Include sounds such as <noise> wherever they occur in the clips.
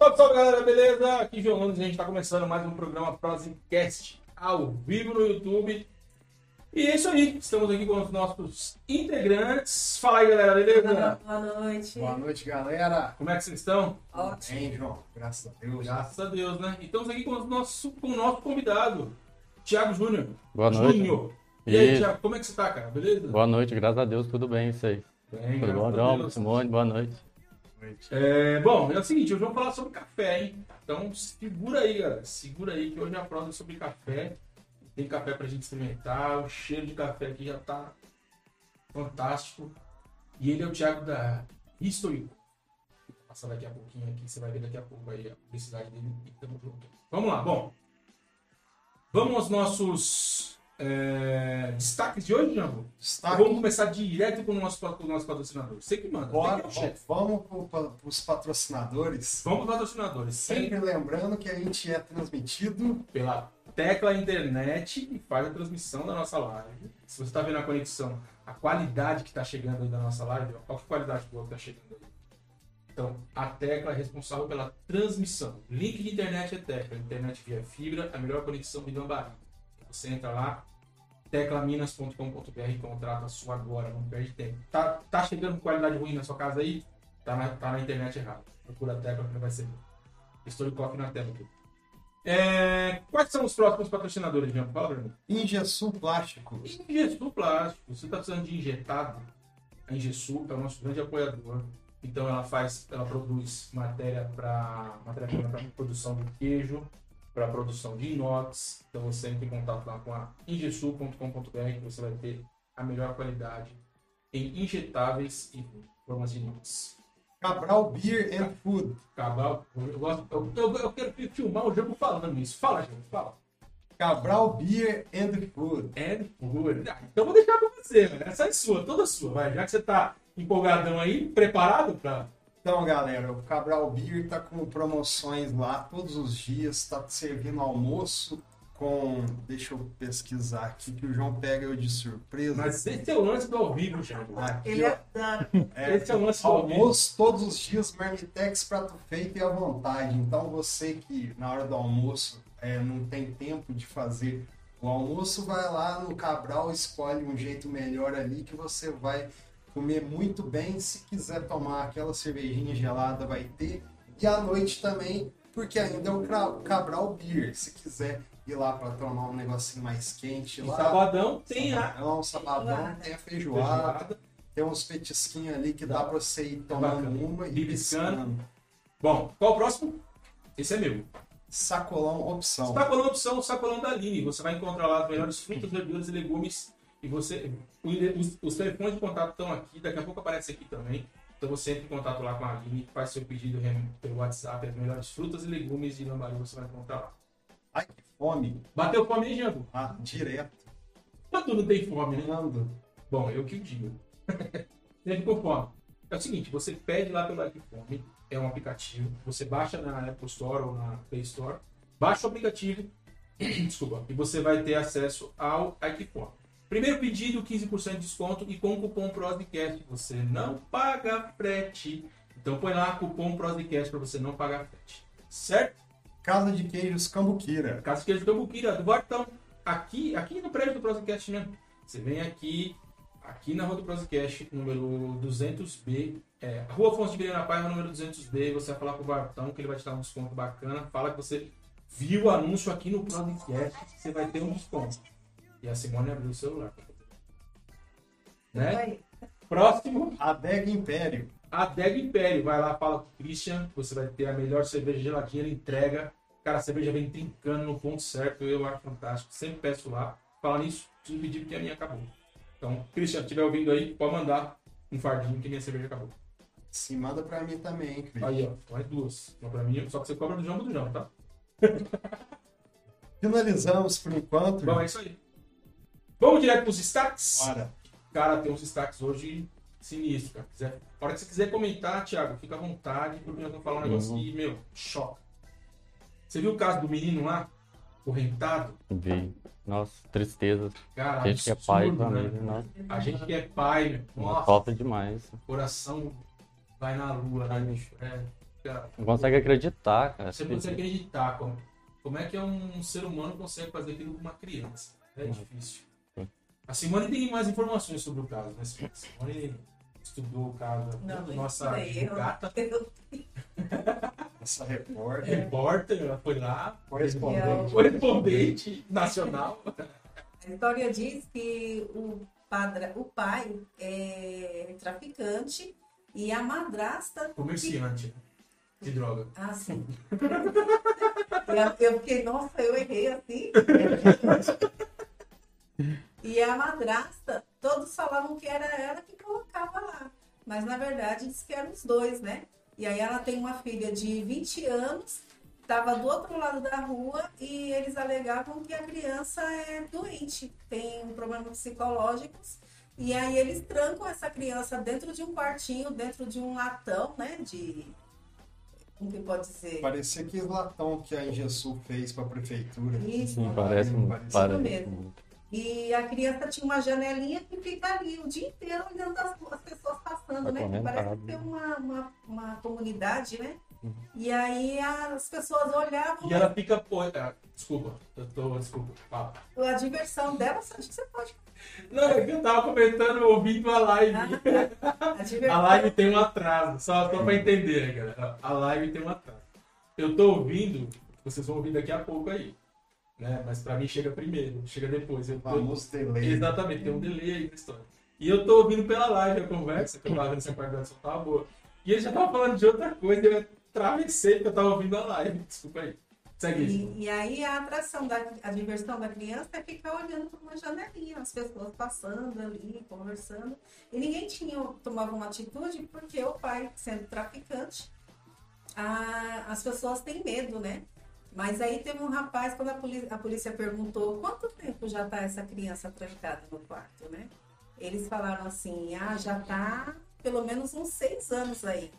Salve, salve galera, beleza? Aqui João Nunes, a gente tá começando mais um programa Prosecast ao vivo no YouTube. E é isso aí, estamos aqui com os nossos integrantes. Fala aí galera, beleza? Boa noite. Boa noite, galera. Como é que vocês estão? Ótimo. Bem, João. Graças a Deus. Graças a Deus, né? E estamos aqui com o nosso, com o nosso convidado, Thiago Júnior. Boa noite. Júnior. E aí. Thiago, como é que você tá, cara? Beleza? Boa noite, graças a Deus, tudo bem, isso aí. Bem, Tudo bom, João. Simone, boa noite. É, bom, é o seguinte, hoje vamos falar sobre café, hein? Então segura aí, galera. Segura aí que hoje a prova é sobre café. Tem café pra gente experimentar. O cheiro de café aqui já tá fantástico. E ele é o Thiago da History. Vou passar daqui a pouquinho aqui, você vai ver daqui a pouco aí a publicidade dele. E tamo junto. Vamos lá, bom. Vamos aos nossos é, destaques de hoje, Jambo? Vamos começar direto com o nosso, com o nosso patrocinador. Você que manda. Bora, que é vamos para os patrocinadores. Vamos para patrocinadores. Sempre Sempre lembrando que a gente é transmitido. pela tecla internet e faz a transmissão da nossa live. Se você está vendo a conexão, a qualidade que está chegando aí da nossa live, olha que qualidade boa que está chegando aí. Então, a tecla é responsável pela transmissão. Link de internet é tecla. Internet via fibra, a melhor conexão de Gambari. Você entra lá, teclaminas.com.br contrata a sua agora, não perde tempo. Tá, tá chegando com qualidade ruim na sua casa aí? Tá na, tá na internet errada. Procura a tecla que não vai ser. Estou coffee na tela aqui. É, quais são os próximos patrocinadores, Jean? Fala pra mim. Ingessu Plásticos. Ingessu Plástico. Você está precisando de injetado? A Ingessu é o nosso grande apoiador. Então ela faz, ela produz matéria para matéria para produção de queijo, para produção de inox. Então você entra em contato lá com a ingessu.com.br que você vai ter a melhor qualidade em injetáveis e formas de inox. Cabral Beer and Food. Cabal, eu, gosto, eu, eu, eu quero filmar o jogo falando isso. Fala, gente, fala. Cabral Beer and Food. É pura. Ah, Então vou deixar com você, mano. Essa é sua, toda sua. Vai. Já que você tá empolgadão aí, preparado pra. Então, galera, o Cabral Beer tá com promoções lá todos os dias, tá servindo almoço com. Deixa eu pesquisar aqui que o João pega eu de surpresa. Mas esse é o lance do ao vivo, Thiago. Aqui, Ele adora. É, Esse é o lance do ao vivo. Almoço todos os dias, marmitex, prato feito e à vontade. Então você que na hora do almoço é, não tem tempo de fazer o almoço, vai lá no Cabral, escolhe um jeito melhor ali que você vai comer muito bem. Se quiser tomar aquela cervejinha gelada, vai ter. E à noite também, porque ainda é o Cabral Beer. Se quiser ir lá para tomar um negocinho mais quente lá. sabadão tem a Sabadão, sabadão, tem a feijoada. feijoada. Tem uns petisquinhos ali que dá Dá. pra você ir tomando bacana. uma e piscando. Bom, qual o próximo? Esse é meu. Sacolão opção. A opção sacolão da Aline. Você vai encontrar lá as melhores frutas, verduras e legumes. E você. Os, os telefones de contato estão aqui, daqui a pouco aparece aqui também. Então você entra em contato lá com a Aline, faz seu pedido pelo WhatsApp, as melhores frutas e legumes de Lambari você vai encontrar lá. Ai, que fome. Bateu fome aí, Jango? Ah, direto. Quando não tem fome, né? Ando. Bom, eu que o digo. <laughs> Sempre com fome. É o seguinte, você pede lá pelo iPhone, é um aplicativo, você baixa na Apple Store ou na Play Store, baixa o aplicativo, <clears throat> desculpa, e você vai ter acesso ao iPhone. Primeiro pedido, 15% de desconto e com o cupom PROSDCAST você não paga frete. Então põe lá cupom PROSDCAST para você não pagar frete. Certo? Casa de queijos Cambuquira. Casa de Queijo Cambuquira, do Vartão. Aqui, aqui no prédio do Prosecast mesmo. Você vem aqui, aqui na rua do Prosecast, número 200B. É, Rua Afonso de Vilhena Paiva, número 200B. Você vai falar com o Vartão, que ele vai te dar um desconto bacana. Fala que você viu o anúncio aqui no Prosecast, que você vai ter um desconto. E a Simone abriu o celular. Né? Próximo, Adega Império. a Deg Império. Vai lá, fala com o Christian, você vai ter a melhor cerveja geladinha, ele entrega. Cara, a cerveja vem trincando no ponto certo, eu acho fantástico. Sempre peço lá. Falar nisso, preciso pedir porque a minha acabou. Então, Christian, se estiver ouvindo aí, pode mandar um fardinho que minha cerveja acabou. Sim, manda pra mim também, hein, Cris. Aí, ó, mais duas. Uma pra mim, só que você cobra do jambo do jambo, tá? <laughs> Finalizamos por enquanto. Bom, é isso aí. Vamos direto pros destaques? Bora. Cara, tem uns destaques hoje sinistros, cara. Quiser, a hora que você quiser comentar, Thiago, fica à vontade, porque eu vou falar um negócio Uhum. que, meu, choca. Você viu o caso do menino lá? Correntado? Vi. Nossa, tristeza. Cara, A gente que é pai, família, né? nossa, A gente que é pai, meu. Nossa, falta demais. coração vai na lua, né, bicho? É. Cara, Não consegue acreditar, cara. Você não consegue acreditar como, como é que um ser humano consegue fazer aquilo com uma criança. É Uhum. difícil. A Simone tem mais informações sobre o caso, né? A Simone estudou o caso. Não, nossa gata, Essa <laughs> repórter, repórter, ela foi lá, correspondente. correspondente nacional. A história diz que o, padra, o pai é traficante e a madrasta. Comerciante de droga. Ah, sim. eu, eu fiquei, nossa, eu errei assim. <laughs> E a madrasta, todos falavam que era ela que colocava lá. Mas na verdade diz que eram os dois, né? E aí ela tem uma filha de 20 anos, estava do outro lado da rua e eles alegavam que a criança é doente, tem problemas psicológicos. E aí eles trancam essa criança dentro de um quartinho, dentro de um latão, né? De. Como que pode dizer? Parecia aquele latão que a Ingesul fez para a prefeitura. Isso, Sim, parece, Parece parece mesmo. muito. E a criança tinha uma janelinha que fica ali o dia inteiro olhando as, as pessoas passando, né? Parece ter uma, uma, uma comunidade, né? Uhum. E aí as pessoas olhavam, E ela fica. pô, ah, desculpa, eu tô. Desculpa. fala. a diversão dela, acho que você pode. Não, é que eu tava comentando ouvindo a live. <laughs> A diversão, A live tem um atraso, só, só pra entender, né, galera? A live tem um atraso. Eu tô ouvindo, vocês vão ouvir daqui a pouco aí. Né? Mas pra mim chega primeiro, chega depois. Eu famoso delay. Exatamente, tem um delay aí na história. E eu tô ouvindo pela live a conversa, que eu tava vendo se a qualidade tava boa. E ele já tava falando de outra coisa, eu atravessei porque eu tava ouvindo a live. <laughs> Desculpa aí. Segue isso. E, e aí a atração, da, a diversão da criança é ficar olhando por uma janelinha, as pessoas passando ali, conversando. E ninguém tinha, tomava uma atitude porque o pai, sendo traficante, a- as pessoas têm medo, né? Mas aí teve um rapaz, quando a polícia, a polícia perguntou quanto tempo já está essa criança trancada no quarto, né? Eles falaram assim, ah, já está pelo menos uns seis anos aí,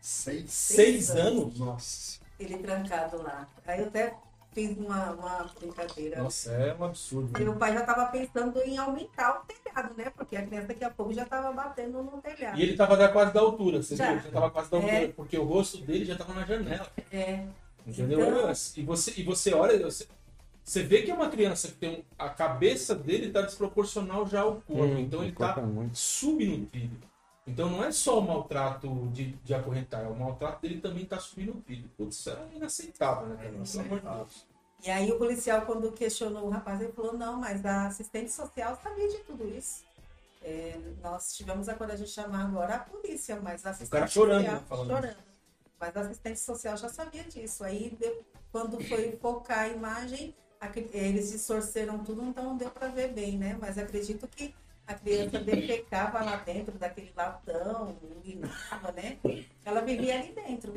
Seis. Seis anos? Nossa. ele trancado lá. Aí eu até fiz uma, uma brincadeira. Nossa, é um absurdo. Meu pai já estava pensando em aumentar o telhado, né? Porque a criança daqui a pouco já estava batendo no telhado. E ele tava já quase da altura, você Já. viu? Já tava quase da altura, É. porque o rosto dele já tava na janela. É, Entendeu? Então- E, você, e você olha, você, você vê que é uma criança que tem um, a cabeça dele tá desproporcional já ao corpo. Hum, então ele o corpo tá é subnutrido. Então não é só o maltrato de, de acorrentar, o maltrato dele também tá subnutrido. Putz, isso é inaceitável, né? Deus. E aí o policial, quando questionou o rapaz, ele falou, não, mas a assistente social sabia de tudo isso. É, nós tivemos a coragem de chamar agora a polícia, mas a assistente cara chorando, social falando chorando. Mas a assistente social já sabia disso. Aí deu- quando foi focar a imagem, eles distorceram tudo, então não deu para ver bem, né? Mas acredito que a criança defecava lá dentro daquele latão, urinava, né? Ela vivia ali dentro.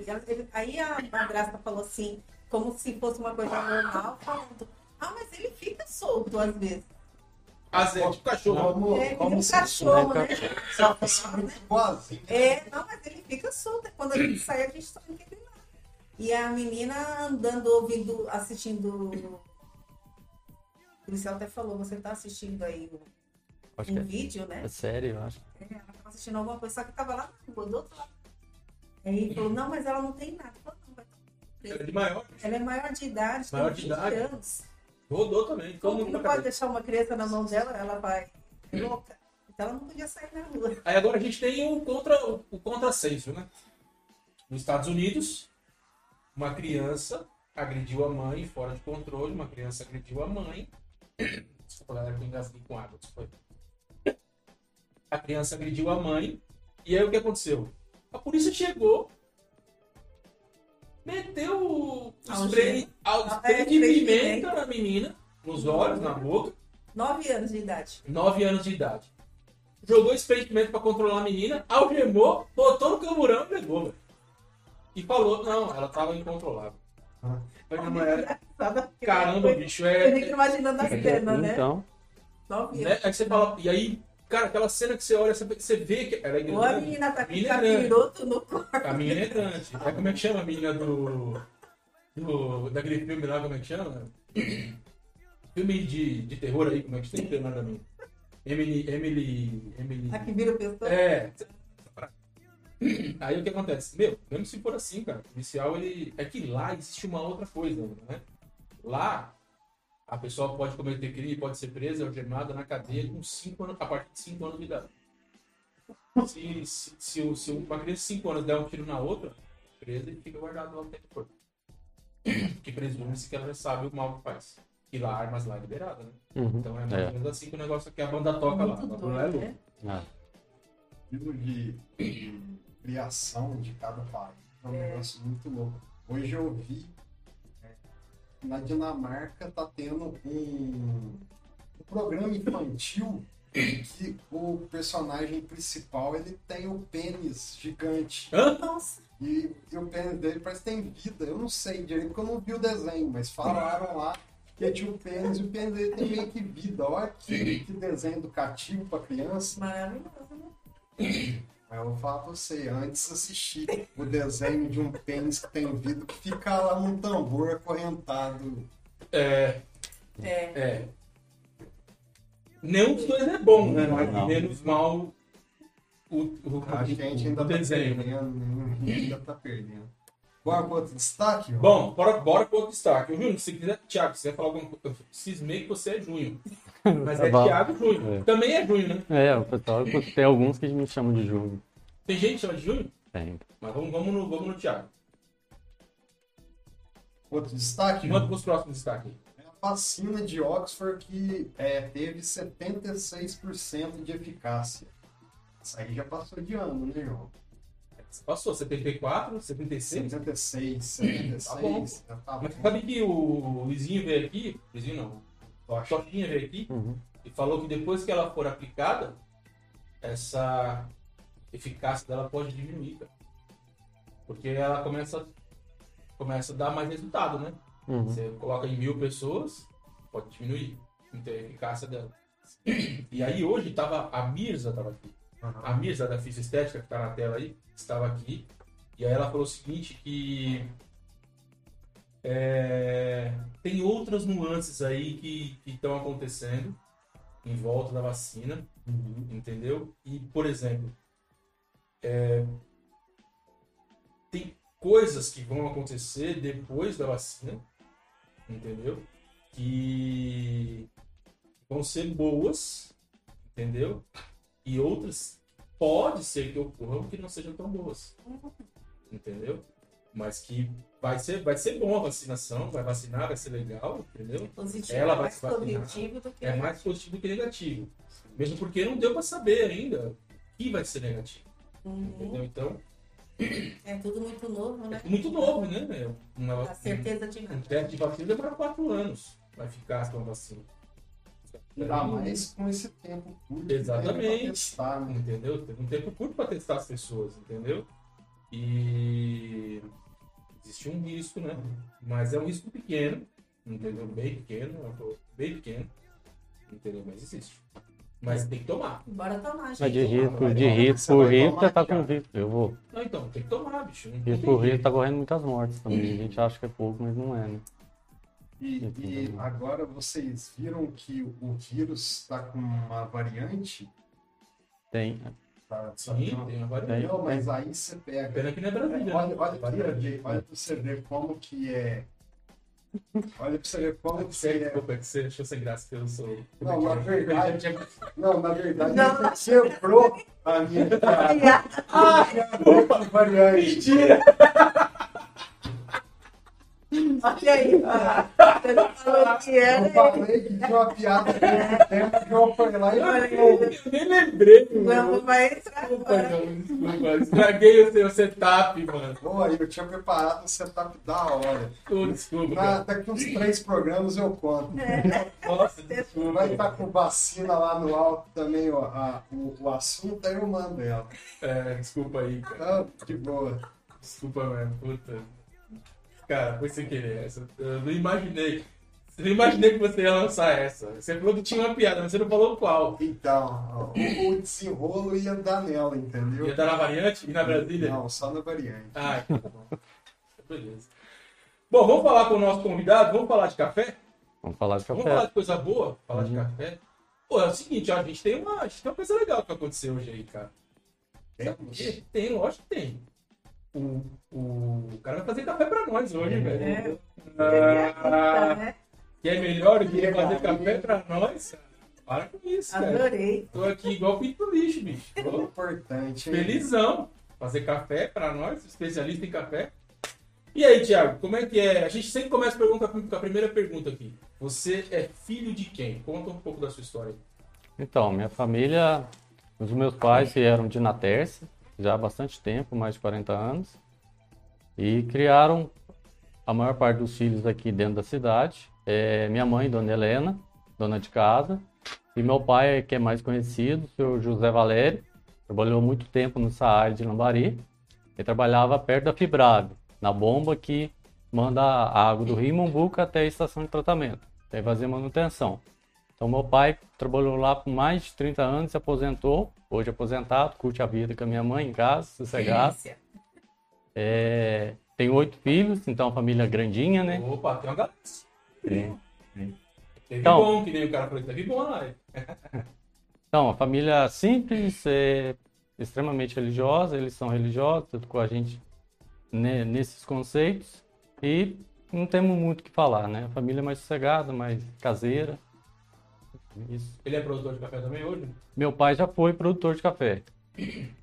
Aí a madrasta falou assim, como se fosse uma coisa normal, falando, ah, mas ele fica solto às vezes. Vezes, tipo cachorro. Como, É, como um cachorro, né? É, não, mas ele fica solto. Quando a gente sai, a gente só não ele lá. E a menina andando, ouvindo, assistindo. O policial até falou, você tá assistindo aí Acho um que vídeo, né? é, é sério, eu acho. É, ela tava assistindo alguma coisa, só que tava lá na rua, do outro lado. Aí falou, não, mas ela não tem nada. Não, vai Ela é de maior. Ela é maior de idade, Maior tem de 20 idade. anos. Rodou também. Todo mundo não pode cabeça. deixar uma criança na mão dela? Ela vai é louca. Então ela não podia sair na rua. Aí agora a gente tem o, contra, o, o contrassenso, né? Nos Estados Unidos, uma criança agrediu a mãe fora de controle, uma criança agrediu a mãe. Desculpa, galera, que eu engasguei com água. A criança agrediu a mãe. E aí o que aconteceu? A polícia chegou, meteu o spray, a- o spray é, de pimenta na menina, nos olhos, na boca. Nove anos de idade. 9 anos de idade. Jogou spray de pimenta pra controlar a menina, algemou, botou no camburão e levou, velho. E falou, não, ela tava incontrolável. Ah. Porque Caramba, bicho, Eu fico é. imaginando a cena, né? Então, Nove né? anos. Aí você fala, e aí, cara, aquela cena que você olha, você- vê que ela é Ou a grande. menina tá com é capiroto no corpo. A menina é grande. É como é que chama a menina do. do daquele filme lá, como é que chama? <clears throat> Filme de, de terror aí, como é que tem que ter o nome da menina? Emily. Emily. Emily. A que vira o pessoal. É. <clears throat> Aí o que acontece? Meu, mesmo se for assim, cara, o policial, ele. É que lá existe uma outra coisa, né? Lá, a pessoa pode cometer crime, pode ser presa, algemada na cadeia com cinco anos, a partir de 5 anos de idade. Se, se, se, o- se uma criança de 5 anos der um tiro na outra, presa e fica guardado lá o tempo todo. Que presume-se que ela já sabe o mal que faz. E lá, armas lá é liberada, né? Uhum. Então é mais É. ou menos assim que o negócio que a banda toca lá. É doido, louco. né? Ah, estilo de, de criação de cada país. É um negócio muito louco. Hoje eu vi é, na Dinamarca tá tendo um, um programa infantil que o personagem principal ele tem o pênis gigante. Nossa, E, e o pênis dele parece que tem vida. Eu não sei direito porque eu não vi o desenho, mas falaram lá que tinha o pênis e o pênis dele tem meio que vida. Olha que, que desenho educativo pra criança. maravilhoso, né? <coughs> Mas eu vou falar pra você, antes assistir o desenho de um pênis que tem vida que fica lá num tambor acorrentado. É, É. é. Nenhum dos dois é bom, né? Mas Não. menos mal o, o, Acho que a gente ainda o tá desenho. perdendo, né? Ainda tá perdendo. Bora pro outro destaque? ó? Bom, bora, bora pro outro destaque. Júnior, se quiser, Thiago, se quiser falar alguma coisa, eu cismei que você é junho. Mas é Tá bom. Thiago Junho. É. Também é junho, né? É, o pessoal, tem alguns que me chamam de Júnior. Tem gente que chama de junho? Tem. Mas vamos, vamos, no, vamos no Thiago. Outro destaque? Manda pros próximos destaques. É a vacina de Oxford que é, teve 76% de eficácia. Isso aí já passou de ano, né, João? Passou, 74, 76. 76, 76. Tá bom. já tá Mas bom. sabe que o Luizinho veio aqui, Luizinho não, Tocha. a Totinha veio aqui Uhum. e falou que depois que ela for aplicada, essa eficácia dela pode diminuir, cara. Porque ela começa, começa a dar mais resultado, né? Uhum. Você coloca em mil pessoas, pode diminuir então, a eficácia dela. E aí hoje tava, a Mirza estava aqui. A Mirza da Física Estética, que está na tela aí, estava aqui. E aí ela falou o seguinte, que é, tem outras nuances aí que estão acontecendo em volta da vacina, Uhum. entendeu? E, por exemplo, é, tem coisas que vão acontecer depois da vacina, entendeu? Que vão ser boas, entendeu? E outras pode ser que ocorram que não sejam tão boas, entendeu? Mas que vai ser, vai ser bom a vacinação, vai vacinar, vai ser legal, entendeu? Positivo, Ela é vai mais se vacinar. positivo do que É mais positivo que negativo. Mesmo porque não deu para saber ainda que vai ser negativo, Uhum. entendeu? Então, É tudo muito novo, né? é muito novo, né? Uma, A certeza de um nada. teste de vacina demora quatro anos para eficácia de uma vacina. Ainda mais com esse tempo curto. que Exatamente. testar, né? Entendeu? Teve um tempo curto para testar as pessoas, entendeu? E existe um risco, né? Mas é um risco pequeno, entendeu? Bem pequeno, é um pouco- bem pequeno, entendeu? Mas existe. Mas tem que tomar. Bora tomar, Mas de gente. risco, vai de risco tá com risco. Eu vou. Não, então, tem que tomar, bicho. Não Risco jeito. tá correndo muitas mortes também. A gente acha que é pouco, mas não é, né? E, e agora vocês viram que o vírus está com uma variante? Tem. Tá, Sim, tem uma variante. Não, mas aí você pega. Pena que não é Brasília. né? Olha, olha, ver, olha pra você ver como que é. Olha pra você ver como que é. desculpa, é que você achou sem graça que eu sou. Não, na verdade, <laughs> não, na verdade, Não, você quebrou a minha piada. Ah, Outra variante. Mentira! Olha aí. Você não falou que Eu era. falei que tinha uma piada nesse tempo que eu fui lá e Eu nem lembrei. Vamos, vai entrar não. Estraguei o seu setup, mano. Pô, aí eu tinha preparado um setup da hora. Ô, desculpa, Na, cara. daqui uns três programas eu conto. Nossa, desculpa. Vai estar com vacina lá no alto também, ó, a- o, o assunto, aí eu mando ela. É, desculpa aí, cara. Ah, de boa. Desculpa, mano. Puta. Cara, foi sem querer essa. Eu não imaginei. Eu não imaginei que você ia lançar essa. Você falou que tinha uma piada, mas você não falou qual. Então, o, o desenrolo ia dar nela, entendeu? Ia dar na variante e na Brasília? Não, só na variante. Ah, então tá bom. Beleza. Bom, vamos falar com o nosso convidado. Vamos falar de café? Vamos falar de Vamos falar café. de coisa boa? Falar de Uhum. café? Pô, é o seguinte, ó, a gente tem uma, a gente tem uma coisa legal que aconteceu hoje aí, cara. Quê? Tem, lógico que tem. O, o cara vai fazer café pra nós hoje, É. velho. É, Ah, né? que é melhor do que Legal. fazer café pra nós? Para com isso, cara. Adorei. Tô aqui igual pinto do lixo, bicho. É Tô importante. felizão. Fazer café pra nós, especialista em café. E aí, Thiago, como é que é? A gente sempre começa a pergunta com a primeira pergunta aqui. Você é filho de quem? Conta um pouco da sua história. Então, minha família, os meus pais vieram de Natércia, já há bastante tempo, mais de 40 anos, e criaram a maior parte dos filhos aqui dentro da cidade. É, minha mãe, Dona Helena, dona de casa, e meu pai, que é mais conhecido, o senhor José Valério, trabalhou muito tempo no SAAI de Lambari, ele trabalhava perto da Fibrave, na bomba que manda a água do Rio Mumbuca até a estação de tratamento, aí fazia manutenção. Então, meu pai trabalhou lá por mais de 30 anos, se aposentou, hoje aposentado, curte a vida com a minha mãe em casa, sossegado. Delícia. É, tem oito filhos, então família grandinha, né? Opa, tem uma galera. É. Teve Então- bom, que nem o cara falou que teve bom lá. Então, a família simples, é, extremamente religiosa, eles são religiosos, tudo com a gente né, nesses conceitos, e não temos muito o que falar, né? A família é mais sossegada, mais caseira. Isso. Ele é produtor de café também hoje? Meu pai já foi produtor de café.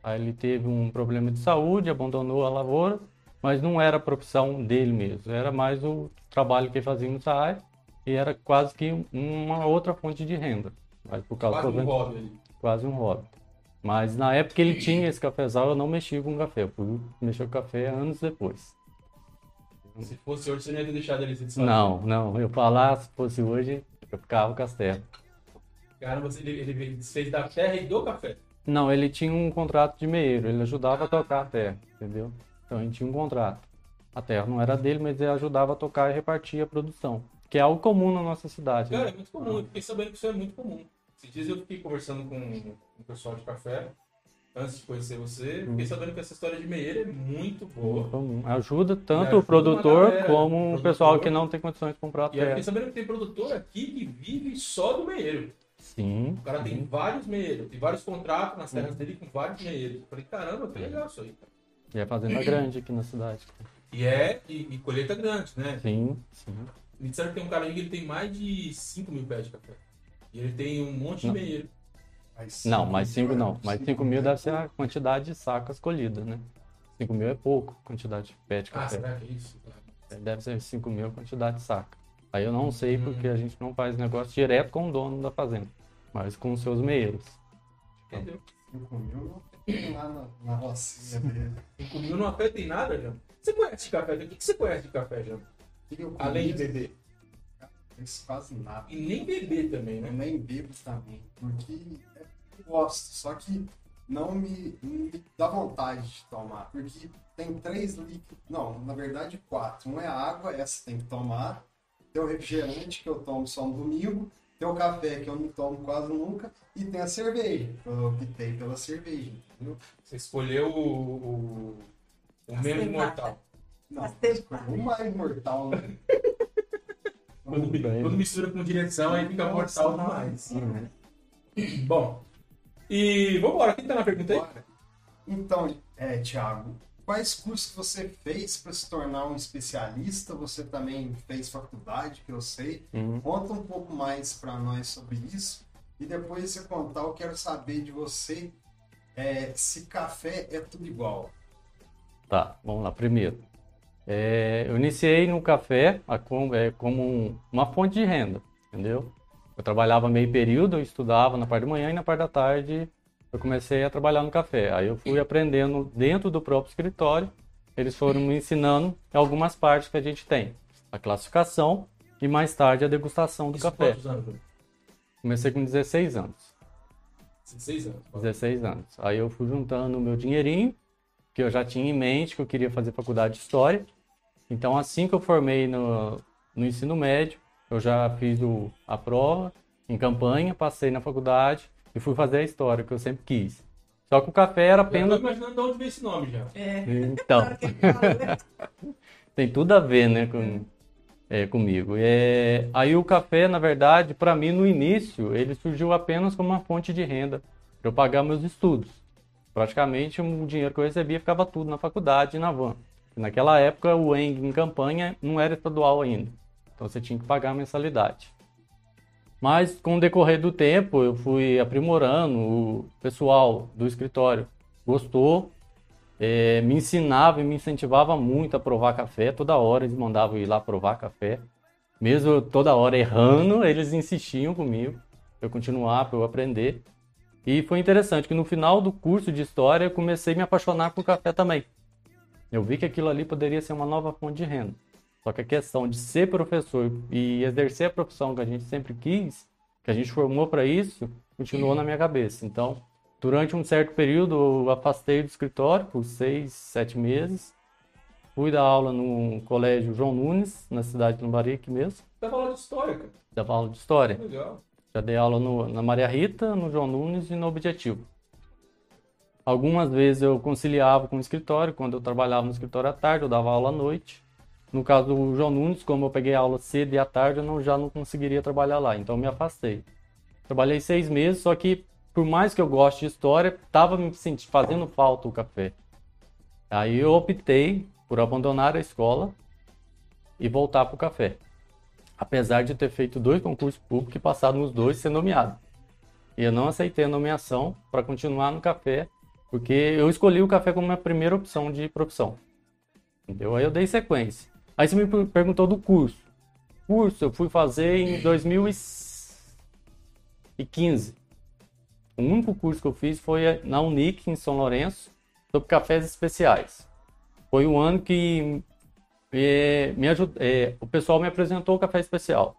Aí ele teve um problema de saúde, abandonou a lavoura, mas não era a profissão dele mesmo, era mais o trabalho que ele fazia no SAAI e era quase que uma outra fonte de renda. Mas por causa Quase um hobby quase um hobby. Mas na época que ele tinha esse cafezal, eu não mexia com café, eu fui mexer com café anos depois. Se fosse hoje, você não ia ter deixado ele se desfazer. Não, não, eu falar, se fosse hoje, eu ficava com as terras. Cara, você, ele, ele desfez da terra e do café. Não, ele tinha um contrato de meeiro, ele ajudava a tocar a terra, entendeu? Então a gente tinha um contrato. A terra não era dele, mas ele ajudava a tocar e repartir a produção, que é algo comum na nossa cidade. Cara, Né? é muito comum. Eu fiquei sabendo que isso é muito comum. Esses dias eu fiquei conversando com o pessoal de café, antes de conhecer você. Fiquei sabendo que essa história de meieira é muito boa. Comum. Ajuda tanto ajuda o produtor galera, como o produtor. pessoal que não tem condições de comprar a E eu fiquei terra. sabendo que tem produtor aqui que vive só do meieiro. Sim. O cara tem vários meeiros, tem vários contratos nas terras dele com vários meeiros. Eu falei, caramba, que legal isso aí. cara. E é fazenda grande aqui na cidade. E é, e, e colheita grande, né? Sim, sim. Me disseram que tem um cara aí que ele tem mais de 5 mil pés de café. E ele tem um monte de Não. meieiro. Mas Não, cinco mais 5 mil, não. Mais cinco 5 mil deve ser a quantidade de sacas colhidas, né? 5 mil é pouco, quantidade de pé de Ah, café. será que é isso? Deve ser 5 mil a quantidade de saca. Aí eu não sei Hum. porque a gente não faz negócio direto com o dono da fazenda, mas com os seus meeiros. Entendeu? Cinco mil não lá na, na rocinha <laughs> dele. 5 mil não afeta em nada, Jão. Você conhece de café? O que que você conhece de café? Eu Além de beber. conheço quase nada. E nem beber também, Eu né? nem bebo também, porque eu gosto, só que não me, me dá vontade de tomar, porque tem três líquidos, não, na verdade quatro. Um é água, essa tem que tomar, tem o refrigerante que eu tomo só no domingo, tem o café que eu não tomo quase nunca, e tem a cerveja. Eu optei pela cerveja, entendeu? Você escolheu o, o, o menos mortal. Não, o mais mortal, né? <laughs> Quando, quando mistura com direção, aí fica mortal demais. Bom, e vambora. Quem tá na pergunta aí? Bora. Então, é, Thiago, quais cursos você fez para se tornar um especialista? Você também fez faculdade, que eu sei. Uhum. Conta um pouco mais para nós sobre isso. E depois de você contar, eu quero saber de você é, se café é tudo igual. Tá, vamos lá. Primeiro, é, eu iniciei no café é, como um- uma fonte de renda, entendeu? Eu trabalhava meio período, eu estudava na parte da manhã e na parte da tarde eu comecei a trabalhar no café. Aí eu fui aprendendo dentro do próprio escritório, eles foram me ensinando algumas partes que a gente tem. A classificação e mais tarde a degustação do Isso café. quantos anos? Comecei com 16 anos. 16 anos. 16 anos. Aí eu fui juntando o meu dinheirinho, que eu já tinha em mente que eu queria fazer faculdade de História. Então, assim que eu formei no, no ensino médio, eu já fiz o, a prova em campanha, passei na faculdade e fui fazer a História, que eu sempre quis. Só que o café era Já tô apenas... imaginando de onde veio esse nome já. É. Então, né? <laughs> tem tudo a ver, né, com, é, comigo. É, aí o café, na verdade, para mim, no início, ele surgiu apenas como uma fonte de renda para eu pagar meus estudos. praticamente o dinheiro que eu recebia ficava tudo na faculdade e na van. Naquela época o ENG em campanha não era estadual ainda, então você tinha que pagar a mensalidade. Mas com o decorrer do tempo eu fui aprimorando, o pessoal do escritório gostou, é, me ensinava e me incentivava muito a provar café, toda hora eles mandavam ir lá provar café. Mesmo toda hora errando, <laughs> eles insistiam comigo para eu continuar, para eu aprender. E foi interessante que no final do curso de história eu comecei a me apaixonar por café também. Eu vi que aquilo ali poderia ser uma nova fonte de renda. Só que a questão de ser professor e exercer a profissão que a gente sempre quis, que a gente formou para isso, continuou na minha cabeça. Então, durante um certo período, eu afastei do escritório por seis, sete meses. Fui dar aula no colégio João Nunes, na cidade de Lambari, aqui mesmo. Dava aula de história, cara. Dava aula de história. Legal. Já dei aula no, na Maria Rita, no João Nunes e no Objetivo. Algumas vezes eu conciliava com o escritório, quando eu trabalhava no escritório à tarde, eu dava aula à noite. No caso do João Nunes, como eu peguei aula cedo e à tarde, eu não, já não conseguiria trabalhar lá, então me afastei. Trabalhei seis meses, só que por mais que eu goste de história, estava me sentindo, fazendo falta o café. Aí eu optei por abandonar a escola e voltar para o café. Apesar de ter feito dois concursos públicos e passado nos dois ser nomeado. E eu não aceitei a nomeação para continuar no café, porque eu escolhi o café como minha primeira opção de profissão. Entendeu? Aí eu dei sequência. Aí você me perguntou do curso. Curso eu fui fazer em 2015. O único curso que eu fiz foi na Unic, em São Lourenço, sobre cafés especiais. Foi o ano que é, me ajud... É, o pessoal me apresentou o café especial.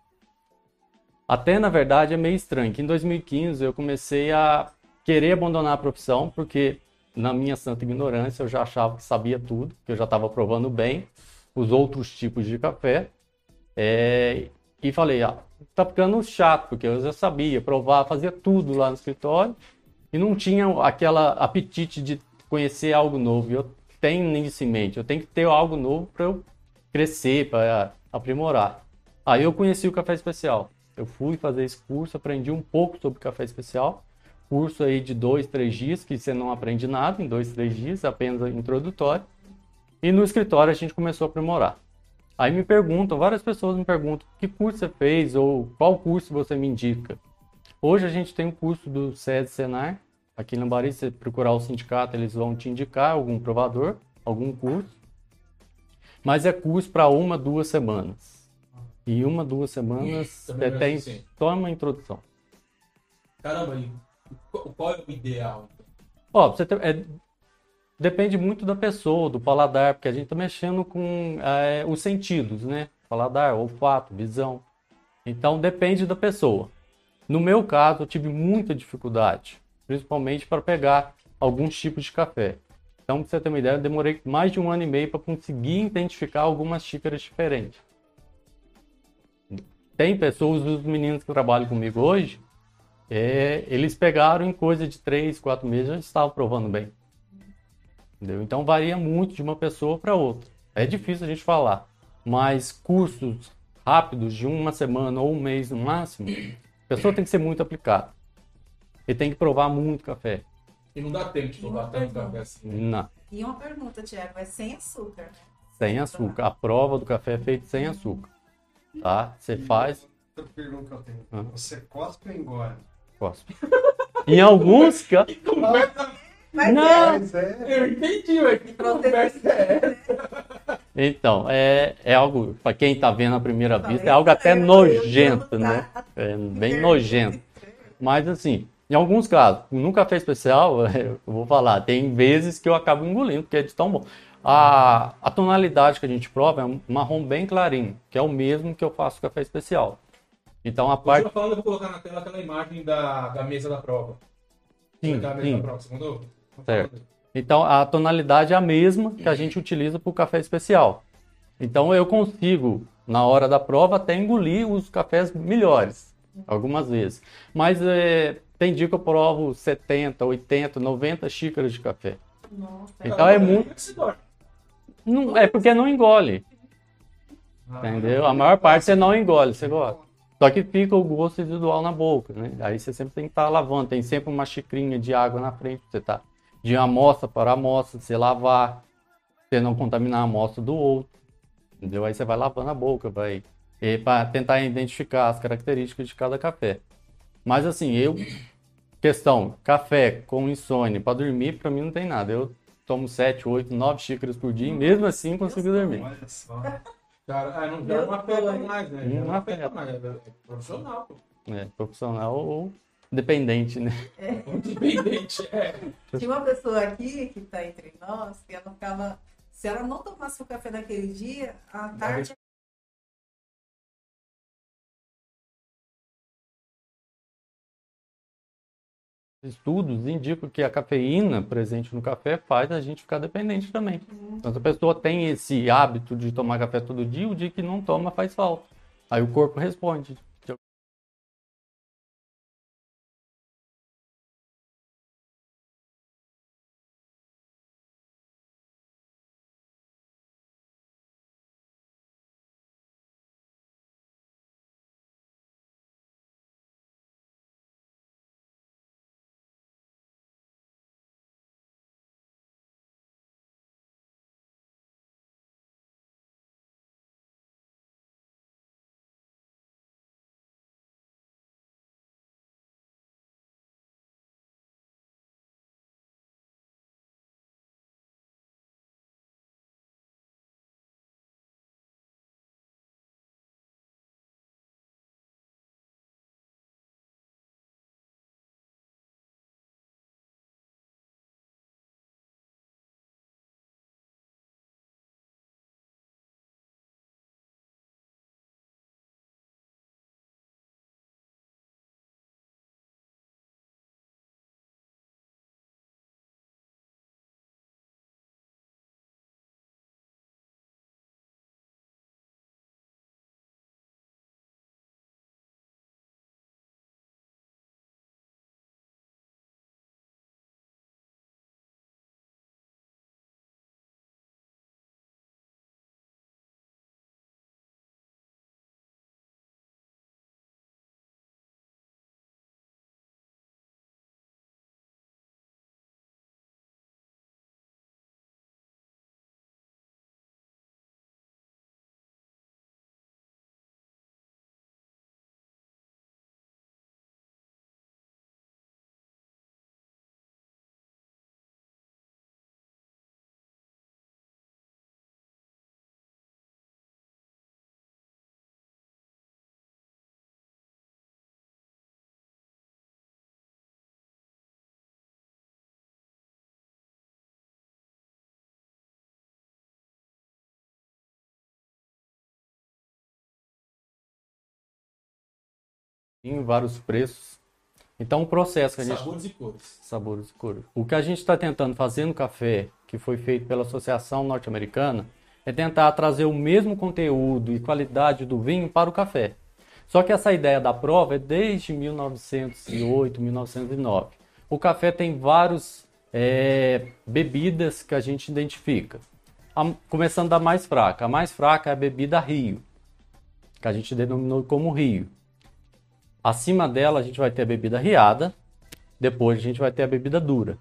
Até, na verdade, é meio estranho, que em 2015 eu comecei a querer abandonar a profissão, porque na minha santa ignorância eu já achava que sabia tudo, que eu já estava provando bem os outros tipos de café. É, e falei, ah, tá ficando chato, porque eu já sabia provar, fazia tudo lá no escritório e não tinha aquela apetite de conhecer algo novo. Eu tenho nisso em mente, eu tenho que ter algo novo para eu crescer, para aprimorar. Aí eu conheci o café especial. Eu fui fazer esse curso, aprendi um pouco sobre café especial. Curso aí de dois, três dias, que você não aprende nada em dois, três dias, apenas introdutório. E no escritório a gente começou a aprimorar. Aí me perguntam, várias pessoas me perguntam, que curso você fez ou qual curso você me indica? Hoje a gente tem um curso do SED Senar, aqui no Bari, se você procurar o sindicato, eles vão te indicar algum provador, algum curso. Mas é curso para uma, duas semanas. E uma, duas semanas você tem só uma introdução. Caramba, qual é o ideal? Ó, você tem, é, depende muito da pessoa, do paladar, porque a gente está mexendo com é, os sentidos, né? Paladar, olfato, visão. Então depende da pessoa. No meu caso, eu tive muita dificuldade, principalmente para pegar alguns tipos de café. Então, para você ter uma ideia, eu demorei mais de um ano e meio para conseguir identificar algumas xícaras diferentes. Tem pessoas, os meninos que trabalham comigo hoje, é, eles pegaram em coisa de três, quatro meses, já estavam provando bem. Entendeu? Então varia muito de uma pessoa para outra. É difícil a gente falar, mas cursos rápidos de uma semana ou um mês no máximo, a pessoa tem que ser muito aplicada. E tem que provar muito café. E não dá tempo de provar tanto café assim. Não. E uma pergunta, Tiago, é sem açúcar, né? Sem açúcar. A prova do café é feita sem açúcar. Tá? Você faz. Outra pergunta que eu tenho. Você cospe ou engole? Cospe. <laughs> Em alguns casos. Mas Não. Mas é. Eu entendi, ué. Que conversa é essa? Então, é, é algo, para quem tá vendo à primeira vista, é algo até eu, nojento, eu né? tá. É bem nojento. Mas assim, em alguns casos, no café especial, <laughs> eu vou falar, tem vezes que eu acabo engolindo, porque é de tão bom. A, a tonalidade que a gente prova é um marrom bem clarinho, que é o mesmo que eu faço café especial. Então a parte. Continua falando, eu vou colocar na tela aquela imagem da, da mesa da prova. Sim, sim. da prova, você mandou? Certo. Então a tonalidade é a mesma que a gente utiliza para o café especial. Então eu consigo, na hora da prova, até engolir os cafés melhores, algumas vezes. Mas é, tem dia que eu provo 70, 80, 90 xícaras de café. Nossa, Então é muito. Não, é porque não engole, entendeu? A maior parte você não engole, você gosta. Só que fica o gosto residual na boca, né? Aí você sempre tem que estar lavando, tem sempre uma xicrinha de água na frente pra você estar de amostra para amostra, você lavar, você não contaminar a amostra do outro. Entendeu? Aí você vai lavando a boca, vai para tentar identificar as características de cada café. Mas assim, eu questão, café com insônia para dormir, para mim não tem nada. Eu tomo 7, 8, 9 xícaras por dia e mesmo assim consigo dormir. Olha só. Cara, ah, não, não afeta mais, né? Não não afeta mais. É é profissional. É, profissional ou dependente, né? Independente, é. Tinha uma pessoa aqui que está entre nós, que ela ficava. Se ela não tomasse o café naquele dia, à tarde. Estudos indicam que a cafeína presente no café faz a gente ficar dependente também. Então, se a pessoa tem esse hábito de tomar café todo dia, o dia que não toma faz falta. Aí o corpo responde. Em vários preços. Então, o processo que a gente Sabores e cores. sabores e cores. O que a gente está tentando fazer no café, que foi feito pela Associação Norte-Americana, é tentar trazer o mesmo conteúdo e qualidade do vinho para o café. Só que essa ideia da prova é desde 1908, 1909. O café tem várias bebidas que a gente identifica. A- começando da mais fraca. A mais fraca é a bebida Rio, que a gente denominou como Rio. Acima dela a gente vai ter a bebida riada, depois a gente vai ter a bebida dura.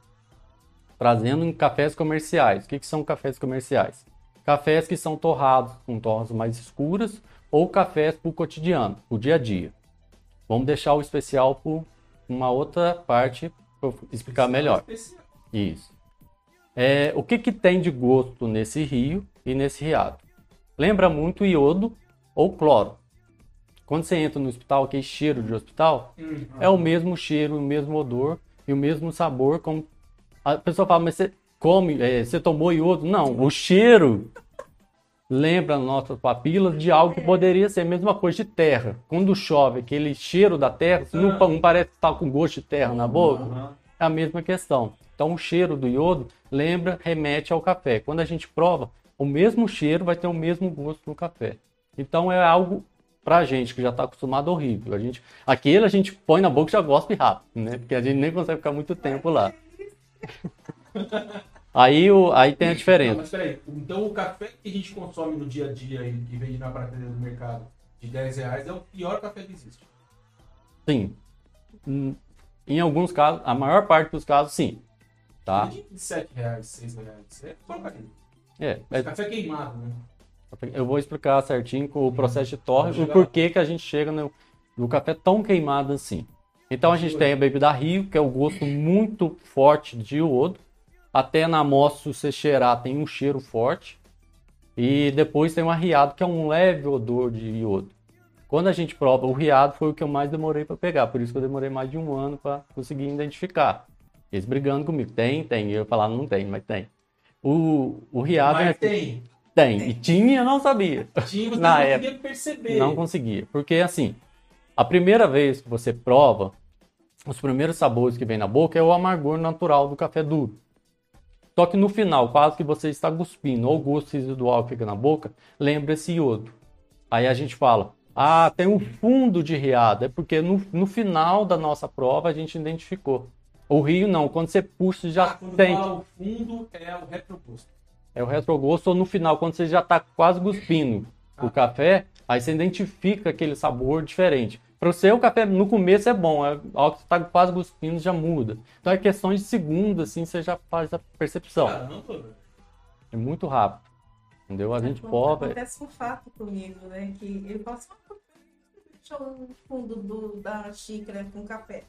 Trazendo em cafés comerciais. O que, que são cafés comerciais? Cafés que são torrados com torras mais escuras ou cafés para o cotidiano, o dia a dia. Vamos deixar o especial para uma outra parte para explicar melhor. Isso. É, o que, que tem de gosto nesse rio e nesse riado? Lembra muito iodo ou cloro. Quando você entra no hospital, aquele cheiro de hospital, Hum, é o mesmo cheiro, o mesmo odor e o mesmo sabor. Como... A pessoa fala, mas você come, é, você tomou iodo? Não, o cheiro lembra nossas papilas de algo que poderia ser a mesma coisa de terra. Quando chove, aquele cheiro da terra, não, pa- não parece estar com gosto de terra na boca? Aham. É a mesma questão. Então, o cheiro do iodo lembra, remete ao café. Quando a gente prova, o mesmo cheiro vai ter o mesmo gosto no café. Então, é algo pra gente que já está acostumado horrível. A gente, aquele a gente põe na boca e já gospe rápido, né? Porque a gente nem consegue ficar muito tempo lá. <laughs> Aí, o, aí tem a Não, diferença. mas peraí, então o café que a gente consome no dia a dia e que vende na prateleira do mercado de 10 reais é o pior café que existe. Sim. Hum, Em alguns casos, a maior parte dos casos, sim. Tá? De 7 reais, 6 reais. É porcaria. É é, café queimado, né? Eu vou explicar certinho com o processo de torre, o porquê que a gente chega no, no café tão queimado assim. Então a gente tem a bebida Rio, que é o gosto muito forte de iodo. Até na amostra, se você cheirar, tem um cheiro forte. E depois tem o arriado, que é um leve odor de iodo. Quando a gente prova, o riado foi o que eu mais demorei para pegar, por isso que eu demorei mais de um ano para conseguir identificar. Eles brigando comigo, tem, tem. Eu falar, não tem, mas tem. O, o riado é Mas tem. tem. E tinha, eu não sabia. Tinha, você <laughs> Na não época, conseguia perceber. Não conseguia. Porque assim, a primeira vez que você prova, os primeiros sabores que vem na boca é o amargor natural do café duro. Só que no final, quase que você está cuspindo, ou o gosto residual que fica na boca, lembra esse iodo. Aí a gente fala, ah, tem um fundo de riado. É porque no, no final da nossa prova a gente identificou. O rio não, quando você puxa já Ah, quando tem. fala o fundo, é o retrogosto. É o retrogosto ou no final, quando você já está quase cuspindo o Ah. café, aí você identifica aquele sabor diferente. Para você, o café no começo é bom, é, a hora que você está quase cuspindo já muda. Então é questão de segundos, assim, você já faz a percepção. Caramba, velho. É muito rápido. Entendeu? A gente prova. Acontece um fato comigo, né? Que ele fala assim, "Ah, deixou o fundo do- da xícara com café?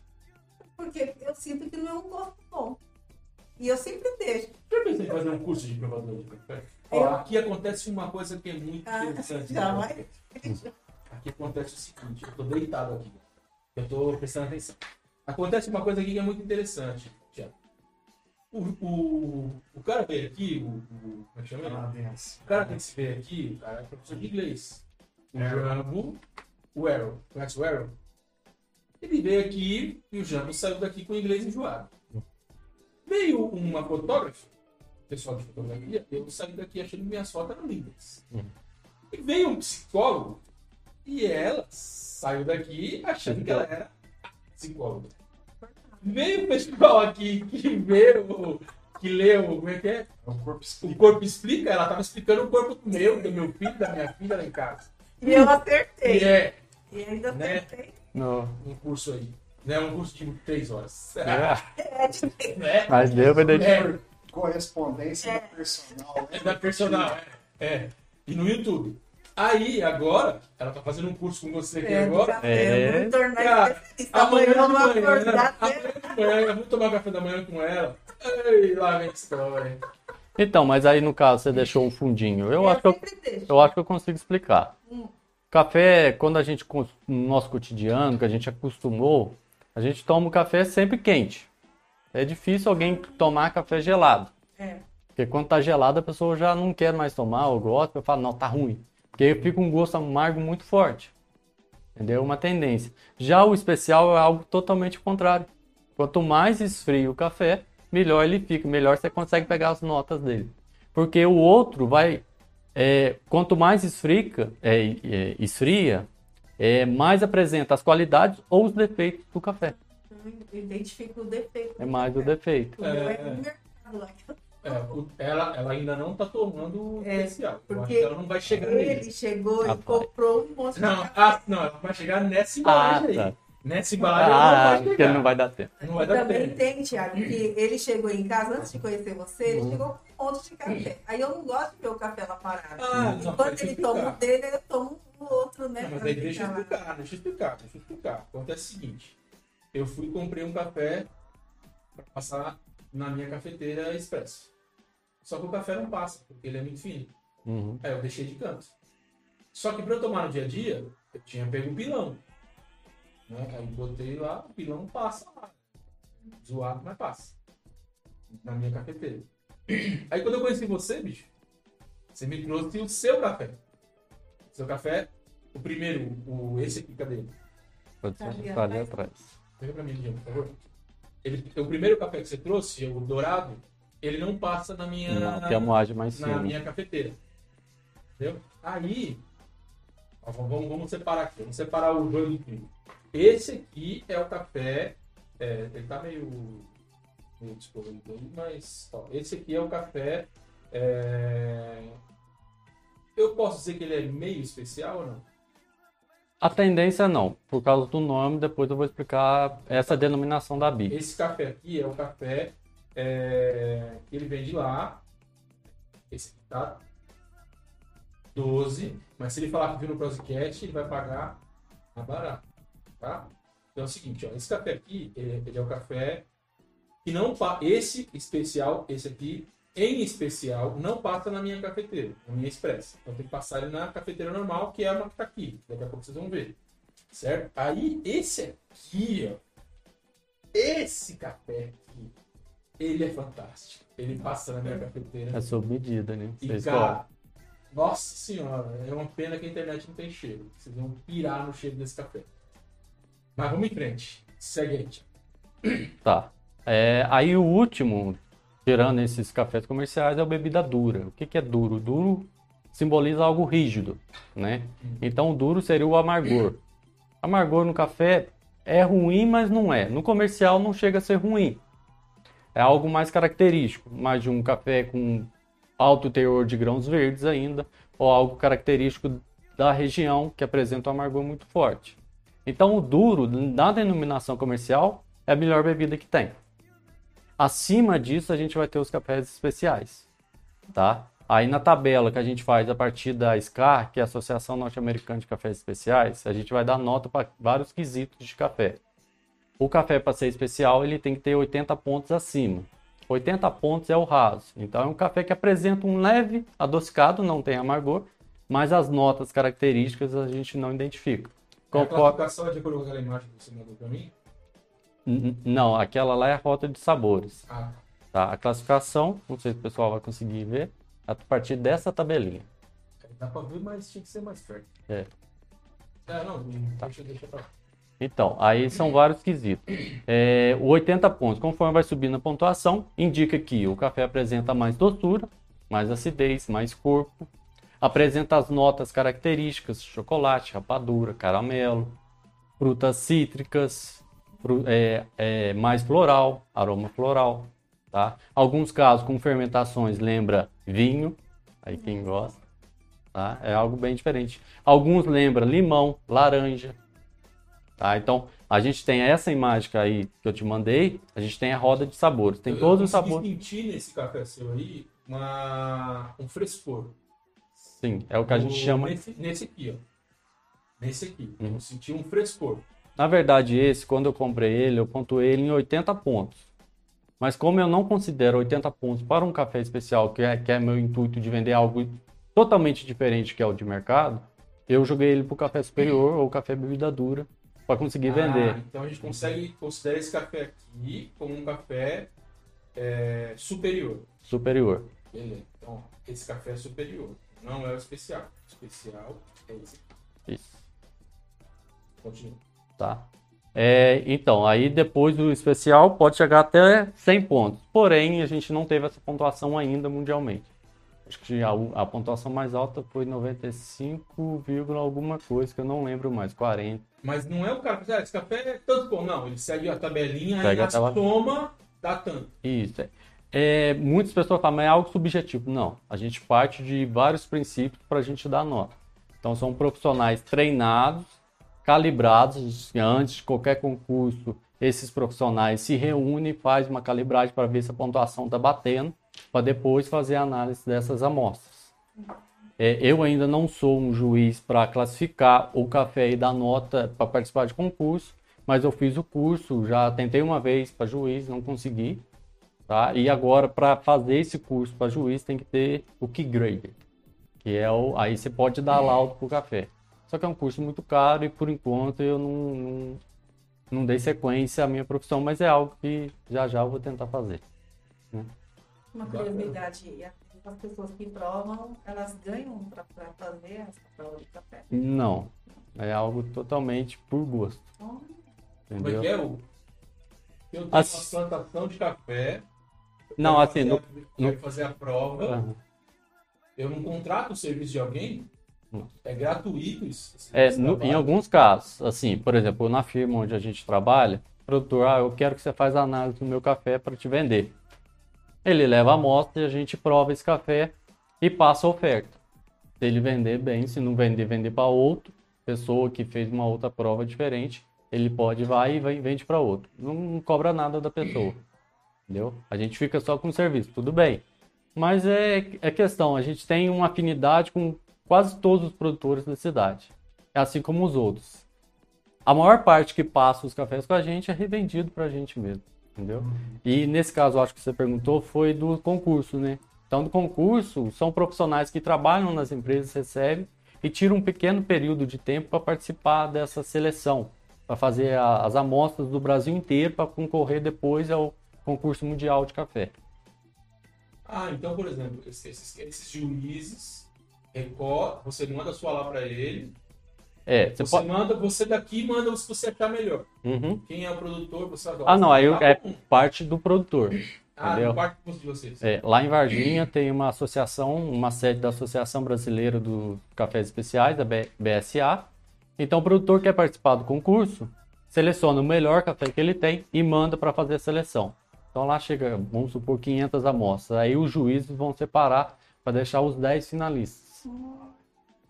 Porque eu sinto que não é um gosto bom. E eu sempre deixo. Já pensei em fazer um curso de provador de café? Ó, Eu- aqui acontece uma coisa que é muito Ah, interessante. já né? vai. Aqui acontece o seguinte, eu tô deitado aqui. Eu tô prestando atenção. Acontece uma coisa aqui que é muito interessante, Tiago. O, o, o cara veio aqui, o, o, como é que chama ele? Canadense. O cara que se veio aqui, o cara é professor de inglês. O Arrow. Jambo, o Arrow. Conhece o Arrow? Ele veio aqui e o Jambo saiu daqui com o inglês enjoado. Veio uma fotógrafa, pessoal de fotografia, eu saí daqui achando que minhas fotos eram lindas. Uhum. E veio um psicólogo e ela saiu daqui achando que ela era psicóloga. Veio o pessoal aqui que veio, que leu, como é que é? É o corpo O explica. corpo explica, ela tava explicando o corpo meu, do meu filho, da minha filha lá em casa. E eu acertei. E é E ainda Né? acertei. No... um curso aí. Né? Um curso de três horas. É, de Né? Mas deu pra. É, Correspondência da personal. né? é da personal, é. é. E no YouTube. Aí, agora, ela tá fazendo um curso com você aqui É, agora. café. É. Eu Cara. Amanhã de eu vou manhã, acordar amanhã de manhã, eu vou tomar café da manhã com ela. Ei, lá vem a história. Então, mas aí no caso você deixou um fundinho. Eu acho que eu, sempre deixo. eu acho que eu consigo explicar. Hum. Café, quando a gente, no nosso cotidiano, que a gente acostumou, a gente toma o café sempre quente. É difícil alguém tomar café gelado. É. Porque quando tá gelado, a pessoa já não quer mais tomar, ou gosta, eu falo, não, tá ruim. Porque fica um gosto amargo muito forte. Entendeu? Uma tendência. Já o especial é algo totalmente contrário. Quanto mais esfria o café, melhor ele fica, melhor você consegue pegar as notas dele. Porque o outro vai. é, quanto mais esfrica, é, é, esfria, é, mais apresenta as qualidades ou os defeitos do café. Eu identifico o defeito. É mais o defeito. É É. É, o- ela, ela ainda não tá tomando o É, especial. Porque que ela não vai chegar nele. Ele chegou Rapaz. e comprou um monte de Não, ah, não, ela vai chegar nessa Ah, embalagem tá. aí. Nessa embalagem Ah, ela não vai porque não vai dar tempo. Não vai dar Também tempo. tem, Thiago, que ele chegou em casa, antes de conhecer você, ele Uhum. chegou com um monte de café. Aí eu não gosto de ver o café lá parado. Ah, Enquanto ele toma o dele, eu tomo o outro, né? Não, mas aí deixa eu lá. explicar, deixa eu explicar, deixa eu explicar. Acontece o seguinte, eu fui e comprei um café para passar na minha cafeteira expresso. Só que o café não passa, porque ele é muito fino. Uhum. Aí eu deixei de canto. Só que para eu tomar no dia a dia, eu tinha pego um pilão. Né? Aí botei lá, o pilão passa lá. Zoado, mas passa. Na minha cafeteira. Aí quando eu conheci você, bicho, você me trouxe o seu café. Seu café, o primeiro, o, esse aqui, cadê ele? Pode Tá ali ser ali atrás. atrás. Pega pra mim, Guilherme, por favor. Ele, o primeiro café que você trouxe, o dourado, ele não passa na minha, Não, tem a moagem mais na minha cafeteira. Entendeu? Aí, ó, vamos, vamos separar aqui. Vamos separar o joio do trigo. Esse aqui é o café. é, ele tá meio, meio descolorido aí, mas ó, esse aqui é o café. é, eu posso dizer que ele é meio especial ou não? A tendência não, por causa do nome, depois eu vou explicar essa denominação da BIC. Esse café aqui é o café É, ele vende lá. Esse aqui tá 12. Mas se ele falar que viu no Prozcat, ele vai pagar a barato. Tá? Então é o seguinte, ó, esse café aqui, ele, ele é o café que não esse especial, esse aqui em especial, não passa na minha cafeteira, na minha expressa. Então tem que passar ele na cafeteira normal, que é uma que tá aqui. Daqui a pouco vocês vão ver. Certo? Aí esse aqui, ó, esse café aqui, ele é fantástico. Ele passa na minha cafeteira. É sob medida, né? E, cara, nossa senhora, é uma pena que a internet não tem cheiro. Vocês vão pirar no cheiro desse café. Mas vamos em frente. Segue aí. Tá. É, aí o último, tirando esses cafés comerciais, é o bebida dura. O que, que é duro? Duro simboliza algo rígido, né? Então o duro seria o amargor. Amargor no café é ruim, mas não é. No comercial não chega a ser ruim. É algo mais característico, mais de um café com alto teor de grãos verdes ainda, ou algo característico da região que apresenta um amargor muito forte. Então o duro, na denominação comercial, é a melhor bebida que tem. Acima disso, a gente vai ter os cafés especiais, tá? Aí na tabela que a gente faz a partir da SCAR, que é a Associação Norte-Americana de Cafés Especiais, a gente vai dar nota para vários quesitos de café. O café para ser especial, ele tem que ter 80 pontos acima. 80 pontos é o raso. Então é um café que apresenta um leve adocicado, não tem amargor, mas as notas características a gente não identifica. A Conforme- classificação é de acordo com aquela imagem que você mandou pra mim? Não, aquela lá é a rota de sabores. Ah, Tá? A classificação, não sei se o pessoal vai conseguir ver, a partir dessa tabelinha. dá pra ver, mas tinha que ser mais perto. É. É, não, deixa, deixa pra lá. Então, aí são vários quesitos. É, o 80 pontos, conforme vai subindo a pontuação, indica que o café apresenta mais doçura, mais acidez, mais corpo, apresenta as notas características, chocolate, rapadura, caramelo, frutas cítricas, fru- é, é, mais floral, aroma floral, tá? Alguns casos com fermentações lembra vinho, aí quem gosta, tá? É algo bem diferente. Alguns lembra limão, laranja, tá? Então, a gente tem essa imagem que aí que eu te mandei, a gente tem a roda de sabores, tem Eu- todos os eu sabores. sentir nesse café seu aí uma, um frescor. Sim, é o que a gente O- chama. Nesse, nesse aqui, ó. Nesse aqui. Uhum. Eu senti um frescor. Na verdade, esse, quando eu comprei ele, eu pontuei ele em 80 pontos. Mas como eu não considero 80 pontos para um café especial, que é, que é meu intuito de vender algo totalmente diferente que é o de mercado, eu joguei ele para o café superior ou café bebida dura para conseguir vender. Ah, então a gente consegue considerar esse café aqui como um café é, superior. Superior. Beleza. Então, esse café é superior. Não é o especial. O especial é esse. Isso. Continua. Tá? É, então, aí depois do especial pode chegar até 100 pontos. Porém, a gente não teve essa pontuação ainda mundialmente. Acho que a, a pontuação mais alta foi 95, vírgula alguma coisa, que eu não lembro mais, 40. Mas não é o cara que ah, esse café é tanto bom. Não, ele segue a tabelinha e Segue a tabela. soma dá tanto. Isso. É. Muitas pessoas falam, mas é algo subjetivo. Não, a gente parte de vários princípios para a gente dar nota. Então, são profissionais treinados, calibrados. Antes de qualquer concurso, esses profissionais se reúnem fazem uma calibragem para ver se a pontuação está batendo, para depois fazer a análise dessas amostras. É, eu ainda não sou um juiz para classificar o café e dar nota para participar de concurso, mas eu fiz o curso, já tentei uma vez para juiz, não consegui. Tá? E agora, para fazer esse curso para juiz, tem que ter o Key Grader, que é o. Aí você pode dar laudo para o café. Só que é um curso muito caro e por enquanto eu não, não, não dei sequência à minha profissão, mas é algo que já já eu vou tentar fazer. Uma curiosidade, as pessoas que provam, elas ganham para fazer essa prova de café. Não, é algo totalmente por gosto. Como é Entendeu? que é o. Eu tenho As- uma plantação de café. Não, assim, fazer no- fazer a prova. Aham. Eu não contrato o serviço de alguém. Não. É gratuito isso. esse- É, no- em alguns casos, assim, por exemplo, na firma onde a gente trabalha, o produtor, ah, eu quero que você faça a análise do meu café para te vender. Ele leva a amostra e a gente prova esse café e passa a oferta. Se ele vender bem, se não vender, vender para outro, pessoa que fez uma outra prova diferente, ele pode vai e vai- vende para outro. Não cobra nada da pessoa. Entendeu? A gente fica só com o serviço, tudo bem. Mas é, é questão, a gente tem uma afinidade com quase todos os produtores da cidade, assim como os outros. A maior parte que passa os cafés com a gente é revendido para a gente mesmo, entendeu? E nesse caso, acho que você perguntou, foi do concurso, né? Então, do concurso, são profissionais que trabalham nas empresas, recebem e tiram um pequeno período de tempo para participar dessa seleção, para fazer a, as amostras do Brasil inteiro para concorrer depois ao concurso mundial de café. Ah, então, por exemplo, esses, esses juízes, recor- você manda sua lá para ele, É, você você pode. manda, você daqui manda se você tá melhor. Uhum. Quem é o produtor, você vai Ah, não, aí tá é parte do produtor. Ah, entendeu? parte do de vocês. É, lá em Varginha tem uma associação, uma sede da Associação Brasileira dos Cafés Especiais, da BSA. Então o produtor quer participar do concurso, seleciona o melhor café que ele tem e manda para fazer a seleção. Então lá chega, vamos supor, 500 amostras. Aí os juízes vão separar para deixar os 10 finalistas.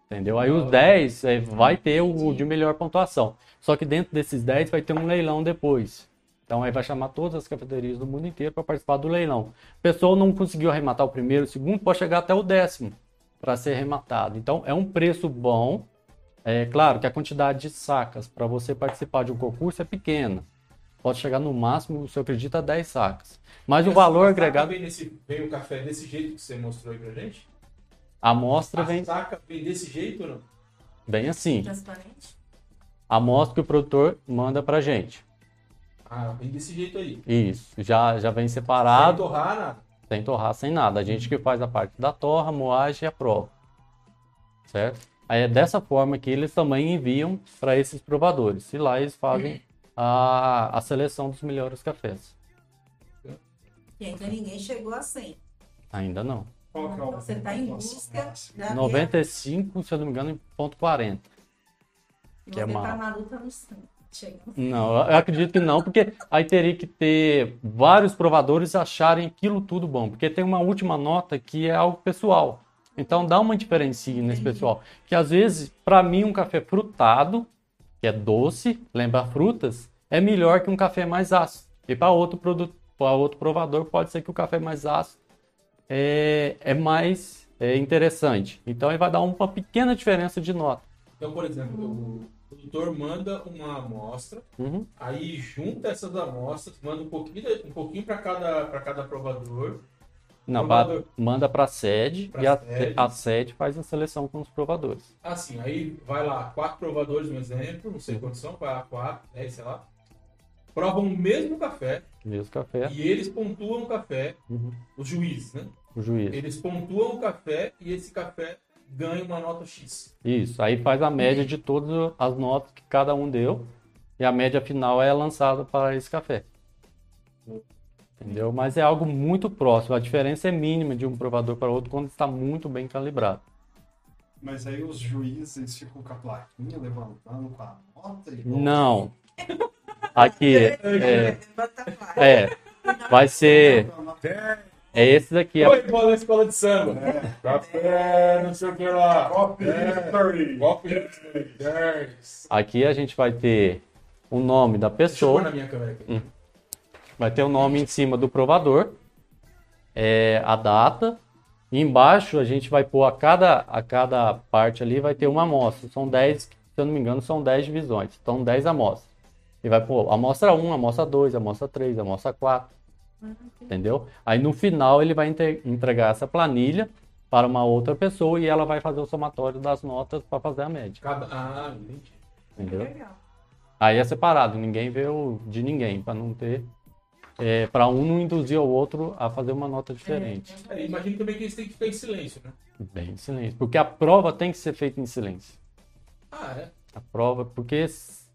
Entendeu? Aí os 10 é, vai ter o de melhor pontuação. Só que dentro desses 10 vai ter um leilão depois. Então aí vai chamar todas as cafeterias do mundo inteiro para participar do leilão. A pessoa não conseguiu arrematar o primeiro, o segundo, pode chegar até o décimo para ser arrematado. Então é um preço bom. É claro que a quantidade de sacas para você participar de um concurso é pequena. Pode chegar no máximo, se eu acredito, a 10 sacas. Mas o Essa valor saca agregado, Vem, nesse, vem o café desse jeito que você mostrou aí pra gente? a amostra A vem saca vem desse jeito ou não? bem assim. Transparente. A amostra que o produtor manda pra gente. Ah, vem desse jeito aí. Isso, já, já vem Sem separado, torrar nada. sem torrar, sem nada. A gente que faz a parte da torra, moagem e a prova. Certo? Aí é dessa forma que eles também enviam para esses provadores. E lá eles fazem a, a seleção dos melhores cafés. E ainda ninguém chegou a 100. Ainda não. Qual que é o Você está em busca da 95, se eu não me engano, em ponto 40. E que é uma- tá na luta no 100. Chegando. Não, eu acredito que não, porque aí teria que ter vários provadores acharem aquilo tudo bom, porque tem uma última nota que é algo pessoal. Então dá uma diferencinha nesse pessoal, que às vezes para mim um café frutado, que é doce, lembra frutas, é melhor que um café mais ácido. E para outro produto, para outro provador pode ser que o café mais ácido é, é mais é, interessante. Então ele vai dar uma pequena diferença de nota. Então, por exemplo, o produtor manda uma amostra, Uhum. aí junta essas amostras, manda um pouquinho, um pouquinho para cada, pra cada provador. Não, Provador. manda para a sede Pra e a, sede. a sede faz a seleção com os provadores. Assim, aí vai lá, quatro provadores, um exemplo, não sei quantos são, vai lá, quatro, dez, sei lá. Provam o mesmo café Mesmo café, e eles pontuam o café, Uhum. os juízes, né? o juiz. Eles pontuam o café e esse café ganha uma nota X. Isso, aí faz a média de todas as notas que cada um deu e a média final é lançada para esse café. Entendeu? Mas é algo muito próximo. A diferença é mínima de um provador para outro quando está muito bem calibrado. Mas aí os juízes ficam com a plaquinha levantando com a nota? igual- Não. <laughs> Aqui é, placa. é, vai ser é esse daqui. Oi, bola na escola de samba. Café, não sei o que lá. Coffee É. history. Coffee history. Aqui a gente vai ter o nome da Deixa eu pessoa. na minha câmera aqui. Vai ter o nome em cima do provador, é, a data. E embaixo a gente vai pôr a cada, a cada parte ali vai ter uma amostra. São 10, se eu não me engano, são 10 divisões. Então 10 amostras. E vai pôr amostra 1, amostra 2, amostra 3, amostra 4. Entendeu? Aí no final ele vai entre- entregar essa planilha para uma outra pessoa e ela vai fazer o somatório das notas para fazer a média. Cada... Ah, entendi. Entendeu? Legal. Aí é separado, ninguém vê o de ninguém, para não ter. É, para um não induzir o outro a fazer uma nota diferente. É, imagino também que eles têm que ficar em silêncio, né? Bem em silêncio. Porque a prova tem que ser feita em silêncio. Ah, é? A prova, porque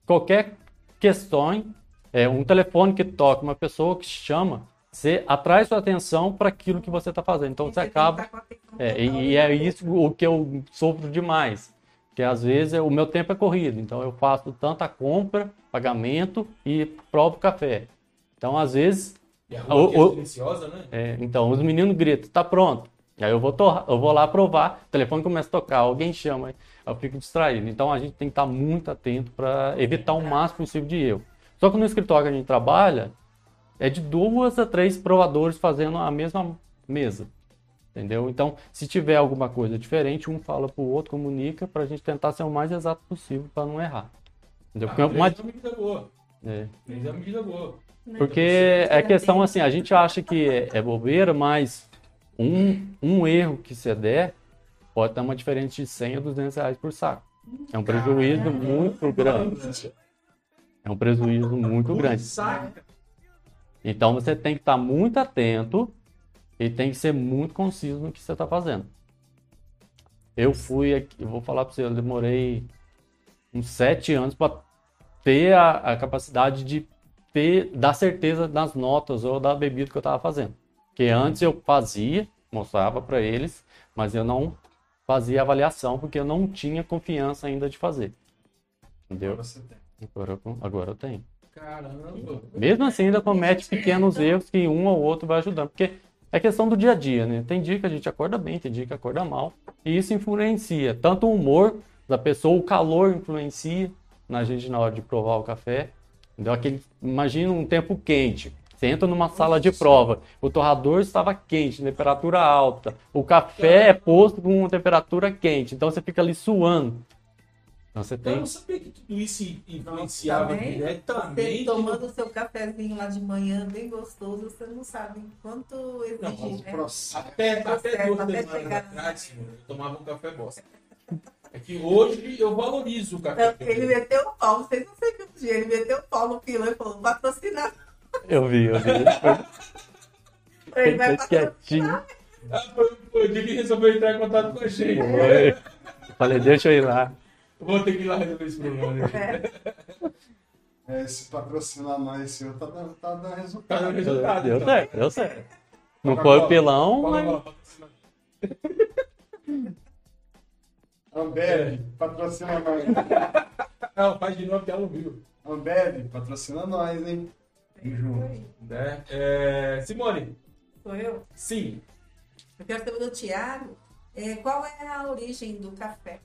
qualquer questão, é, um telefone que toca, uma pessoa que chama, você atrai sua atenção para aquilo que você está fazendo. Então E você acaba. atenção É, e, e é isso o que eu sofro demais. Que às vezes é- o meu tempo é corrido, então eu faço tanto a compra, pagamento e provo café. Então, às vezes, E a O- rua aqui é o- silenciosa, né? é, então os meninos gritam, tá pronto. Aí eu vou, torrar, eu vou lá provar, o telefone começa a tocar, alguém chama, eu fico distraído. Então a gente tem que estar muito atento para evitar o máximo possível de erro. Só que no escritório que a gente trabalha, é de duas a três provadores fazendo a mesma mesa. Entendeu? Então, se tiver alguma coisa diferente, um fala pro outro, comunica, pra gente tentar ser o mais exato possível para não errar. Entendeu? Porque Ah, uma- três é uma medida boa. é. Três é uma medida boa. Porque é questão assim, a gente acha que é, bobeira, mas um, um erro que você der pode dar uma diferença de 100 a 200 reais por saco. É um prejuízo muito grande. É um prejuízo muito grande. Então você tem que estar muito atento e tem que ser muito conciso no que você está fazendo. Eu fui aqui, eu vou falar para você, eu demorei uns sete anos para ter a, a capacidade de ter, dar certeza das notas ou da bebida que eu estava fazendo. Porque antes eu fazia, mostrava para eles, mas eu não fazia avaliação porque eu não tinha confiança ainda de fazer. Entendeu? Você tem. Agora eu, agora eu tenho. Caramba. Mesmo assim, ainda comete pequenos erros que um ou outro vai ajudando. Porque é questão do dia a dia, né? Tem dia que a gente acorda bem, tem dia que acorda mal. E isso influencia. Tanto o humor da pessoa, o calor influencia na gente na hora de provar o café. Entendeu? Aquele, imagina um tempo quente. Você entra numa sala de prova, o torrador estava quente, temperatura alta. O café é posto com uma temperatura quente, então você fica ali suando. Então você Eu tem. não sabia que tudo isso influenciava Também, diretamente. Você tomando o seu cafezinho lá de manhã, bem gostoso, você não sabe quanto O né? Até, até Processo, duas até semanas chegar- atrás, eu tomava um café bosta. É que hoje eu valorizo o café. Então, ele meteu o pau, não sei se você viu o dia, ele meteu o pau no pilão e falou, patrocinar. Eu vi, eu vi. Ele <laughs> vai patrocinar. quietinho. Ah, foi, foi o dia que resolveu entrar em contato com a gente. Foi. Falei, deixa eu ir lá. Vou ter que ir lá resolver esse problema. né? É, É, esse patrocinar nós seu tá dando, tá dando Tá resultado. dando resultado. Deu então. certo, deu certo. Não foi o pilão, mas. <laughs> Ambev, patrocina nós. <laughs> Não, faz de novo que ela não viu. Ambev, patrocina nós, hein? Junto. Né? É, Simone, Sou eu? sim. Eu quero saber do Tiago, é, qual é a origem do café?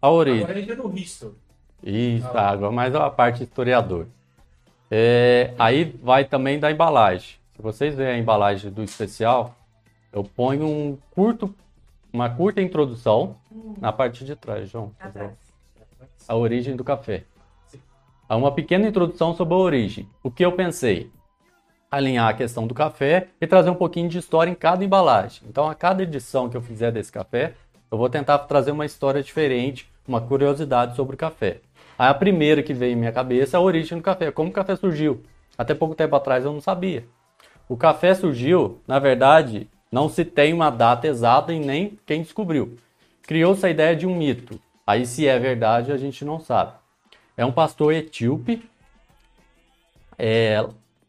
A origem. A gente é no Risto. Isso, água, mas é a parte historiador. É, aí vai também da embalagem. Se vocês verem a embalagem do especial, eu ponho um curto, uma curta introdução na parte de trás, João. Atrás. a origem do café. Há uma pequena introdução sobre a origem. O que eu pensei? Alinhar a questão do café e trazer um pouquinho de história em cada embalagem. Então, a cada edição que eu fizer desse café, eu vou tentar trazer uma história diferente, uma curiosidade sobre o café. Aí a primeira que veio em minha cabeça é a origem do café, como o café surgiu. Até pouco tempo atrás eu não sabia. O café surgiu, na verdade, não se tem uma data exata e nem quem descobriu. Criou-se a ideia de um mito. Aí, se é verdade, a gente não sabe. É um pastor etíope, é,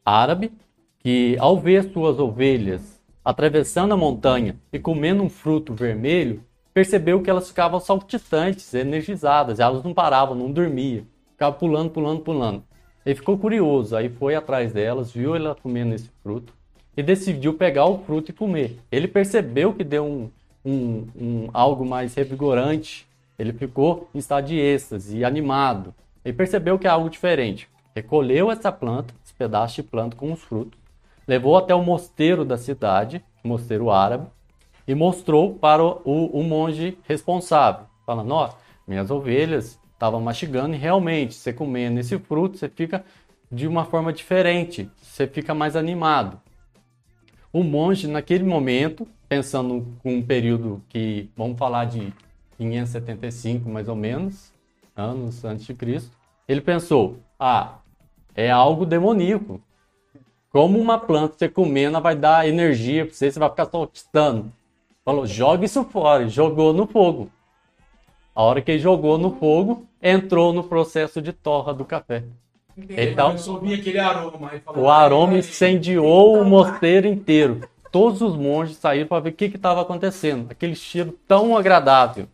árabe, que ao ver suas ovelhas atravessando a montanha e comendo um fruto vermelho, percebeu que elas ficavam saltitantes, energizadas, elas não paravam, não dormiam, ficavam pulando, pulando, pulando. Ele ficou curioso, aí foi atrás delas, viu ela comendo esse fruto e decidiu pegar o fruto e comer. Ele percebeu que deu um, um, um algo mais revigorante, ele ficou em estado de êxtase e animado. Ele percebeu que é algo diferente. Recolheu essa planta, esse pedaço de planta com os frutos, levou até o mosteiro da cidade, mosteiro árabe, e mostrou para o, o, o monge responsável, falando: Ó, minhas ovelhas estavam mastigando e realmente, você comendo esse fruto, você fica de uma forma diferente, você fica mais animado. O monge, naquele momento, pensando com um período que, vamos falar de 575 mais ou menos, anos antes de Cristo, ele pensou: ah, é algo demoníaco. Como uma planta você comendo vai dar energia para você, você vai ficar saltitando. Falou, joga isso fora. Jogou no fogo. A hora que ele jogou no fogo, entrou no processo de torra do café. Então- aroma. falou, O aroma "Ai, incendiou o mosteiro inteiro. Todos os monges saíram para ver o que estava acontecendo. Aquele cheiro tão agradável.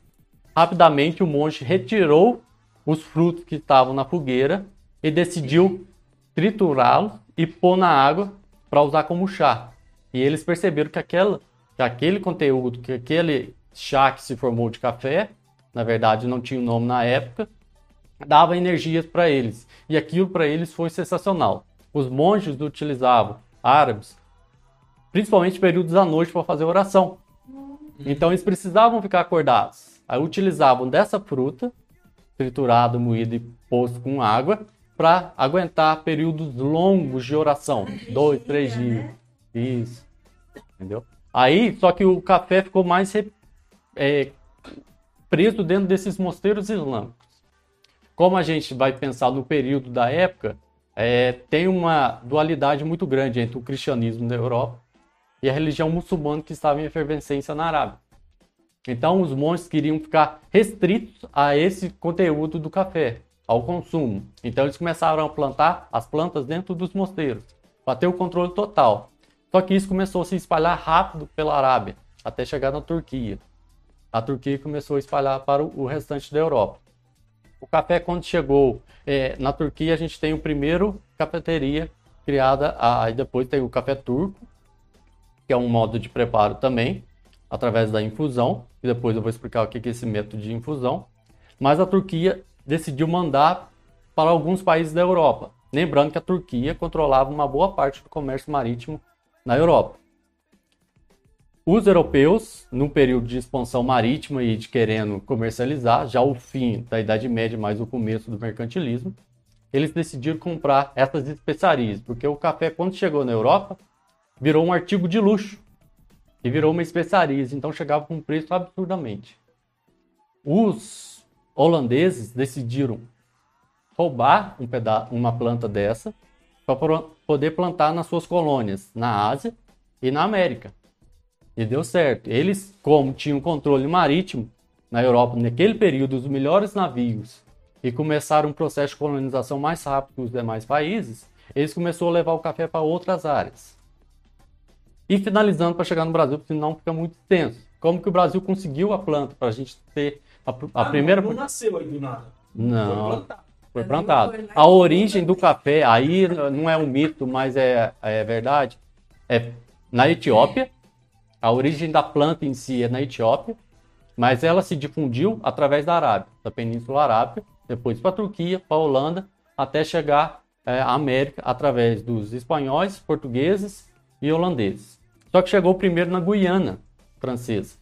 Rapidamente o monge retirou os frutos que estavam na fogueira e decidiu triturá-los e pôr na água para usar como chá. E eles perceberam que, aquela, que aquele conteúdo, que aquele chá que se formou de café, na verdade não tinha nome na época, dava energias para eles. E aquilo para eles foi sensacional. os monges utilizavam, árabes, principalmente períodos à noite para fazer oração. Então eles precisavam ficar acordados. Aí utilizavam dessa fruta, triturada, moída e posto com água, para aguentar períodos longos de oração, dois, três dias. Isso. Entendeu? Aí, só que o café ficou mais é, preso dentro desses mosteiros islâmicos. Como a gente vai pensar no período da época, é, tem uma dualidade muito grande entre o cristianismo da Europa e a religião muçulmana que estava em efervescência na Arábia. Então, os monges queriam ficar restritos a esse conteúdo do café, ao consumo. Então, eles começaram a plantar as plantas dentro dos mosteiros, para ter o controle total. Só que isso começou a se espalhar rápido pela Arábia, até chegar na Turquia. A Turquia começou a espalhar para o restante da Europa. O café, quando chegou eh, na Turquia, a gente tem o primeiro cafeteria criada, aí depois tem o café turco, que é um modo de preparo também, através da infusão, e depois eu vou explicar o que é esse método de infusão. Mas a Turquia decidiu mandar para alguns países da Europa. Lembrando que a Turquia controlava uma boa parte do comércio marítimo na Europa. Os europeus, no período de expansão marítima e de querendo comercializar, já o fim da Idade Média, mais o começo do mercantilismo, eles decidiram comprar essas especiarias, porque o café, quando chegou na Europa, virou um artigo de luxo e virou uma especiaria, então chegava com um preço absurdamente. Os holandeses decidiram roubar um uma planta dessa para poder plantar nas suas colônias, na Ásia e na América. E deu certo. Eles, como tinham controle marítimo na Europa naquele período, os melhores navios, e começaram um processo de colonização mais rápido que os demais países, eles começaram a levar o café para outras áreas. E finalizando para chegar no Brasil, porque senão fica muito extenso. Como que o Brasil conseguiu a planta para a gente ter a, a Ah, primeira. Não, não nasceu aí do nada. Foi Não, plantado. foi plantado. foi lá A origem do café, aí não é um mito, mas é, é verdade. É na Etiópia. A origem da planta em si é na Etiópia, mas ela se difundiu através da Arábia, da Península Arábica, depois para a Turquia, para a Holanda, até chegar é, à América através dos espanhóis, portugueses e holandeses. Só que chegou primeiro na Guiana francesa.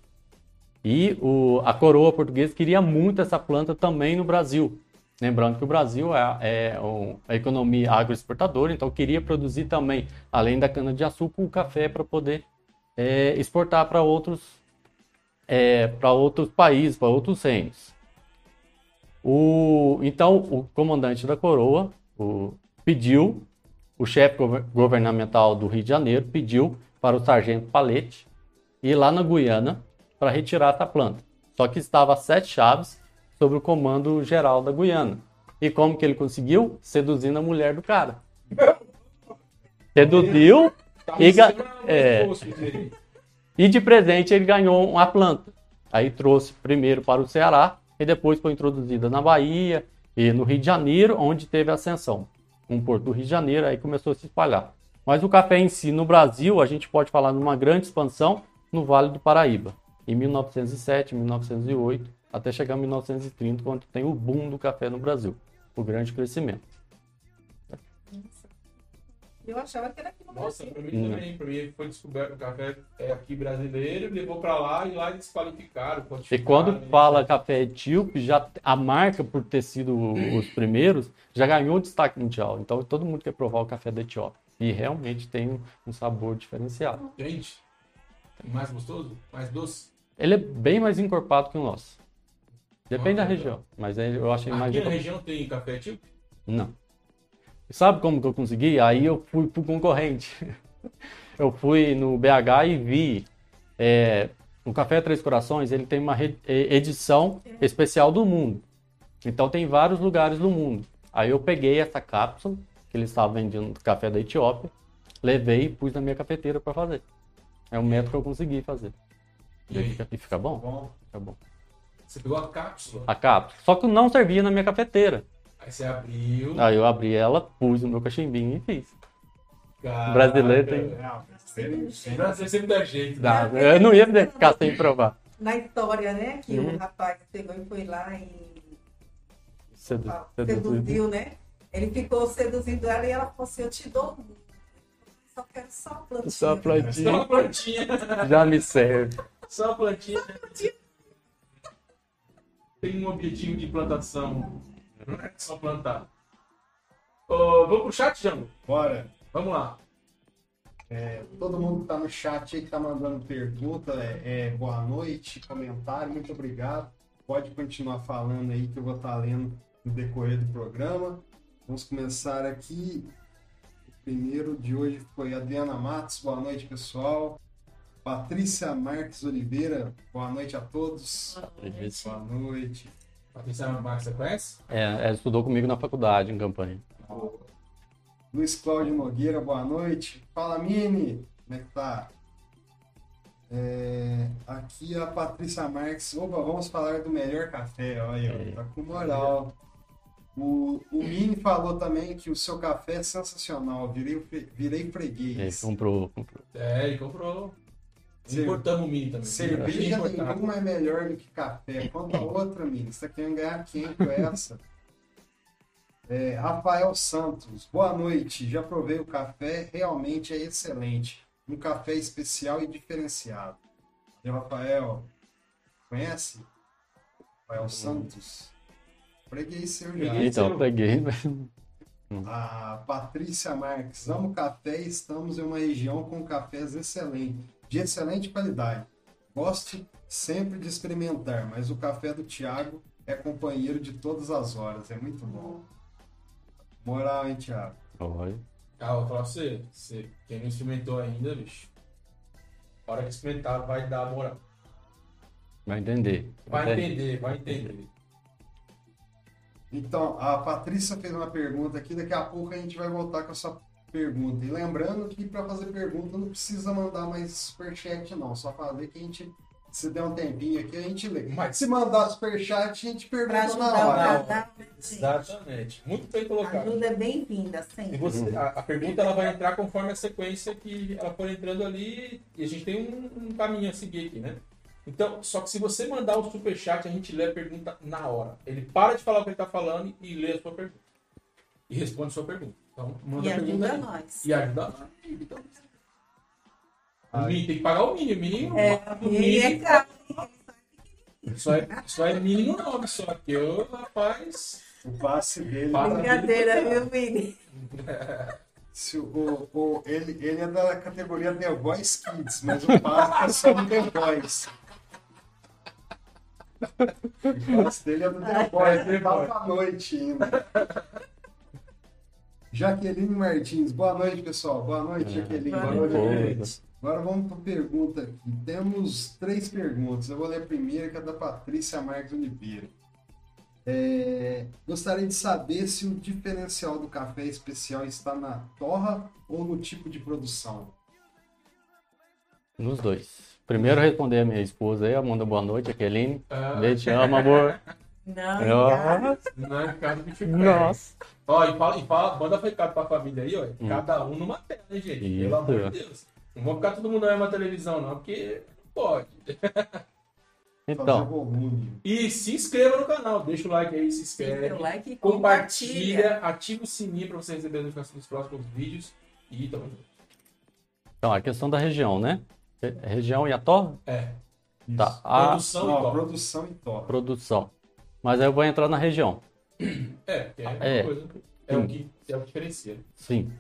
E o- a coroa portuguesa queria muito essa planta também no Brasil. Lembrando que o Brasil é, é economia agroexportadora, então queria produzir também, além da cana-de-açúcar, o café para poder é, exportar para outros, é, para outros países, para outros reinos. O, então, o comandante da coroa o, pediu, o chefe gover- governamental do Rio de Janeiro pediu para o sargento Palete ir lá na Guiana para retirar essa planta. Só que estava sete chaves sob o comando geral da Guiana. E como que ele conseguiu? Seduzindo a mulher do cara. Seduziu E um é. esforço dele. e de presente ele ganhou uma planta. Aí trouxe primeiro para o Ceará e depois foi introduzida na Bahia e no Rio de Janeiro, onde teve ascensão. Um porto do Rio de Janeiro, aí começou a se espalhar. Mas o café em si, no Brasil, a gente pode falar numa grande expansão no Vale do Paraíba. Em 1907, 1908, até chegar em 1930, quando tem o boom do café no Brasil. O grande crescimento. Eu achava que era aqui no Nossa, Brasil. pra mim também, pra mim foi descoberto o café é aqui brasileiro, levou pra lá e lá eles qualificaram. E quando né? fala café etíope, já a marca por ter sido os primeiros já ganhou destaque mundial. Então todo mundo quer provar o café da Etiópia. E realmente tem um, sabor diferenciado. Gente, mais gostoso? Mais doce? Ele é bem mais encorpado que o nosso. Depende da Nossa, região, mas aí eu achei mais Aqui na região tem café tipo? Não. E sabe como que eu consegui? Aí eu fui pro concorrente. <laughs> Eu fui no BH e vi é, o Café Três Corações, ele tem uma e- edição especial do mundo. Então tem vários lugares do mundo. Aí eu peguei essa cápsula que eles estavam vendendo do café da Etiópia, levei e pus na minha cafeteira para fazer. É um método que eu consegui fazer. E aí? fica, e fica bom? Bom, Fica bom. você pegou a cápsula, A cápsula. Só que não servia na minha cafeteira. Aí você abriu. Aí eu abri ela, pus no meu cachimbinho e fiz. caraca, brasileiro tem- Não, sempre- sempre- Brasileiro sempre dá jeito. Dá. né? Eu não ia ficar sem provar. Na história, né? Que o rapaz pegou e foi lá e Sedu- ah, seduzido. seduziu, né? Ele ficou seduzindo ela e ela falou assim, eu te dou. Só quero só a plantinha. Só a Só plantinha. uma plantinha. Já me serve. Só uma plantinha. Tem um objetivo de plantação. Não é só plantar. Ô, vamos pro chat, Jango? Bora. Vamos lá. É, todo mundo que tá no chat aí que tá mandando pergunta, é, é, boa noite, comentário, muito obrigado. Pode continuar falando aí que eu vou estar lendo no decorrer do programa. Vamos começar aqui. O primeiro de hoje foi Adriana Matos, boa noite pessoal. Patrícia Marques Oliveira, boa noite a todos. Boa noite. Patrícia Marques, você conhece? É, ela estudou comigo na faculdade, em campanha. Luiz Cláudio Nogueira, boa noite. Fala, Mini, como é que tá? É, aqui a Patrícia Marques. Opa, vamos falar do melhor café. Olha, É. tá com moral. O, o Mini falou também que o seu café é sensacional. Virei, virei Ele freguês. comprou, comprou. É, ele comprou. Cer- Importamos o mini também. Cerveja nenhuma é melhor do que café. Conta <laughs> outra, Mini. Você tá querendo ganhar quem com essa? É, Rafael Santos, boa noite. Já provei o café, realmente é excelente. Um café especial e diferenciado. E Rafael, conhece? Rafael Santos? Preguei seu já. Preguei. Então, seu. eu peguei. A Patrícia Marques, amo café e estamos em uma região com cafés excelentes, de excelente qualidade. Gosto sempre de experimentar, mas o café do Thiago é companheiro de todas as horas, é muito bom. Moral, hein, Thiago? Olha. Ah, vou falar pra você, você. Quem não experimentou ainda, bicho. A hora que experimentar, vai dar moral. Vai entender. Vai entender, vai entender. Então, a Patrícia fez uma pergunta aqui, daqui a pouco a gente vai voltar com a sua pergunta. E lembrando que para fazer pergunta não precisa mandar mais superchat, não. Só fazer que a gente, se der um tempinho aqui, a gente lê. Mas- Se mandar superchat, a gente pergunta na hora. Exatamente. Muito bem colocado. Ajuda é bem-vinda, E sempre. você, a, a pergunta ela vai entrar conforme a sequência que ela for entrando ali e a gente tem um, um caminho a seguir aqui, né? Então, só que se você mandar o superchat, a gente lê a pergunta na hora. Ele para de falar o que ele está falando e lê a sua pergunta. E responde a sua pergunta. Então, manda E ajuda aí. nós. E ajuda nós. Então, o mini, tem que pagar o mínimo. mínimo É, o é mínimo caro. só, é, só é mínimo nome, só que eu, rapaz. O passe dele. Passe. Brincadeira, viu, Vini? Se o, o- o- ele, ele é da categoria The Voice Kids, mas o passe é só do The Voice. O passe dele é do The Voice, ele tá pra noite ainda. Jaqueline Martins, boa noite, pessoal. Boa noite, Jaqueline. Boa Boa noite. noite. Agora vamos para pergunta aqui. Temos três perguntas. Eu vou ler a primeira, que é da Patrícia Marques Oliveira. É, gostaria de saber se o diferencial do café especial está na torra ou no tipo de produção. Nos dois. Primeiro responder a minha esposa aí, Amanda, boa noite, Aqueline. Ah, Beijo, amo, amor. <laughs> Não, obrigada. não é Nossa. Ó, e fala, e fala, manda recado pra família aí, ó. Cada um numa tela, hein, gente? Isso. Pelo amor de Deus. Não vamos ficar todo mundo na mesma televisão, não, porque não pode. <laughs> Então. E se inscreva no canal, deixa o like aí, se inscreve. Like e compartilha, ativa o sininho pra você receber as notificações dos próximos vídeos. E tamo junto. então, a questão da região, né? Re- Região e a torre? É. Tá. A Produção e Ó, top. produção e torra. produção. Mas aí eu vou entrar na região. É, é, É. coisa é o que é o que diferencia. Sim.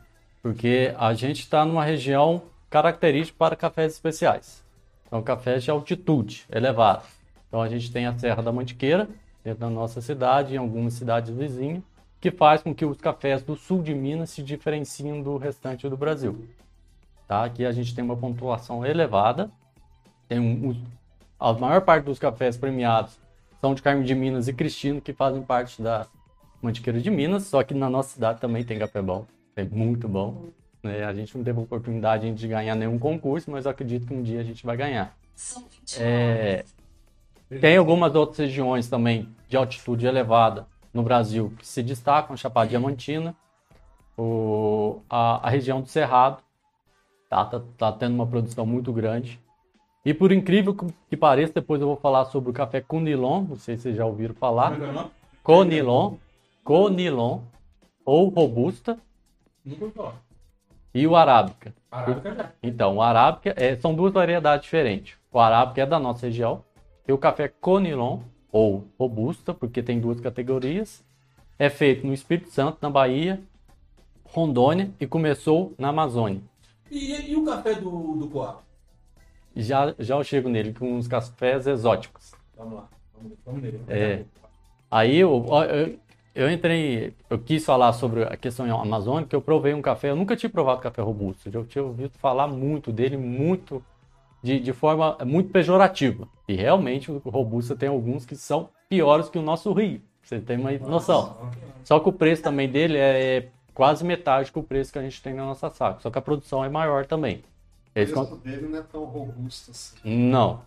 Porque a gente está numa região característica para cafés especiais. São cafés de altitude elevada. Então a gente tem a Serra da Mantiqueira, dentro da nossa cidade, e em algumas cidades vizinhas, que faz com que os cafés do sul de Minas se diferenciem do restante do Brasil. Tá? Aqui a gente tem uma pontuação elevada. Tem um, a maior parte dos cafés premiados são de Carme de Minas e Cristino, que fazem parte da Mantiqueira de Minas, só que na nossa cidade também tem café bom, é muito bom. né? A gente não teve oportunidade de ganhar nenhum concurso, mas acredito que um dia a gente vai ganhar. É, tem algumas outras regiões também de altitude elevada no Brasil que se destacam, Chapada Diamantina, o, a, a região do Cerrado, tá, tá, tá tendo uma produção muito grande. E por incrível que- pareça, depois eu vou falar sobre o café Cunilon, não sei se vocês já ouviram falar. Como é é? Conilon, Conilon, ou robusta Nunca ouvi falar. e o arábica. Arábica já. Então, o arábica é, são duas variedades diferentes. O arábica é da nossa região e o café conilon ou robusta, porque tem duas categorias, é feito no Espírito Santo, na Bahia, Rondônia e começou na Amazônia. E, e o café do, do Coab? Já, já eu chego nele com uns cafés exóticos. Vamos lá. Vamos, vamos nele. É. Aí eu, eu, eu entrei, eu quis falar sobre a questão amazônica, eu provei um café, eu nunca tinha provado café robusto, eu tinha ouvido falar muito dele, muito, de, de forma muito pejorativa. E realmente o robusto tem alguns que são piores que o nosso Rio, você tem uma noção. Só que o preço também dele é quase metade que o preço que a gente tem na nossa saca, só que a produção é maior também. O Eles preço con- dele não é tão robusto assim. Não.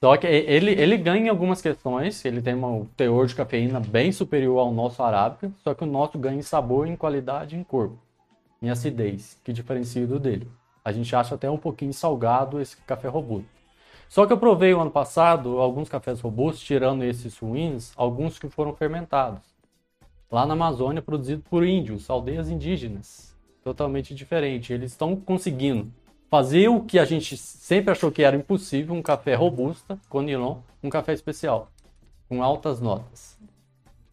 Só que ele, ele ganha em algumas questões, ele tem um teor de cafeína bem superior ao nosso arábica, só que o nosso ganha em sabor, em qualidade em corpo, em acidez, que diferencia do dele. A gente acha até um pouquinho salgado esse café robusto. Só que eu provei o ano passado alguns cafés robustos, tirando esses ruins, alguns que foram fermentados. Lá na Amazônia, produzido por índios, aldeias indígenas. Totalmente diferente. Eles estão conseguindo fazer o que a gente sempre achou que era impossível, um café robusta, conilon, um café especial, com altas notas.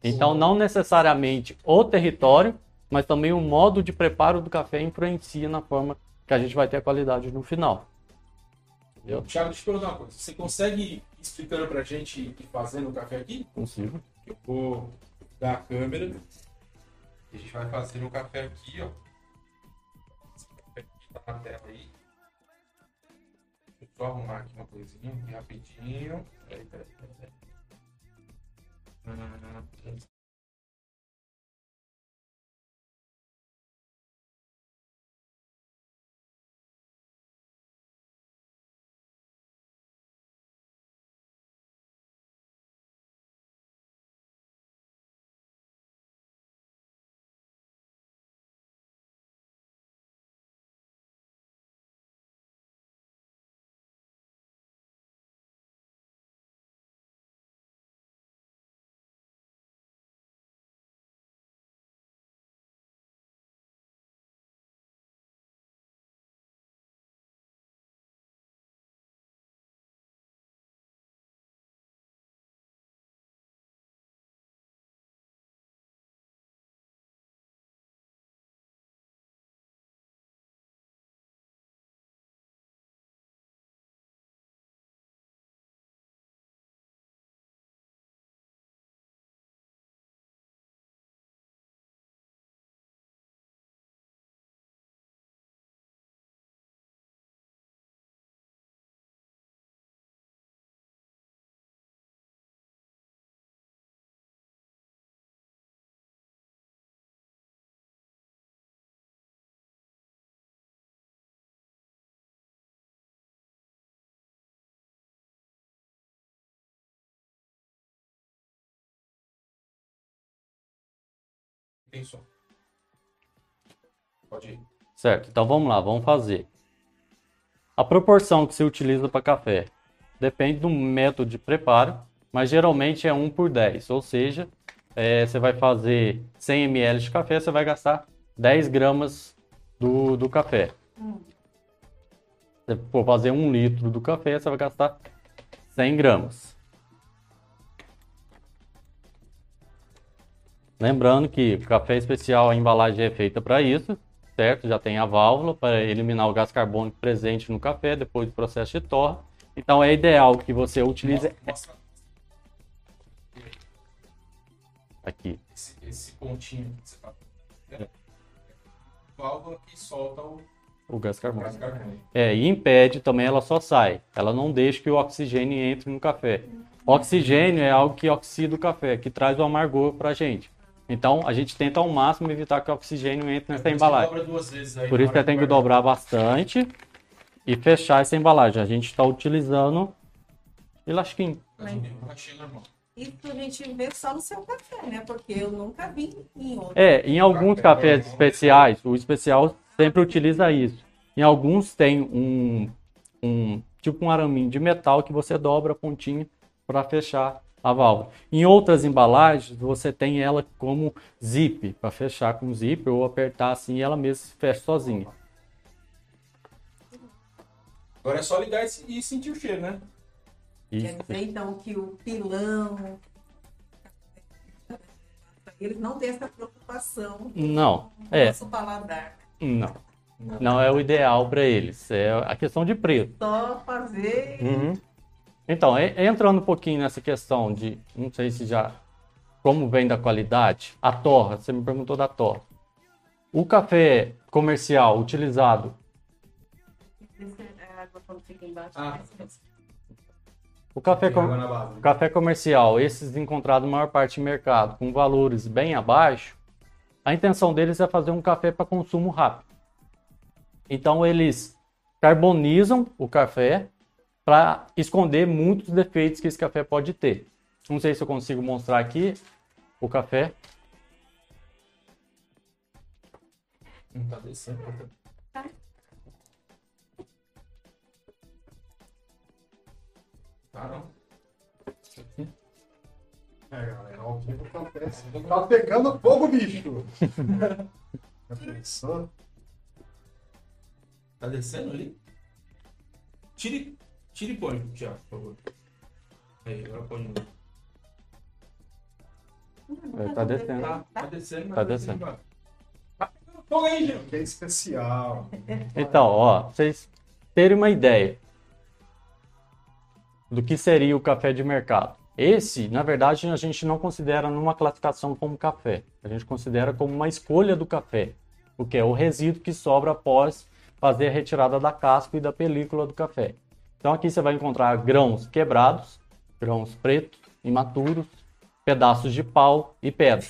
Então, não necessariamente o território, mas também o modo de preparo do café influencia na forma que a gente vai ter a qualidade no final. Entendeu? Thiago, deixa eu perguntar uma coisa. Você consegue ir explicando pra gente e fazendo o café aqui? Consigo. Eu vou dar a câmera. A gente vai fazer um café aqui, ó. Na tela aí. Deixa eu só arrumar aqui uma coisinha rapidinho. Peraí, peraí, peraí. Tem som. Pode ir. Certo, então vamos lá, vamos fazer. A proporção que se utiliza para café depende do método de preparo, mas geralmente é 1 por 10, ou seja, é, você vai fazer 100 ml de café, você vai gastar 10 gramas do, do café. Se for fazer 1 litro do café, você vai gastar 100 gramas. Lembrando que o café especial, a embalagem é feita para isso, certo? Já tem a válvula para eliminar o gás carbônico presente no café depois do processo de torra. Então é ideal que você utilize mostra aqui. esse, esse pontinho que você tá. É. Válvula que solta o O gás carbônico. gás carbônico. É, e impede também, ela só sai. Ela não deixa que o oxigênio entre no café. Oxigênio é algo que oxida o café, que traz o amargor pra gente. Então, a gente tenta ao máximo evitar que o oxigênio entre nessa que embalagem. dobra duas vezes aí Por isso você tem que dobrar bastante e fechar essa embalagem. A gente está utilizando elastiquinho. Isso a gente vê só no seu café, né? Porque eu nunca vi em outro. É, em alguns cafés especiais, o especial sempre utiliza isso. Em alguns tem um, um tipo um araminho de metal que você dobra a pontinha para fechar a válvula. Em outras embalagens, você tem ela como zip, para fechar com zip ou apertar assim e ela mesma se fecha sozinha. Agora é só ligar e, sentir o cheiro, né? Quer dizer, então, que o pilão. Eles não têm essa preocupação Não, com é. nosso paladar. Não. Não é o ideal para eles. É a questão de preço. Só fazer. Uhum. Então, entrando um pouquinho nessa questão de, não sei se já, como vem da qualidade, a torra, você me perguntou da torra. O café comercial utilizado. Ah. o café, com- café comercial, esses encontrados maior parte em mercado, com valores bem abaixo, a intenção deles é fazer um café para consumo rápido. Então, eles carbonizam o café para esconder muitos defeitos que esse café pode ter. Não sei se eu consigo mostrar aqui o café. Não tá descendo. tá- Tá não. É, galera, ao vivo acontece. Tá pegando fogo, bicho! <laughs> Já pensou? Tá descendo ali? Tire, tire e põe, Thiago, por favor. Aí, agora põe. É, tá descendo. Tá, tá descendo, mas Tá descendo. embora. Tá fogo aí, gente. Que é especial. Então, ó, pra vocês terem uma ideia do que seria o café de mercado. Esse, na verdade, a gente não considera numa classificação como café. A gente considera como uma escolha do café, o que é o resíduo que sobra após fazer a retirada da casca e da película do café. Então aqui você vai encontrar grãos quebrados, grãos pretos, imaturos, pedaços de pau e pedra.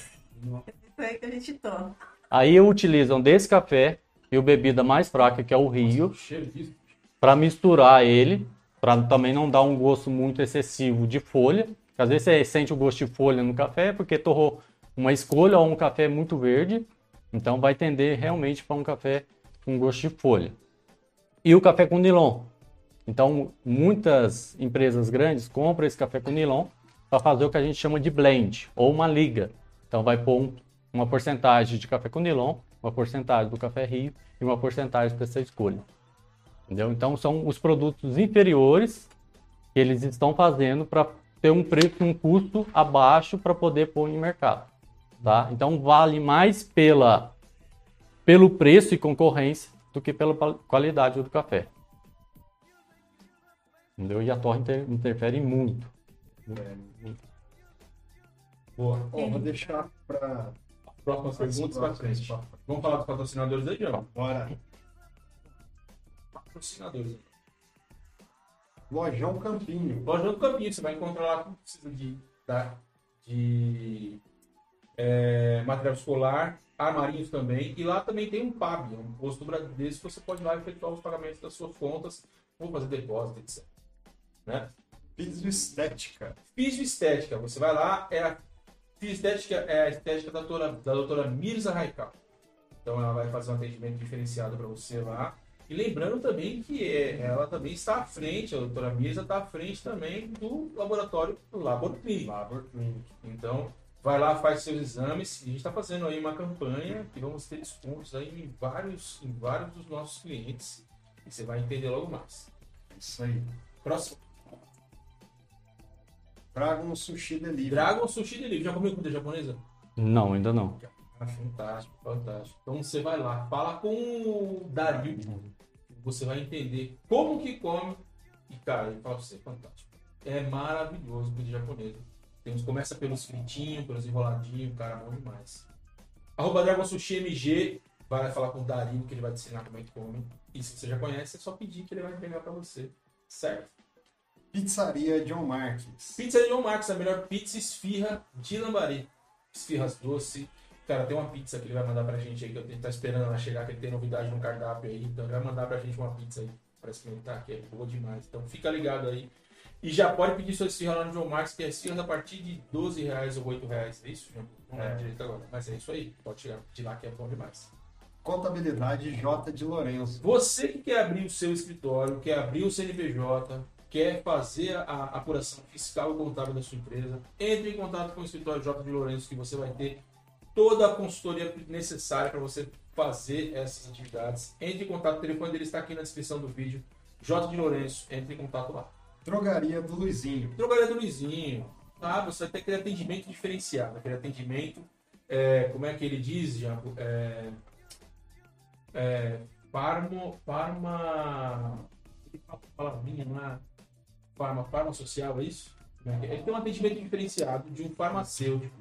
Aí que a gente toma. Aí utilizam desse café e o bebida mais fraca, que é o rio, para misturar ele, para também não dar um gosto muito excessivo de folha. Às vezes você sente o gosto de folha no café porque torrou uma escolha ou um café muito verde, então vai tender realmente para um café com gosto de folha. E o café com nilon. Então, muitas empresas grandes compram esse café com nilon para fazer o que a gente chama de blend ou uma liga. Então, vai pôr um- uma porcentagem de café com nilon, uma porcentagem do café rio e uma porcentagem dessa escolha. Entendeu? Então são os produtos inferiores que eles estão fazendo para ter um preço, um custo abaixo para poder pôr em mercado. Tá? Então vale mais pela, pelo preço e concorrência do que pela qual- qualidade do café. Entendeu? E a torre inter- interfere muito. Boa. Ó, vou deixar pra. Próximas perguntas pra frente. Vamos falar dos patrocinadores aí, João? Bora. Patrocinadores. Lojão Campinho. Loja do Campinho, você vai encontrar lá tudo que precisa de, tá? de é, material escolar, armarinhos também. E lá também tem um PAB, um posto do Bradesco, você pode ir lá efetuar os pagamentos das suas contas, ou fazer depósito, etc. Né? Piso Estética. Piso Estética, você vai lá, é a Piso Estética é a estética da doutora, da doutora Mirza Raikal. Então ela vai fazer um atendimento diferenciado para você lá. E lembrando também que é, ela também está à frente, a doutora Mirza está à frente também do laboratório Labor Clinic. Labor Clinic. Então, vai lá, faz seus exames. E a gente está fazendo aí uma campanha que vamos ter descontos aí em vários, em vários dos nossos clientes. E você vai entender logo mais. Isso aí. Próximo. Dragon Sushi Delivery. Dragon Sushi Delivery. Já comeu comida japonesa? Não, ainda não. Ah, fantástico, fantástico. Então você vai lá, fala com o Dario, você vai entender como que come. E cara, ele fala pra você, fantástico. É maravilhoso comida japonesa. Tem uns, começa pelos fritinhos, pelos enroladinhos, cara, bom demais. Arroba Dragon Sushi MG, vai lá falar com o Dario que ele vai te ensinar como é que come. E se você já conhece, é só pedir que ele vai entregar pra você. Certo? Pizzaria John Marques. Pizza de John Marcos, a melhor pizza esfirra de Lambari. Esfirras doce. Cara, tem uma pizza que ele vai mandar pra gente aí, que a gente tá esperando ela chegar, que ele tem novidade no cardápio aí. Então ele vai mandar pra gente uma pizza aí pra experimentar, que é boa demais. Então fica ligado aí. E já pode pedir sua esfirra lá no John Marcos, que é esfirras a partir de 12 reais ou 8 reais. É isso, João? Não É. direito agora. Mas é isso aí. Pode chegar de lá que é bom demais. Contabilidade J de Lourenço. Você que quer abrir o seu escritório, quer abrir o CNPJ, quer fazer a apuração fiscal e contábil da sua empresa, entre em contato com o escritório J de Lourenço que você vai ter toda a consultoria necessária para você fazer essas atividades. Entre em contato, o telefone dele está aqui na descrição do vídeo. J de Lourenço, entre em contato lá. Drogaria do Luizinho. Drogaria do Luizinho, tá? Você vai ter aquele atendimento diferenciado, aquele atendimento, é, como é que ele diz, já? É, é, farmo, farma, ele fala palavrinha lá, farma, farma social, é isso? É é? Ele tem um atendimento diferenciado de um farmacêutico,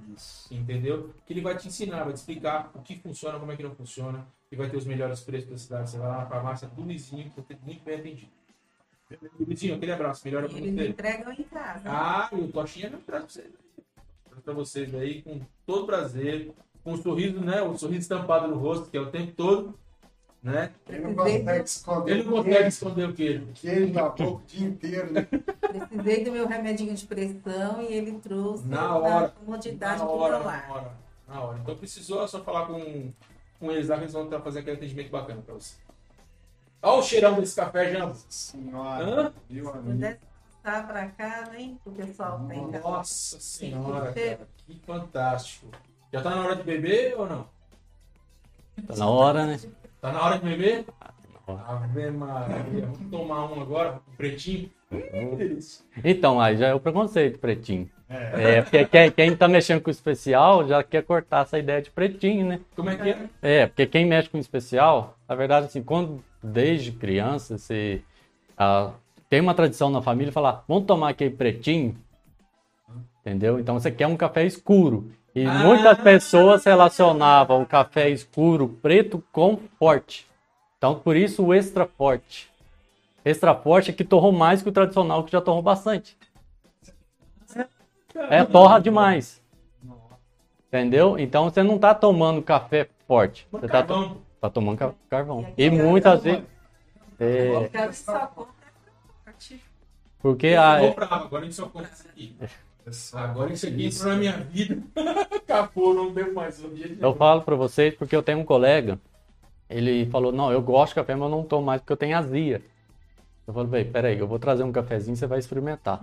entendeu? Que ele vai te ensinar, vai te explicar o que funciona, como é que não funciona, e vai ter os melhores preços da cidade. Você vai lá na farmácia do Luizinho, que você muito bem atendido. Luizinho, aquele abraço, melhora pra Eles você. entregam em casa. Ah, e o Tochinha não traz pra vocês. Traz pra vocês aí com todo prazer, com um sorriso, né? O sorriso estampado no rosto, que é o tempo todo, né? Ele não consegue esconder Ele não o consegue queijo, esconder o queijo. queijo na boca o dia inteiro, né? Precisei do meu remedinho de pressão e ele trouxe Na hora. comodidade Na do hora, meu lar. na hora, na hora. Então precisou é só falar com, com eles lá que eles vão tentar fazer aquele atendimento bacana pra você. Olha o cheirão desse café. Nossa senhora, Hã? meu amigo. passar pra cá, nem o pessoal tá em casa. Nossa senhora, cara, que fantástico. Já tá na hora de beber ou não? Tá na hora, né? Tá na hora de beber? Ave Maria, vamos tomar um agora, pretinho. Então, aí já é o preconceito, pretinho. É. É, porque quem, quem tá mexendo com o especial já quer cortar essa ideia de pretinho, né? Como é que é? É, porque quem mexe com especial, na verdade, assim, quando desde criança você ah, tem uma tradição na família falar, vamos tomar aquele pretinho, entendeu? Então você quer um café escuro. E Ah! muitas pessoas relacionavam o café escuro preto com forte. Então por isso o extra forte. Extra forte é que torrou mais que o tradicional, que já torrou bastante. É, torra demais. Entendeu? Então você não tá tomando café forte. Você tá, to- Carvão. tá tomando ca- carvão. E E é muitas carvão. vezes. É, porque Eu a, agora a gente só compra isso aqui. <laughs> Agora isso aqui entrou na minha vida. <laughs> Acabou, não deu mais. Um dia eu falo pra vocês porque eu tenho um colega, ele falou: Não, eu gosto de café, mas eu não tomo mais porque eu tenho azia. Eu falei: Bem, peraí, eu vou trazer um cafezinho, você vai experimentar.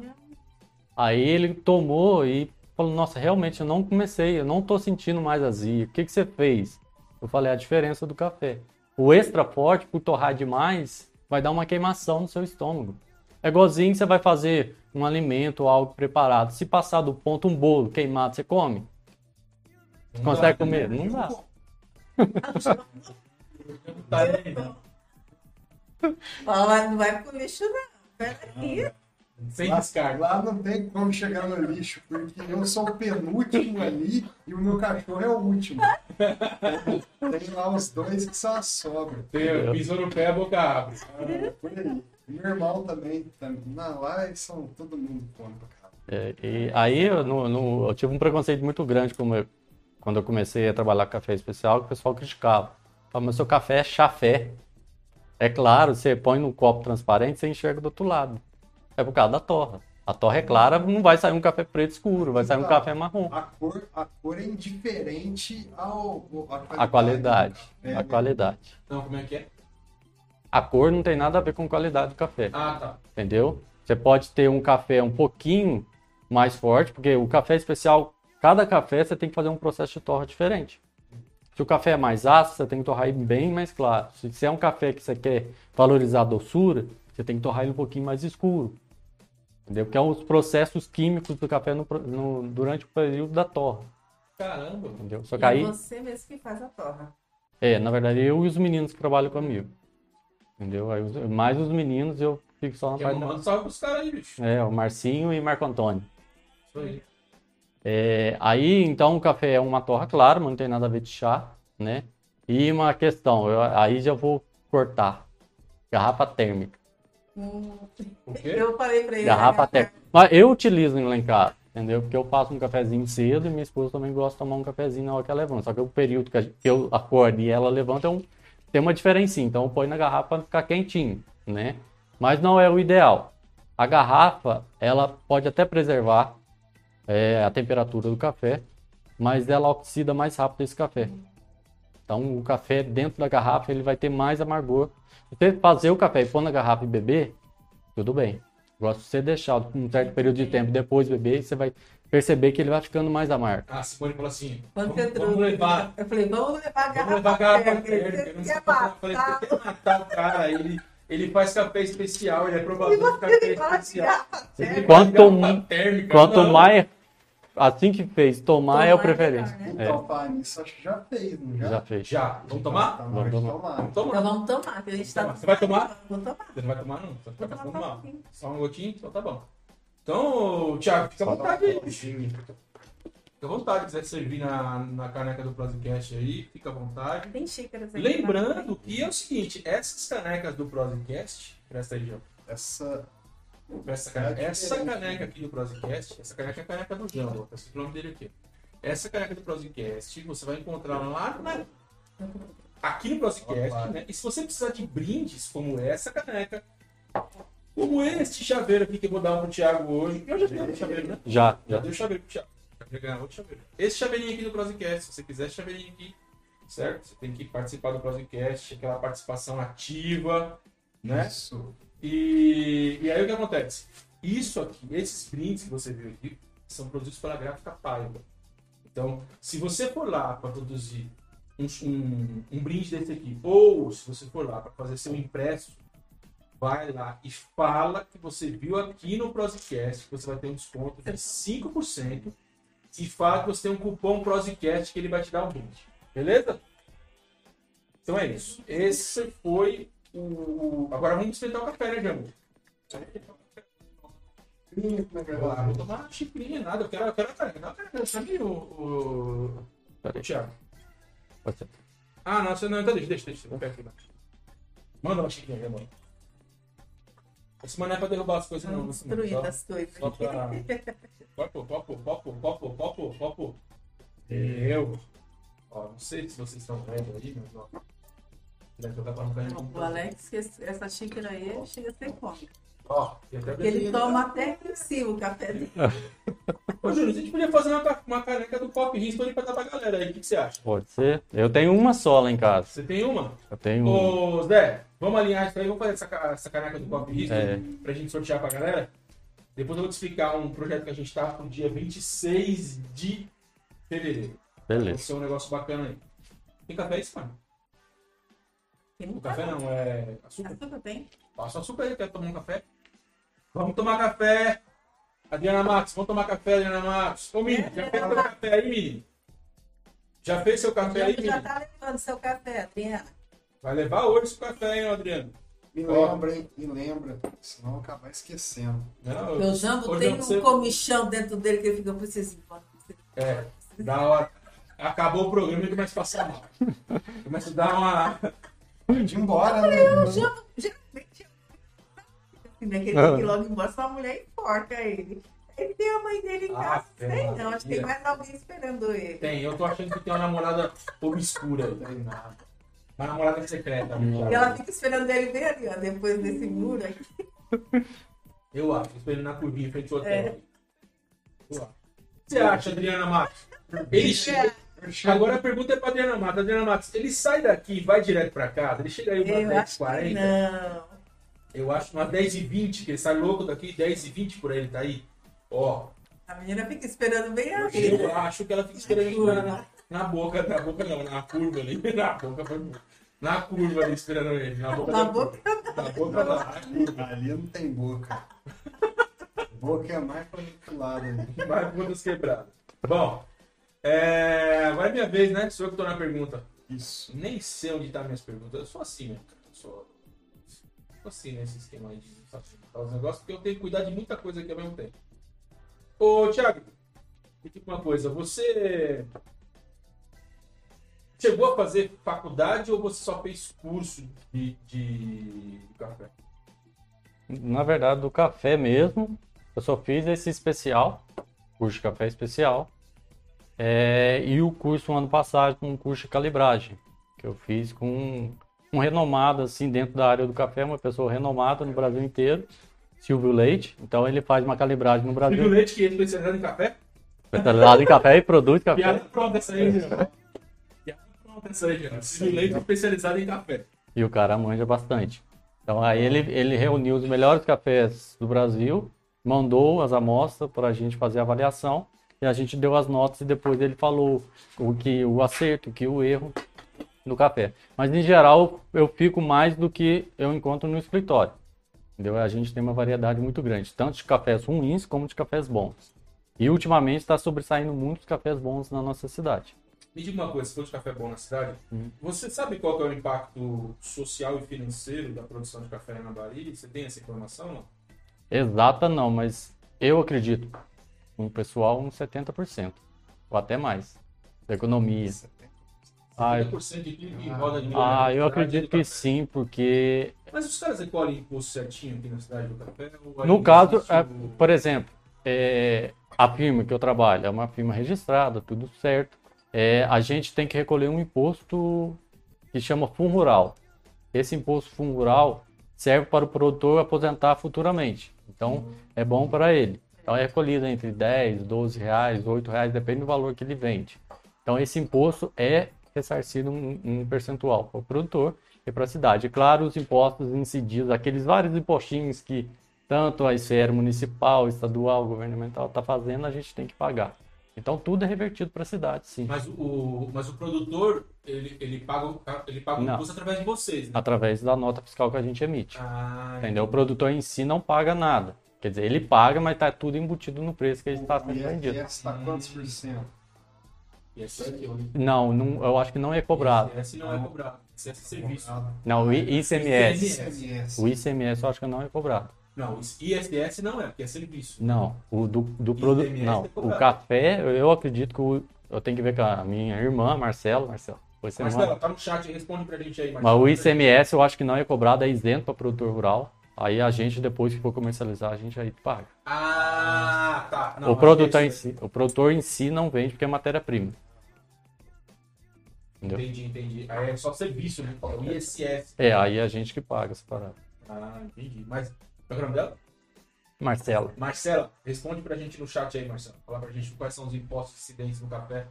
Aí ele tomou e falou: Nossa, realmente eu não comecei, eu não tô sentindo mais azia. O que, que você fez? Eu falei: A diferença do café. O extra forte, por torrar demais, vai dar uma queimação no seu estômago. É igualzinho que você vai fazer um alimento ou algo preparado. Se passar do ponto um bolo queimado, você come? Você consegue comer? Não dá. Tá aí, né? Fala, não vai pro lixo, não. Peraí. Sem descarga. lá não tem como chegar no lixo, porque eu sou o penúltimo ali e o meu cachorro é o último. <laughs> Tem lá os dois que são a sobra. Tem- Pisou no pé, a boca abre. Ah, por aí. Meu irmão também, tá- na lá eles são todo mundo come pra caramba. É, e aí eu, no- no- eu tive um preconceito muito grande como eu- quando eu comecei a trabalhar com café especial, que o pessoal criticava. Falava, mas seu café é chafé. É claro, você põe num copo transparente, você enxerga do outro lado. É por causa da torra. A torra é clara, não vai sair um café preto escuro, vai sair um café marrom. A cor, a cor é indiferente ao, A qualidade. É, A qualidade. Não, como é que é? A cor não tem nada a ver com qualidade do café. Ah, tá. entendeu? Você pode ter um café um pouquinho mais forte, porque o café especial, cada café você tem que fazer um processo de torra diferente. Se o café é mais ácido, você tem que torrar ele bem mais claro. Se é um café que você quer valorizar a doçura, você tem que torrar ele um pouquinho mais escuro. Entendeu? Porque é os processos químicos do café no no- durante o período da torra. Caramba. Entendeu? Só E que aí, é você mesmo que faz a torra. é, na verdade, eu e os meninos que trabalham comigo. Entendeu? Aí, os- mais os meninos eu fico só na Que parte da... manda um salve pros caras aí, bicho. É, o Marcinho e Marco Antônio. Isso aí. É, aí, então, o café é uma torra clara, mas não tem nada a ver de chá, né? E uma questão, eu- aí já vou cortar. Garrafa térmica. Hum, O quê? eu falei pra ele. Garrafa né, térmica. Mas eu utilizo lá em casa, entendeu? Porque eu faço um cafezinho cedo e minha esposa também gosta de tomar um cafezinho na hora que ela levanta. Só que o período que a que eu acordo e ela levanta é um- tem uma diferença. Então, ponho na garrafa para ficar quentinho, né? Mas não é o ideal. A garrafa, ela pode até preservar é, a temperatura do café, mas ela oxida mais rápido esse café. Então, o café dentro da garrafa ele vai ter mais amargor. Você fazer o café e pôr na garrafa e beber, tudo bem. Agora, se você deixar um certo período de tempo depois beber, você vai perceber que ele vai ficando mais amargo. A Simone falou assim: vamos, vamos levar. Eu falei, vamos levar a Vamos garrafa levar a garrafa sei quer como eu falei, matar? você tem que matar o cara. Ele, ele faz café especial, ele é provador de café especial. Quanto- térmica, Quanto mais. Assim que fez, tomar é o Tomar é preferência. melhor, né? É, Então, falar nisso, acho que já fez, não já? já fez. Já. Vamos tomar? Tá na hora de Vamos tomar. Vamos Então tomar. vamos tomar, que a gente tá. Você vai tomar? Vou tomar. Você não vai tomar, não? Você vai Vou passar tomar mal. um pouquinho. Só um gotinho? Então tá bom. Então, Thiago, fica à vontade aí. Fica à vontade, quiser servir na, na caneca do Prosecast aí, fica à vontade. Tem xícaras aqui. Lembrando que é o seguinte, essas canecas do Prosecast, presta aí, João. Essa Essa caneca, É essa diferente, caneca né? aqui do Prosecast, essa caneca é a caneca do Jambo, tá escrito o nome dele aqui. Essa caneca do Prosecast você vai encontrar lá na, aqui no Prosecast, Opa. né? E se você precisar de brindes como essa caneca, como este chaveiro aqui que eu vou dar um pro Thiago hoje, eu já dei um chaveiro, né? Já, Já já. deu chaveiro pro Thiago. Já ganhou outro chaveiro. Esse chaveirinho aqui do Prosecast, se você quiser esse chaveirinho aqui, certo? Você tem que participar do Prosecast, aquela participação ativa, né? Isso. E, e aí o que acontece? Isso aqui, esses prints que você viu aqui, são produzidos pela gráfica Paiva. Então, se você for lá para produzir um, um, um brinde desse aqui, ou se você for lá para fazer seu impresso, vai lá e fala que você viu aqui no Prosecast, que você vai ter um desconto de 5%, e fala que você tem um cupom Prosecast que ele vai te dar um brinde. Beleza? Então é isso. Esse foi o. Agora vamos experimentar o café, né, Jambo? Vai Ah, vou tomar uma xicrinha, nada. Eu quero, eu quero caneca. Não, a caneca. Sabe o. o... o. Thiago? Pode ser. Ah, não, você não. Então deixa, deixa, deixa. Eu. Manda uma xicrinha mano. Esse mano não é pra derrubar as coisas, não. Destruindo Só- as coisas. Só pra. Pode pôr, pode pôr, pode pôr. Eu. Ó, não sei se vocês estão vendo aí, mas ó. Vai jogar pra não O. Alex, essa xícara aí, ele chega a ser cômico. Ó, e ele toma até em cima o café dele. Ô, Júlio, a gente podia fazer uma, uma caneca do Pop Risco ali pra dar pra galera aí. O que, que você acha? Pode ser. Eu tenho uma só lá em casa. Você tem uma? Eu tenho. Ô, Zé, vamos alinhar isso aí. Vamos fazer essa, essa caneca do Pop Risco É. pra gente sortear pra galera? Depois eu vou te explicar um projeto que a gente tá pro dia 26 de fevereiro. Vai Beleza. ser um negócio bacana aí. Tem café aí, mano? Tem O um café não, é açúcar. Açúcar tem? Passa o açúcar aí, quer tomar um café? Vamos tomar café. Adriana Matos, vamos tomar café, Adriana Matos. Ô, Mini, já fez seu café aí, Mini? Já fez seu café aí, Já, já Mini? tá levando seu café, Adriana. Vai levar hoje seu café, hein, Adriano? Me lembra, hein? Me lembra. Senão eu acabar esquecendo. Não, o Jambo tem um você- comichão dentro dele que ele fica precisando. É, da hora. Acabou o programa e começa a passar mal. Começa a dar uma. Ir embora, né? O Jambo, geralmente, assim, né, que ele tem que ir logo embora, só a mulher enforca ele. Ele tem a mãe dele em Ah, casa. é, Tem não, acho que tem mais alguém esperando ele. Tem, eu tô achando que tem uma namorada obscura aí. Tem nada. Uma namorada secreta. né, E ela fica esperando ele bem ali, ó, depois desse muro aqui. Eu acho, esperando na curvinha em frente ao hotel. É. Eu acho. O que você acha, Adriana Matos? Ele chega. Agora a pergunta é pra Adriana Matos. Adriana Matos, ele sai daqui e vai direto pra casa? Ele chega aí umas Eu acho que 10h40? não. Eu acho umas 10h20, que ele sai louco daqui, 10h20 por aí ele tá aí. Ó, A menina fica esperando bem ali. eu acho que ela fica esperando na, boca, na boca não, na curva ali. <laughs> Na boca foi. Na curva ali esperando ele. Na boca. Na da boca curva. Na boca lá. <laughs> Ali não tem boca. Boca é mais para outro lado. né? Vai pontas quebradas. Bom, é... agora é minha vez, né? Sou eu que tô na pergunta. Isso. Nem sei onde tá minhas perguntas. Eu sou assim, né? cara? Eu sou, sou assim nesse esquema aí de facilitar os negócios, porque eu tenho que cuidar de muita coisa aqui ao mesmo tempo. Ô, Thiago, me diga uma coisa. Você chegou a fazer faculdade ou você só fez curso de, de café? Na verdade, do café mesmo, eu só fiz esse especial, curso de café especial, é, e o curso ano passado, um curso de calibragem, que eu fiz com um renomado, assim, dentro da área do café, uma pessoa renomada no Brasil inteiro, Silvio Leite. Então, ele faz uma calibragem no Silvio Brasil, Leite, que é especializado em café? especializado em café e produz café. Piada pronta essa aí, Silvio Leite especializado em café. E o cara manja bastante. Então aí ele, ele reuniu os melhores cafés do Brasil, mandou as amostras para a gente fazer a avaliação e a gente deu as notas e depois ele falou o que o acerto, o que o erro no café. Mas em geral eu fico mais do que eu encontro no escritório. Entendeu? A gente tem uma variedade muito grande, tanto de cafés ruins como de cafés bons. E ultimamente está sobressaindo muitos cafés bons na nossa cidade. Me diga uma coisa, se for de café bom na cidade, Hum. você sabe qual é o impacto social e financeiro da produção de café na Bahia? Você tem essa informação? Não? Exata não, mas eu acredito, um pessoal, uns 70%, ou até mais, da economia. Ah, eu, 30% de PIB roda de ah, eu do acredito que sim, porque Mas os caras recolhem imposto certinho aqui na cidade do café? No caso, existe é, por exemplo, é, a firma que eu trabalho é uma firma registrada, tudo certo. É, a gente tem que recolher um imposto que chama Fundo Rural. Esse imposto Fundo Rural serve para o produtor aposentar futuramente. Então, é bom para ele. Então, é recolhido entre 10, 12 reais, 8 reais, depende do valor que ele vende. Então, esse imposto é ressarcido um, um percentual para o produtor e para a cidade. E, claro, os impostos incididos, aqueles vários impostinhos que tanto a esfera municipal, estadual, governamental está fazendo, a gente tem que pagar. Então, tudo é revertido para a cidade, sim. Mas o, mas o produtor, ele, ele paga, o- ele paga o Não. imposto através de vocês, né? Através da nota fiscal que a gente emite. Ah, Entendeu? O produtor em si não paga nada. Quer dizer, ele paga, mas está tudo embutido no preço que ele está sendo vendido. ISS está quantos por cento? O Não, não, eu acho que não é cobrado. ICMS não é cobrado. Esse é serviço. Não, o ICMS. ICMS. O ICMS eu acho que não é cobrado. Não, ISS não é, porque é serviço. Não, o do, do produto. ICMS Não, é o café, eu- acredito que o, eu tenho que ver com a minha irmã, Marcelo. Marcelo, você Marcelo, tá no chat, responde pra gente aí, Mas Marcelo. o ICMS eu acho que não é cobrado, é isento para produtor rural. Aí a gente, depois que for comercializar, a gente aí paga. Ah, tá. Não, o, produtor é em si, o produtor em si não vende porque é matéria-prima. Entendeu? Entendi, entendi. Aí é só serviço, né? É o ISS. É, aí a gente que paga essa parada. Ah, entendi. Mas, qual é o nome dela? Marcelo. Marcela, responde pra gente no chat aí, Marcelo. Fala pra gente quais são os impostos incidentes no café.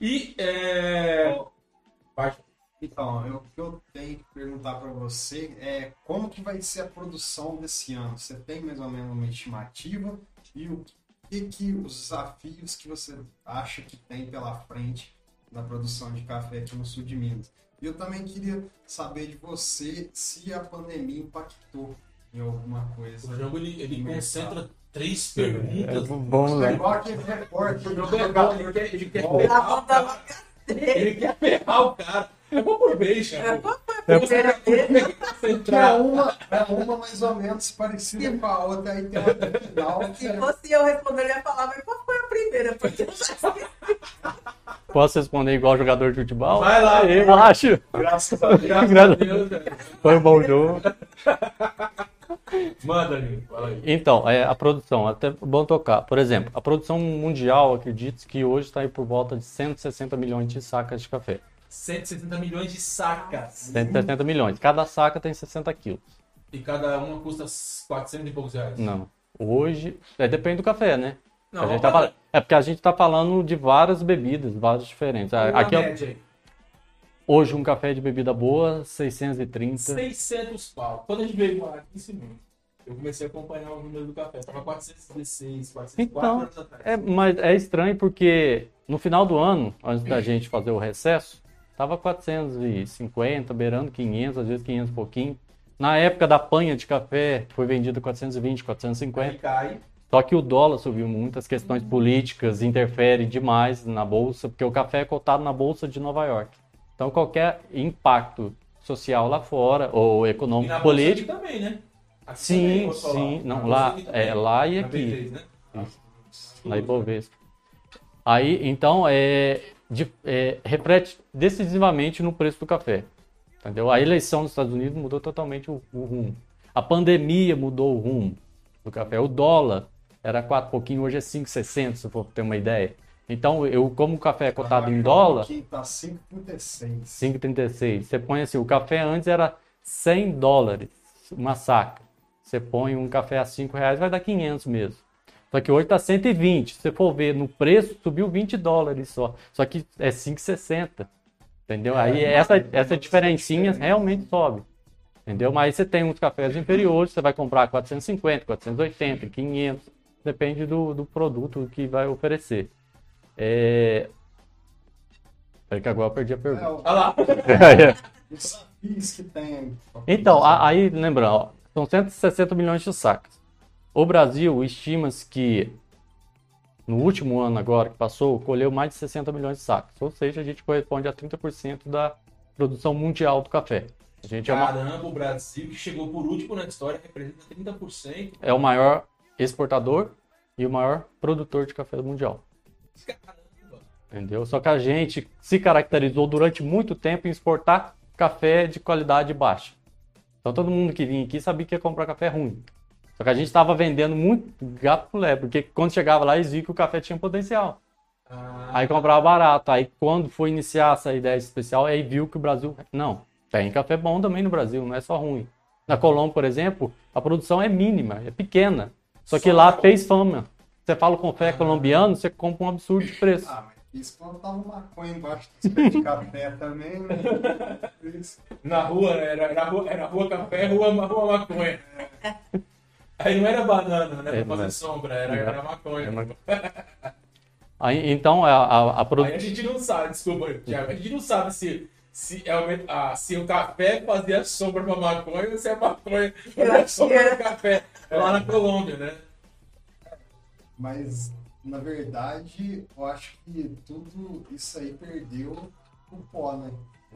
E, é... Vai, Então, eu- o que eu tenho que perguntar para você é como que vai ser a produção desse ano? Você tem mais ou menos uma estimativa? E o que, que os desafios que você acha que tem pela frente da produção de café aqui no sul de Minas? E eu também queria saber de você se a pandemia impactou em alguma o coisa. jogo ele, ele concentra três É, perguntas. vamos É igual aquele repórter O jogo é bom, ele quer, ele quer Bom. ferrar o cara. louca dele. Ele quer ferrar o cara. É bom por vez, É, cara. Qual foi a primeira dele? Tem que Que é concentrar. uma, é uma mais ou menos parecida com a outra, aí tem uma final. Se fosse eu responderia a palavra, qual foi a primeira? Porque eu já esqueci. Posso responder igual jogador de futebol? Vai lá. Eu acho. Graças a Deus. Graças a Deus, velho. Foi um bom jogo. <laughs> Manda, amigo. Fala aí. Então, é, a produção, até bom tocar. Por exemplo, a produção mundial, acredito que hoje está aí por volta de 160 milhões de sacas de café. 160 milhões de sacas. 160 milhões. Cada saca tem 60 quilos. E cada uma custa 400 e poucos reais. Não. Hoje, é, depende do café, né? Não, A gente tá fal- É porque a gente está falando de várias bebidas, várias diferentes. Uma Aqui, é- média aí. Hoje, um café de bebida boa, 630. 600 pau. Quando a gente veio morar aqui em eu comecei a acompanhar o número do café. Tava 416, 404 Então, anos atrás. É, mas é estranho porque no final do ano, antes da gente fazer o recesso, tava 450, beirando 500, às vezes 500 e pouquinho. Na época da panha de café, foi vendido 420, Aí 450. cai. Só que o dólar subiu muito, as questões políticas interferem demais na bolsa, porque o café é cotado na bolsa de Nova York. Então qualquer impacto social lá fora, ou E econômico, aqui político, também, né? Aqui sim, sim, Na não, bolsa lá, é, lá e aqui. B3, né? na Ibovespa. Aí, então, é, de, é, reflete decisivamente no preço do café. Entendeu? A eleição dos Estados Unidos mudou totalmente o, o rumo. A pandemia mudou o rumo do café. O dólar era 4 pouquinho, hoje é 5,60, se for ter uma ideia. Então, eu como o café é cotado em dólar, Aqui tá 5,36. 5,36. Você põe assim, o café antes era 100 dólares, uma saca. Você põe um café a 5 reais, vai dar 500 mesmo. Só que hoje está 120. Se você for ver no preço, subiu 20 dólares só. Só que é 5,60. Entendeu? Aí essa, essa diferencinha realmente sobe. Entendeu? Mas você tem uns cafés inferiores, você vai comprar 450, 480, 500, depende do, do produto que vai oferecer. É... Peraí que agora eu perdi a É, pergunta. o- Olha lá. <laughs> os desafios que tem. Então, aí, lembrando, ó, são 160 milhões de sacas. O Brasil estima-se que no último ano agora que passou, colheu mais de 60 milhões de sacas. Ou seja, a gente corresponde a 30% da produção mundial do café. A gente é, uma- Caramba, o Brasil, que chegou por último na história, representa 30%. é o maior exportador e o maior produtor de café mundial. Entendeu? Só que a gente se caracterizou durante muito tempo em exportar café de qualidade baixa. Então todo mundo que vinha aqui sabia que ia comprar café ruim. Só que a gente estava vendendo muito gato por lebre, porque quando chegava lá eles viam que o café tinha potencial. Ah, Aí comprava barato. Aí quando foi iniciar essa ideia especial, aí viu que o Brasil. Não, tem café bom também no Brasil, não é só ruim. Na Colômbia, por exemplo, a produção é mínima, é pequena. Só que lá na fez fama. Você fala com café colombiano, você compra um absurdo de preço. Ah, mas eles plantavam maconha embaixo dos pés de café também, né? Isso. <laughs> na rua, né? era, era, rua, era rua café, rua, rua maconha. Aí não era banana, né? É, Pra fazer mas- sombra, era, É. era maconha. É. <laughs> Aí, então, a, a, a produ- Aí a gente não sabe, desculpa, Thiago, a gente não sabe se, se, é o, ah, se o café fazia sombra pra maconha ou se a maconha fazia sombra pro café. Lá na Colômbia, né? Mas, na verdade, eu acho que tudo isso aí perdeu o pó, né?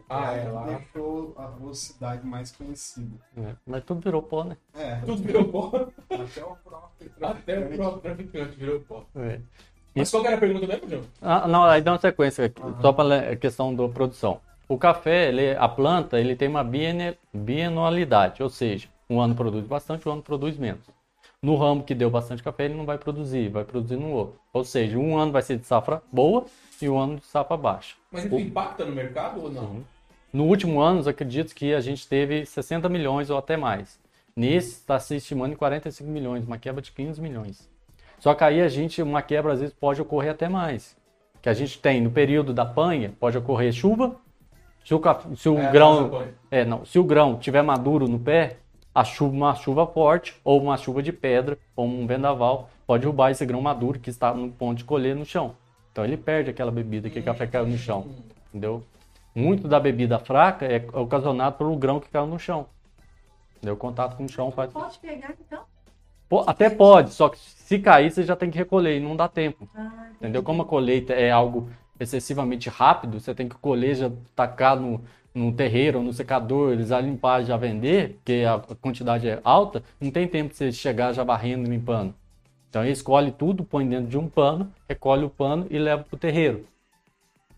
Ah, Aí é, lá. Deixou a velocidade mais conhecida. É, mas tudo virou pó, né? É, Tudo virou pó. até o próprio. Até o próprio traficante virou pó. É. Mas qual era a pergunta mesmo, João? Ah, não, aí dá uma sequência aqui, só para a questão da produção. O café, ele, a planta, ele tem uma bianualidade, ou seja, um ano produz bastante, um ano produz menos. No ramo que deu bastante café, ele não vai produzir, vai produzir no outro. Ou seja, um ano vai ser de safra boa e um ano de safra baixa. Mas isso impacta no mercado ou não? No último ano, acredito que a gente teve 60 milhões ou até mais. Nesse está se estimando em 45 milhões, uma quebra de 15 milhões. Só que aí a gente, uma quebra às vezes pode ocorrer até mais. Que a gente tem no período da panha, pode ocorrer chuva. Se o, se o É, grão, é, não, se o grão tiver maduro no pé, a chuva, uma chuva forte ou uma chuva de pedra ou um vendaval pode derrubar esse grão maduro que está no ponto de colher no chão. Então ele perde aquela bebida que o café caiu no chão, entendeu? Muito da bebida fraca é ocasionado pelo grão que caiu no chão. Entendeu? O contato com o chão faz. Pode pegar, então? Pô, até pode, só que se cair você já tem que recolher e não dá tempo. Ah, Entendeu? Como a colheita é algo excessivamente rápido, você tem que colher, já tacar no, no terreiro no secador, eles já limpar já vender, porque a quantidade é alta, não tem tempo de você chegar já varrendo e limpando. Então eles colhe tudo, põe dentro de um pano, recolhe o pano e leva para o terreiro.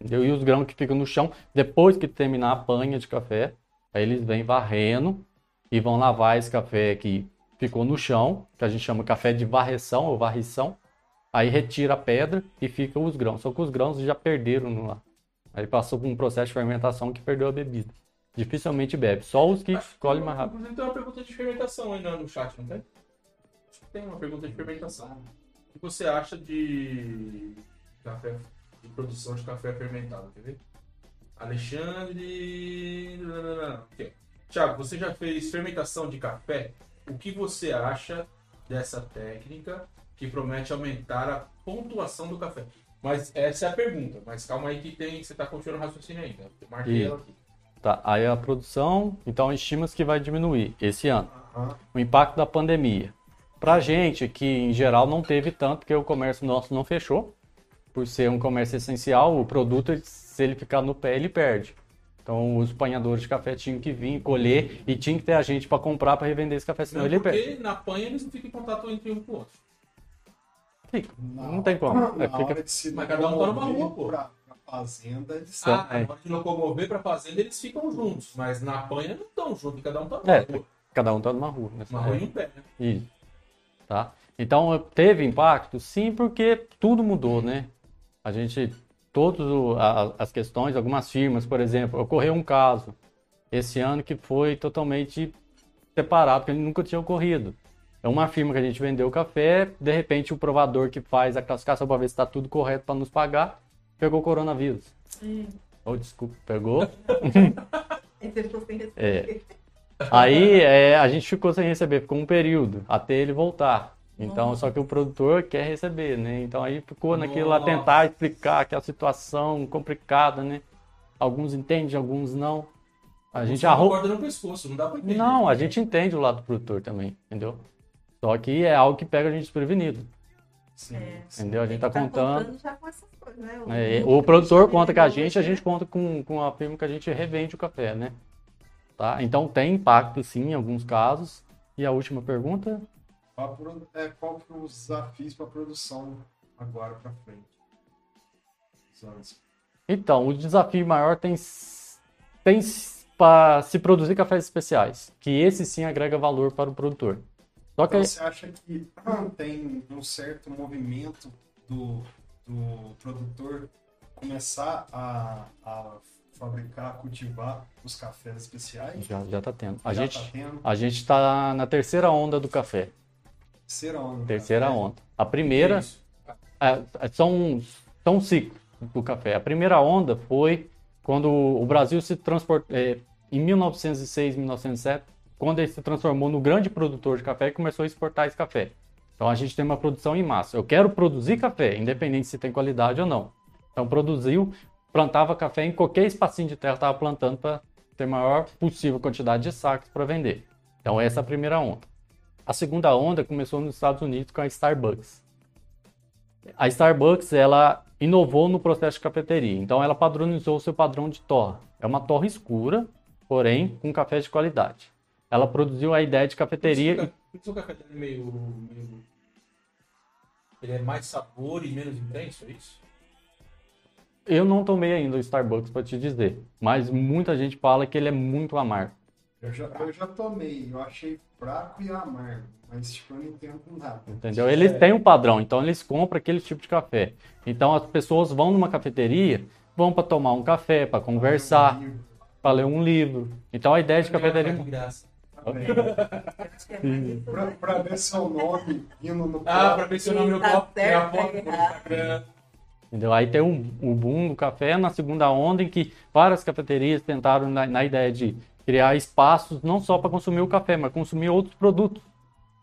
Entendeu? E os grãos que ficam no chão, depois que terminar a panha de café, aí eles vêm varrendo e vão lavar esse café que ficou no chão, que a gente chama café de varreção ou varrição. Aí retira a pedra e fica os grãos. Só que os grãos já perderam lá. Aí passou por um processo de fermentação que perdeu a bebida. Dificilmente bebe. Só os que colhem mais rápido. Inclusive tem uma pergunta de fermentação aí no chat, não tem? Acho que tem uma pergunta de fermentação. O que você acha de café, de produção de café fermentado, quer ver? Alexandre. Ó. Tiago, você já fez fermentação de café? O que você acha dessa técnica que promete aumentar a pontuação do café? Mas essa é a pergunta. Mas calma aí que tem, você está continuando o raciocínio ainda. Eu marquei Isso. ela aqui. Tá, aí a produção, então estima-se que vai diminuir esse ano. Aham. O impacto da pandemia. Pra gente, que em geral não teve tanto, porque o comércio nosso não fechou. Por ser um comércio essencial, o produto, se ele ficar no pé, ele perde. Então os apanhadores de café tinham que vir, colher e tinha que ter a gente para comprar para revender esse café, senão Não ele perde. porque na panha eles não ficam em contato entre um com o outro. Fica. Na Não tem como. É, Na fica- hora de se Mas cada um tá numa rua, pô. Pra, pra fazenda, eles ah, é. na hora de locomover pra fazenda eles ficam juntos, mas na panha não estão juntos, cada um tá numa É, rua. cada um tá numa rua. Né? Uma rua e um pé, né? Isso. Tá? Então, teve impacto? Sim, porque tudo mudou, né? A gente, todas as questões, algumas firmas, por exemplo, ocorreu um caso esse ano que foi totalmente separado, que nunca tinha ocorrido. É uma firma que a gente vendeu o café, de repente o provador que faz a classificação para ver se está tudo correto para nos pagar, pegou coronavírus. Hum. Oh, desculpa, pegou. <laughs> Você ficou sem É. responder. Aí é, a gente ficou sem receber, ficou um período até ele voltar. Então, Nossa. só que o produtor quer receber, né? Então aí ficou naquilo lá tentar explicar aquela situação complicada, né? Alguns entendem, alguns não. A gente corda no pescoço, não dá pra entender. Não, a gente entende o lado do produtor também, entendeu? Só que é algo que pega a gente desprevenido, Sim, É. entendeu? A gente tá contando. já com essas coisas, né? É, O- o produtor conta com a o- gente, a gente conta com, com a firma que a gente revende o café, né? Tá? Então tem impacto sim em alguns casos. E a última pergunta? É, qual que é os desafios para produção agora para frente? Então, o desafio maior tem, tem para se produzir cafés especiais, que esse sim agrega valor para o produtor. Só que Então, você acha que tem um certo movimento do, do produtor começar a, a fabricar, cultivar os cafés especiais? já já tá tendo. A Já gente tá tendo? a gente está na terceira onda do café. Terceira onda. do Terceira café. onda. A primeira Isso. É, são, são ciclos do café. A primeira onda foi quando o Brasil se transportou, em 1906, 1907, quando ele se transformou no grande produtor de café começou a exportar esse café. Então a gente tem uma produção em massa. Eu quero produzir café, independente se tem qualidade ou não. Então produziu, plantava café em qualquer espacinho de terra, estava plantando para ter maior possível quantidade de sacos para vender. Então essa é a primeira onda. A segunda onda começou nos Estados Unidos com a Starbucks a Starbucks ela inovou no processo de cafeteria. Então ela padronizou o seu padrão de torra. É uma torra escura, porém com café de qualidade. Ela produziu a ideia de cafeteria. Por que o seu café é meio, meio- Ele é mais sabor e menos intenso, é isso? Eu não tomei ainda o Starbucks para te dizer, mas muita gente fala que ele é muito amargo. Eu já, eu já tomei, eu achei fraco e amargo, mas tipo, eu não entendo nada. Entendeu? Eles têm um padrão, então eles compram aquele tipo de café. Então as pessoas vão numa cafeteria, vão para tomar um café, para conversar, para ler um livro. Então a ideia de cafeteria De graça. É pra, pra ver seu nome indo no Ah, copo. pra ver seu nome no Tá copo, tem a foto tá no errado. Instagram. Entendeu? Aí tem um, o boom do café na segunda onda, em que várias cafeterias tentaram na, na ideia de criar espaços não só para consumir o café, mas consumir outros produtos,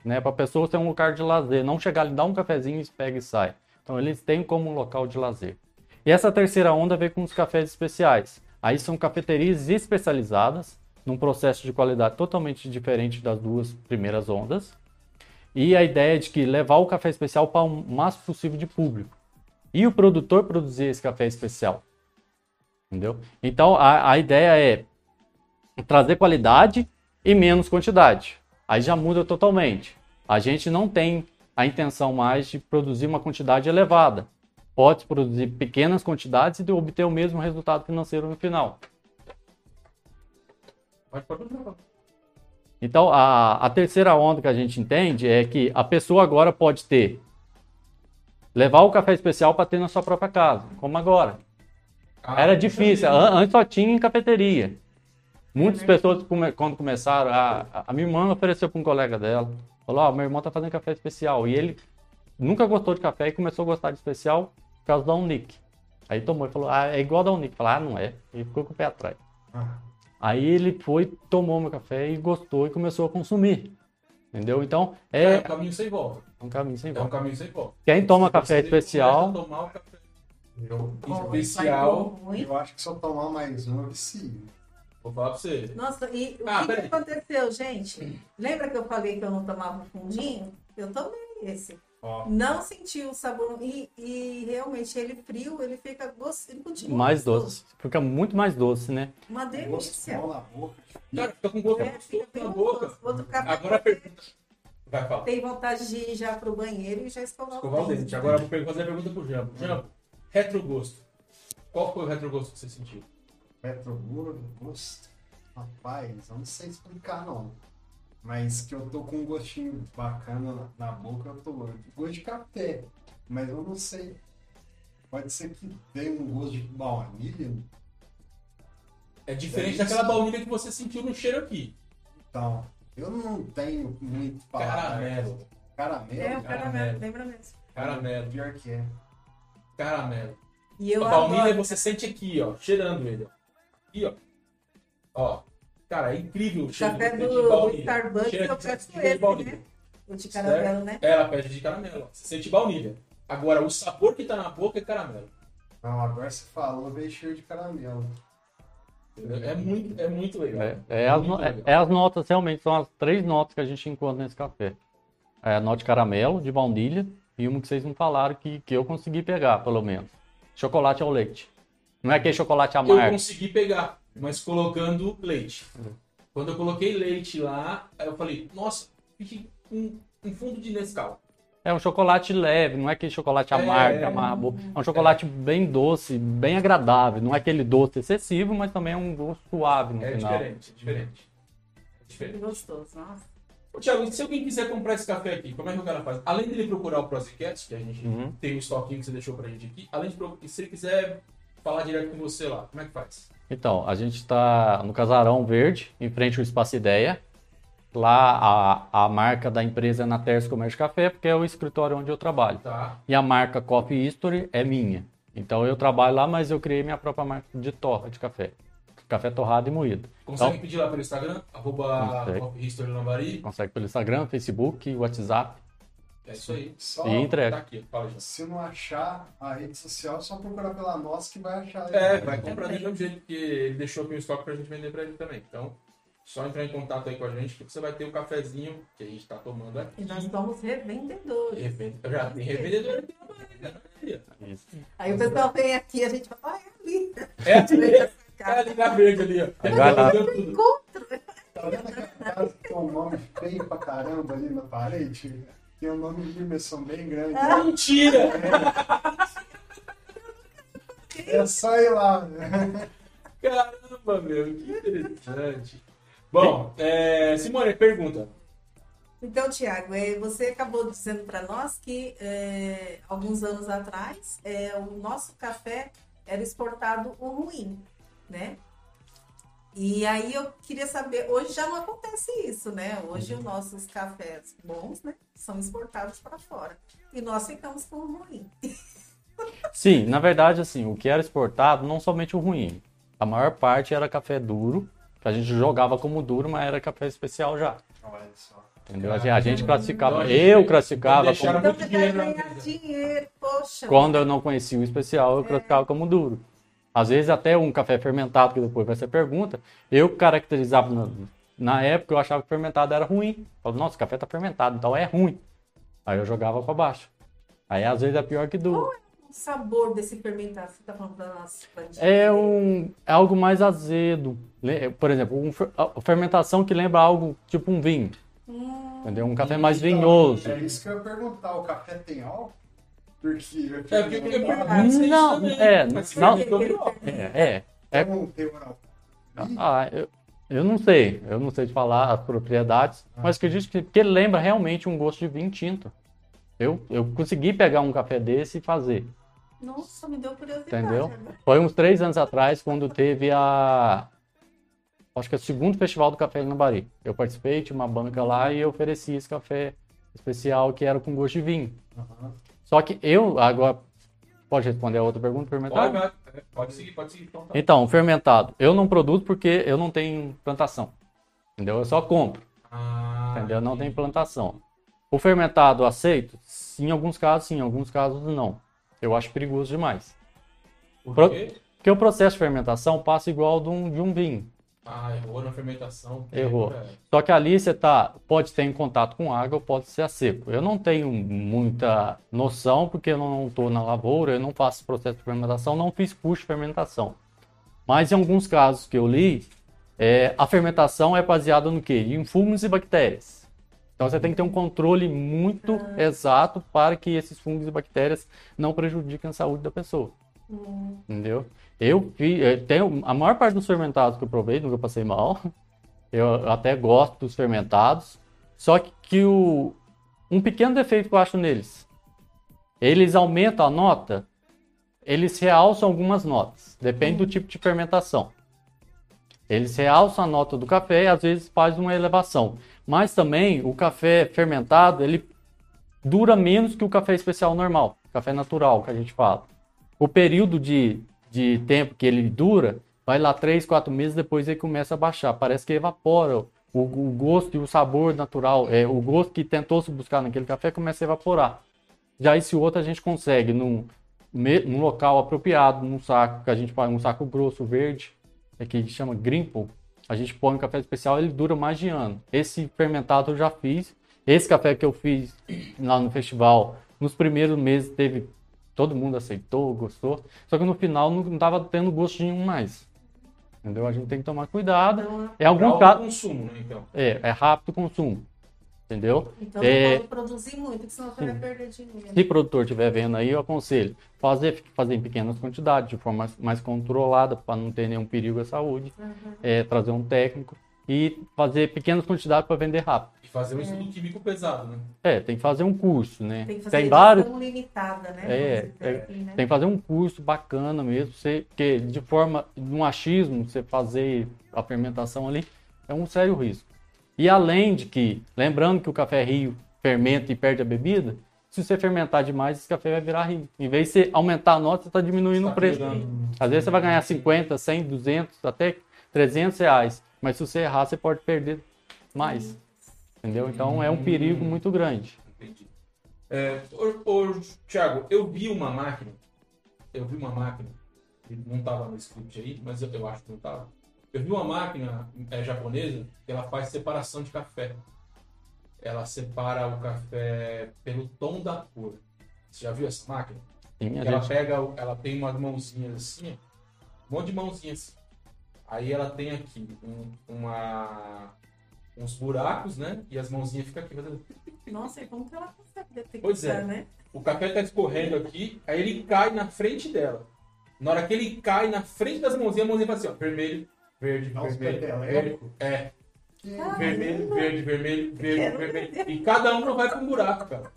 né? Para a pessoa ter um lugar de lazer, não chegar ali, dar um cafezinho e pega e sai. Então eles têm como um local de lazer. E essa terceira onda veio com os cafés especiais. Aí são cafeterias especializadas, num processo de qualidade totalmente diferente das duas primeiras ondas. E a ideia de que levar o café especial para o máximo possível de público e o produtor produzir esse café especial. Entendeu? Então a, a ideia é trazer qualidade e menos quantidade. Aí já muda totalmente. A gente não tem a intenção mais de produzir uma quantidade elevada. Pode produzir pequenas quantidades e obter o mesmo resultado financeiro no final. Pode pode continuar. Então, a, a terceira onda que a gente entende é que a pessoa agora pode ter levar o café especial para ter na sua própria casa, como agora. Ah, Era difícil, an- antes só tinha em cafeteria. Muitas pessoas, come- quando começaram, a, a minha irmã ofereceu para um colega dela, falou, ó, meu irmão tá fazendo café especial, e ele nunca gostou de café e começou a gostar de especial por causa da Unique. Aí tomou e falou, ah, é igual da Unique. Falou, ah, não é. E ficou com o pé atrás. Ah, Aí ele foi, tomou meu café e gostou e começou a consumir. Entendeu? Então, É é um caminho sem volta. um caminho sem É um volta. caminho sem volta. Quem toma café especial, tomar o café Como especial. eu acho que se eu tomar mais um, eu vicio. Vou falar pra você. Nossa, e o Ah, que, que aconteceu, gente? Lembra que eu falei que eu não tomava fundinho? Eu tomei esse. Não senti o sabor. E, e realmente ele frio, ele fica gostoso. Ele continua mais gostoso. doce. Fica muito mais doce, né? Uma delícia. bom na boca. Cara, fica com gosto É, fica na boca. Outro café Agora a pergunta. Vai falar. tem vontade de ir já pro banheiro e já escovar, Escovar o dente. Agora eu vou fazer a pergunta pro Jambo. Jambo, retrogosto. Qual foi o retrogosto que você sentiu? Petrogordo, Rapaz, eu não sei explicar não. Mas que eu tô com um gostinho bacana na, boca, eu tô gosto de café. Mas eu não sei. Pode ser que tenha um gosto de baunilha. É diferente É daquela baunilha que você sentiu no cheiro aqui. Então, eu não tenho muito paladar. Caramelo. Caramelo? É, o Caramelo. caramelo, lembra mesmo. Caramelo. Pior que é. Caramelo. E eu a baunilha adoro. você sente aqui, ó. Cheirando ele. ó. Aqui, ó. Ó. Cara, é incrível o cheiro Café de do, do baunilha. Starbucks Cheira eu de- peço esse, baunilha. né? O de caramelo, Certo? né? Ela pede de caramelo. Você sente baunilha. Agora, o sabor que tá na boca é caramelo. Não, agora você falou, veio cheiro de caramelo. É muito, é muito legal. É, é as, no- é- legal. é as notas, realmente, são as três notas que a gente encontra nesse café. É a nota de caramelo, de baunilha, e uma que vocês não falaram que, que eu consegui pegar, pelo menos. Chocolate ao leite. Não é aquele chocolate Eu amargo. consegui pegar, mas colocando leite. Quando eu coloquei leite lá, eu falei, nossa, fiquei um, um fundo de Nescau. É um chocolate leve, não é aquele chocolate É. amargo, que amarra a boca. É um chocolate bem doce, bem agradável. Não é aquele doce excessivo, mas também é um gosto suave no É final. diferente, é diferente. É diferente. Gostoso, nossa. Ô, Thiago, se alguém quiser comprar esse café aqui, como é que o cara faz? Além dele procurar o Prozicast, que a gente Uhum. tem o estoquinho que você deixou pra gente aqui, além de se ele quiser falar direto com você lá, como é que faz? Então, a gente está no Casarão Verde, em frente ao Espaço Ideia. Lá a, a marca da empresa é na Terce Comércio Café, porque é o escritório onde eu trabalho. Tá? E a marca Coffee History é minha. Então eu trabalho lá, mas eu criei minha própria marca de torra de café. Café torrado e moído. Consegue Então, pedir lá pelo Instagram, arroba Consegue. Coffee History Lambari. consegue pelo Instagram, Facebook, WhatsApp É isso aí. Só, e Tá entrega. aqui, fala gente. se não achar a rede social, é só procurar pela nossa que vai achar. É, vai comprar do mesmo jeito, porque ele deixou aqui o estoque pra gente vender pra ele também. Então, só entrar em contato aí com a gente que você vai ter o cafezinho que a gente tá tomando aqui. E nós somos revendedores. Revende- Já tem revendedor aqui na barriga? Isso. Aí o pessoal vem aqui, a gente fala, ah, é ali. É ali, <laughs> é ali na verde ali, ó. Ele Vai lá. Encontro. Tá vendo aquela casa que tem um nome feio pra caramba ali na parede? Tem um nome de Limerson bem grande. Mentira! É só ir lá. Caramba, meu, que interessante. Bom, é, Simone, pergunta. Então, Tiago, eh, você acabou dizendo para nós que eh, alguns anos atrás eh, o nosso café era exportado o ruim, né? E aí eu queria saber, hoje já não acontece isso, né? Hoje os nossos cafés bons, né, são exportados para fora. E nós ficamos com o ruim. Sim, na verdade, assim, o que era exportado, não somente o ruim. A maior parte era café duro, que a gente jogava como duro, mas era café especial já. Olha só. Entendeu? A gente- A gente classificava, a gente- eu classificava como, Então dinheiro dinheiro, poxa. quando eu não conhecia o especial, eu classificava como duro. Às vezes até um café fermentado, que depois vai ser pergunta, eu caracterizava, na, época eu achava que fermentado era ruim. Falava, nossa, o café tá fermentado, então é ruim. Aí eu jogava para baixo. Aí às vezes é pior que duro. O sabor desse fermentado, você tá falando da nossa? É, um, é algo mais azedo. Le- Por exemplo, um fermentação que lembra algo tipo um vinho. Hum, Entendeu? Um café mais Então, vinhoso. É isso que eu ia perguntar. O café tem álcool? Porque eu É, porque eu isso Não, é, não- É, é. é Tem um ah, eu, eu não sei. Eu não sei te falar as propriedades, mas acredito que, que ele lembra realmente um gosto de vinho tinto. Eu, eu consegui pegar um café desse e fazer. Nossa, me deu curiosidade. Entendeu? agora. Foi uns três anos atrás, quando teve a. Acho que é o segundo festival do café em Lambari. Eu participei, tinha uma banca lá e eu ofereci esse café especial que era com gosto de vinho. Aham. Só que eu, agora. Pode responder a outra pergunta, Pode, fermentado? Pode seguir, pode seguir. Então, tá. Então, fermentado. Eu não produzo porque eu não tenho plantação. Entendeu? Eu só compro. Ah, Entendeu? Não tem plantação. O fermentado aceito? Sim, em alguns casos sim, em alguns casos não. Eu acho perigoso demais. Por Pro- quê? Porque o processo de fermentação passa igual de um, de um vinho. Ah, errou na fermentação. Errou. É. Só que ali você tá, pode ter em contato com água, pode ser a seco. Eu não tenho muita noção, porque eu não estou na lavoura, eu não faço processo de fermentação, não fiz curso de fermentação. Mas em alguns casos que eu li, é, a fermentação é baseada no quê? Em fungos e bactérias. Então você tem que ter um controle muito exato para que esses fungos e bactérias não prejudiquem a saúde da pessoa. Hum, Entendeu? Eu eu tenho, a maior parte dos fermentados que eu provei, nunca passei mal. <laughs> Eu até gosto dos fermentados. Só que, que o, um pequeno defeito que eu acho neles, eles aumentam a nota, eles realçam algumas notas. Depende do tipo de fermentação. Eles realçam a nota do café e às vezes faz uma elevação. Mas também o café fermentado, ele dura menos que o café especial normal, café natural que a gente fala. O período de, de tempo que ele dura vai lá três, quatro meses, depois ele começa a baixar. Parece que evapora o, o gosto e o sabor natural, é, o gosto que tentou se buscar naquele café começa a evaporar. Já esse outro a gente consegue num, num local apropriado, num saco, que a gente põe um saco grosso, verde, é que chama Grimple. A gente põe um café especial, ele dura mais de ano. Esse fermentado eu já fiz. Esse café que eu fiz lá no festival, nos primeiros meses teve todo mundo aceitou, gostou. Só que no final não não tava tendo gosto nenhum mais. Entendeu? A gente tem que tomar cuidado. Então, Em algum caso, consumo, né? Então. é, é rápido o consumo. Entendeu? então É. não pode produzir muito, porque senão você vai perder dinheiro. Se o produtor estiver vendo aí, eu aconselho fazer, fazer em pequenas quantidades, de forma mais, mais controlada, para não ter nenhum perigo à saúde. Uhum. É, trazer um técnico e fazer pequenas quantidades para vender rápido. Fazer um estudo químico pesado, né? É, tem que fazer um curso, né? Tem que fazer vários, edição limitada, né? É, dizer assim, né? tem que fazer um curso bacana mesmo, você, porque de forma, num achismo, você fazer a fermentação ali, é um sério risco. E além de que, lembrando que o café rio fermenta e perde a bebida, se você fermentar demais, esse café vai virar rio. Em vez de você aumentar a nota, você está diminuindo Tá o preço. Às vezes você vai ganhar 50, 100, 200, até 300 reais. Mas se você errar, você pode perder mais. Entendeu? Então é um perigo muito grande. Entendi. É, ô, ô, Thiago, eu vi uma máquina. Eu vi uma máquina. que Não estava no script aí, mas eu, eu acho que não estava. Eu vi uma máquina é, japonesa que ela faz separação de café. Ela separa o café pelo tom da cor. Você já viu essa máquina? Sim, ela gente- pega, ela tem umas mãozinhas assim, um monte de mãozinhas. Aí ela tem aqui um- uma, uns buracos, né? E as mãozinhas ficam aqui fazendo Nossa, e como que ela consegue detectar, Pois é. né? O café tá escorrendo aqui, aí ele cai na frente dela. Na hora que ele cai na frente das mãozinhas, a mãozinha faz assim, ó, vermelho, verde, uns vermelho, verde, é, Ah, vermelho, verde, vermelho, verde, Quero vermelho. E cada uma vai pra um buraco, cara.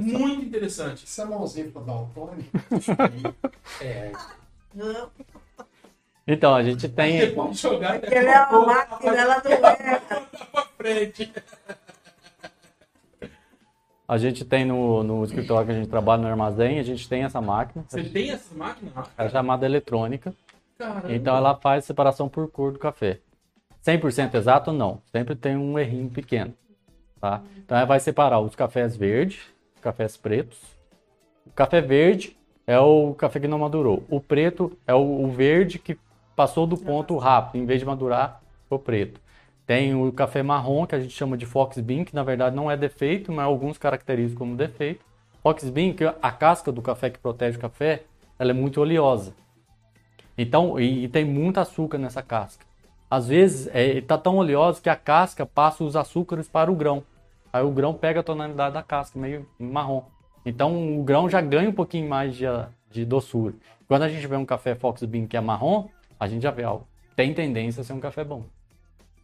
Muito interessante. Se a mãozinha for daltônico, É, Não, Então, a gente você tem. pode jogar porque ela é uma máquina, ela não é. <laughs> pra frente. A gente tem no, no escritório que a gente trabalha no armazém, a gente tem essa máquina, Você tem essa máquina? é chamada eletrônica. Caramba. Então ela faz separação por cor do café. 100% exato, não. Sempre tem um errinho pequeno. Tá? Então ela vai separar os cafés verdes, os cafés pretos. O café verde é o café que não madurou. O preto é o, o verde que passou do ponto rápido. Em vez de madurar, ficou preto. Tem o café marrom, que a gente chama de Fox Bean, que na verdade não é defeito, mas alguns caracterizam como defeito. Fox Bean, que a casca do café que protege o café, ela é muito oleosa. Então, e, e tem muito açúcar nessa casca. Às vezes, é, tá tão oleosa que a casca passa os açúcares para o grão. Aí o grão pega a tonalidade da casca, meio marrom. Então, o grão já ganha um pouquinho mais de, de doçura. Quando a gente vê um café Fox Bean que é marrom, a gente já vê algo. Tem tendência a ser um café bom.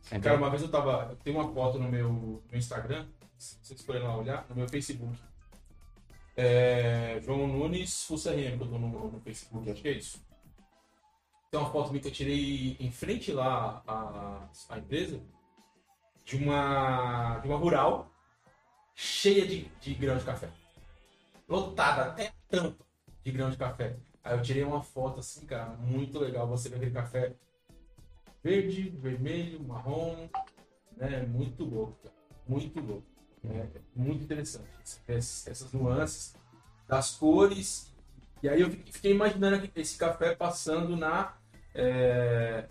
Cara, Entendeu? uma vez eu tava. Eu tenho uma foto no meu, no Instagram, se vocês forem lá olhar, no meu Facebook. É, João Nunes FUCRM, que eu tô no, no Facebook, acho que é isso. Tem uma foto minha que eu tirei em frente lá à, à empresa de uma, de uma rural cheia de, de grão de café. Lotada até tampa de grão de café. Aí eu tirei uma foto assim, cara, muito legal. Você vê aquele café verde, vermelho, marrom, né? Muito louco, cara. Muito louco. É muito interessante. Essas, nuances das cores. E aí eu fi- fiquei imaginando esse café passando na. é,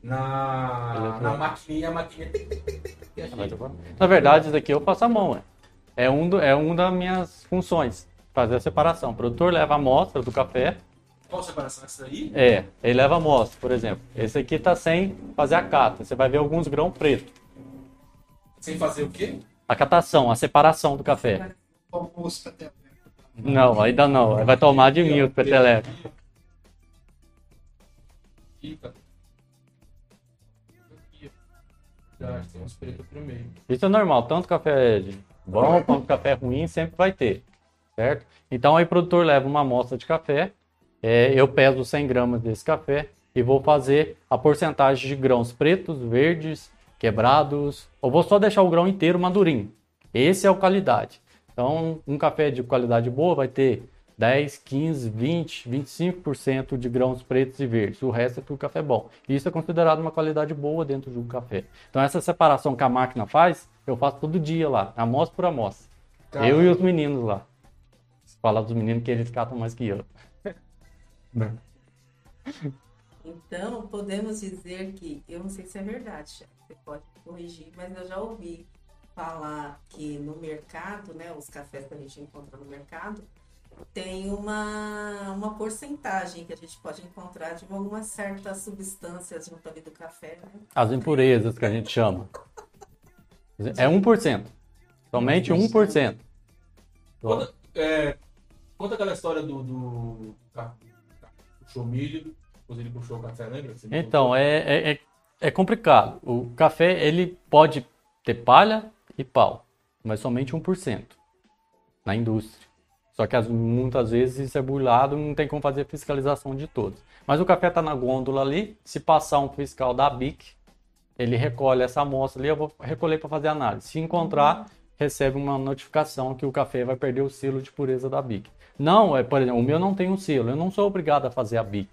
na, na maquininha, a maquininha. achei. Na verdade, isso daqui eu faço a mão. É, é um, do, é um das minhas funções. Fazer a separação. O produtor leva a amostra do café, Qual separação é essa aí? É, ele leva a amostra, por exemplo. Esse aqui tá sem fazer a cata. Você vai ver alguns grãos pretos. Sem fazer o quê? A catação, a separação do café. Não, ainda não. Vai tomar de mim pretos pro meio. Isso é normal. Tanto café bom quanto café ruim sempre vai ter. Certo? Então aí o produtor leva uma amostra de café. É, eu peso 100 gramas desse café e vou fazer a porcentagem de grãos pretos, verdes, quebrados. Ou vou só deixar o grão inteiro madurinho. Esse é o qualidade. Então, um café de qualidade boa vai ter 10, 15, 20, 25% de grãos pretos e verdes. O resto é tudo café bom. Isso é considerado uma qualidade boa dentro de um café. Então essa separação que a máquina faz, eu faço todo dia lá, amostra por amostra. Eu e os meninos lá. Falar dos meninos que eles catam mais que eu. Então, podemos dizer que, eu não sei se é verdade, você pode corrigir, mas eu já ouvi falar que no mercado, né, os cafés que a gente encontra no mercado, tem uma, uma porcentagem que a gente pode encontrar de algumas certas substâncias junto ali do café. Né? As impurezas que a gente chama. É 1%. Somente 1%. Conta, é, conta aquela história do, do puxou milho, depois ele puxou o café, lembra? Você Então, é, é, é- é complicado. O café, ele pode ter palha e pau, mas somente 1% na indústria. Só que as- muitas vezes isso é burlado não tem como fazer fiscalização de todos. Mas o café está na gôndola ali, se passar um fiscal da BIC, ele recolhe essa amostra ali, eu vou recolher para fazer análise. Se encontrar, recebe uma notificação que o café vai perder o selo de pureza da BIC. Não, é, por exemplo, o meu não tem um selo, eu não sou obrigado a fazer a BIC.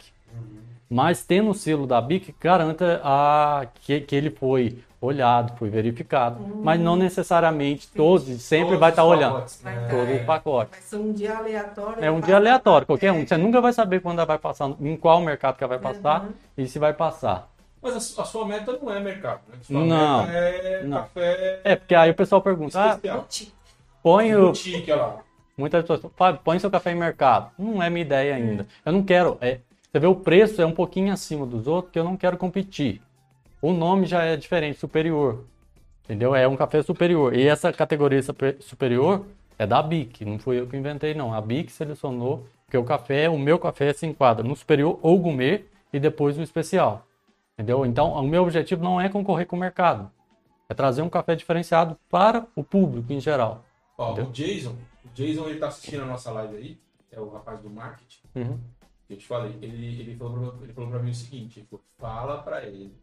Mas tendo o selo da BIC, garanta a, que, que ele foi olhado, foi verificado. Mas não necessariamente todos, sempre Todos vai estar olhando. pacotes, Vai né? tá. Todos os pacotes. Vai ser um dia aleatório. É um tá? dia aleatório, qualquer um. Você nunca vai saber quando ela vai passar, em qual mercado que ela vai passar Uhum. e se vai passar. Mas a, su- a sua meta não é mercado, né? Sua Não, meta é não. café É, porque aí o pessoal pergunta, ah, põe o, Boutique, olha lá. Muitas pessoas Fábio, põe seu café em mercado. Não é minha ideia ainda. Eu não quero. é, você vê o preço é um pouquinho acima dos outros, que eu não quero competir. O nome já é diferente, superior. Entendeu? É um café superior. E essa categoria super- superior é da BIC. Não fui eu que inventei, não. A BIC selecionou que o café, o meu café se enquadra no superior ou gourmet e depois o especial. Entendeu? Então, o meu objetivo não é concorrer com o mercado. É trazer um café diferenciado para o público em geral. Ó, o Jason, Jason ele tá assistindo a nossa live aí, é o rapaz do marketing. Uhum. Eu te falei, ele, ele, falou pra, ele falou pra mim o seguinte, ele falou, fala pra ele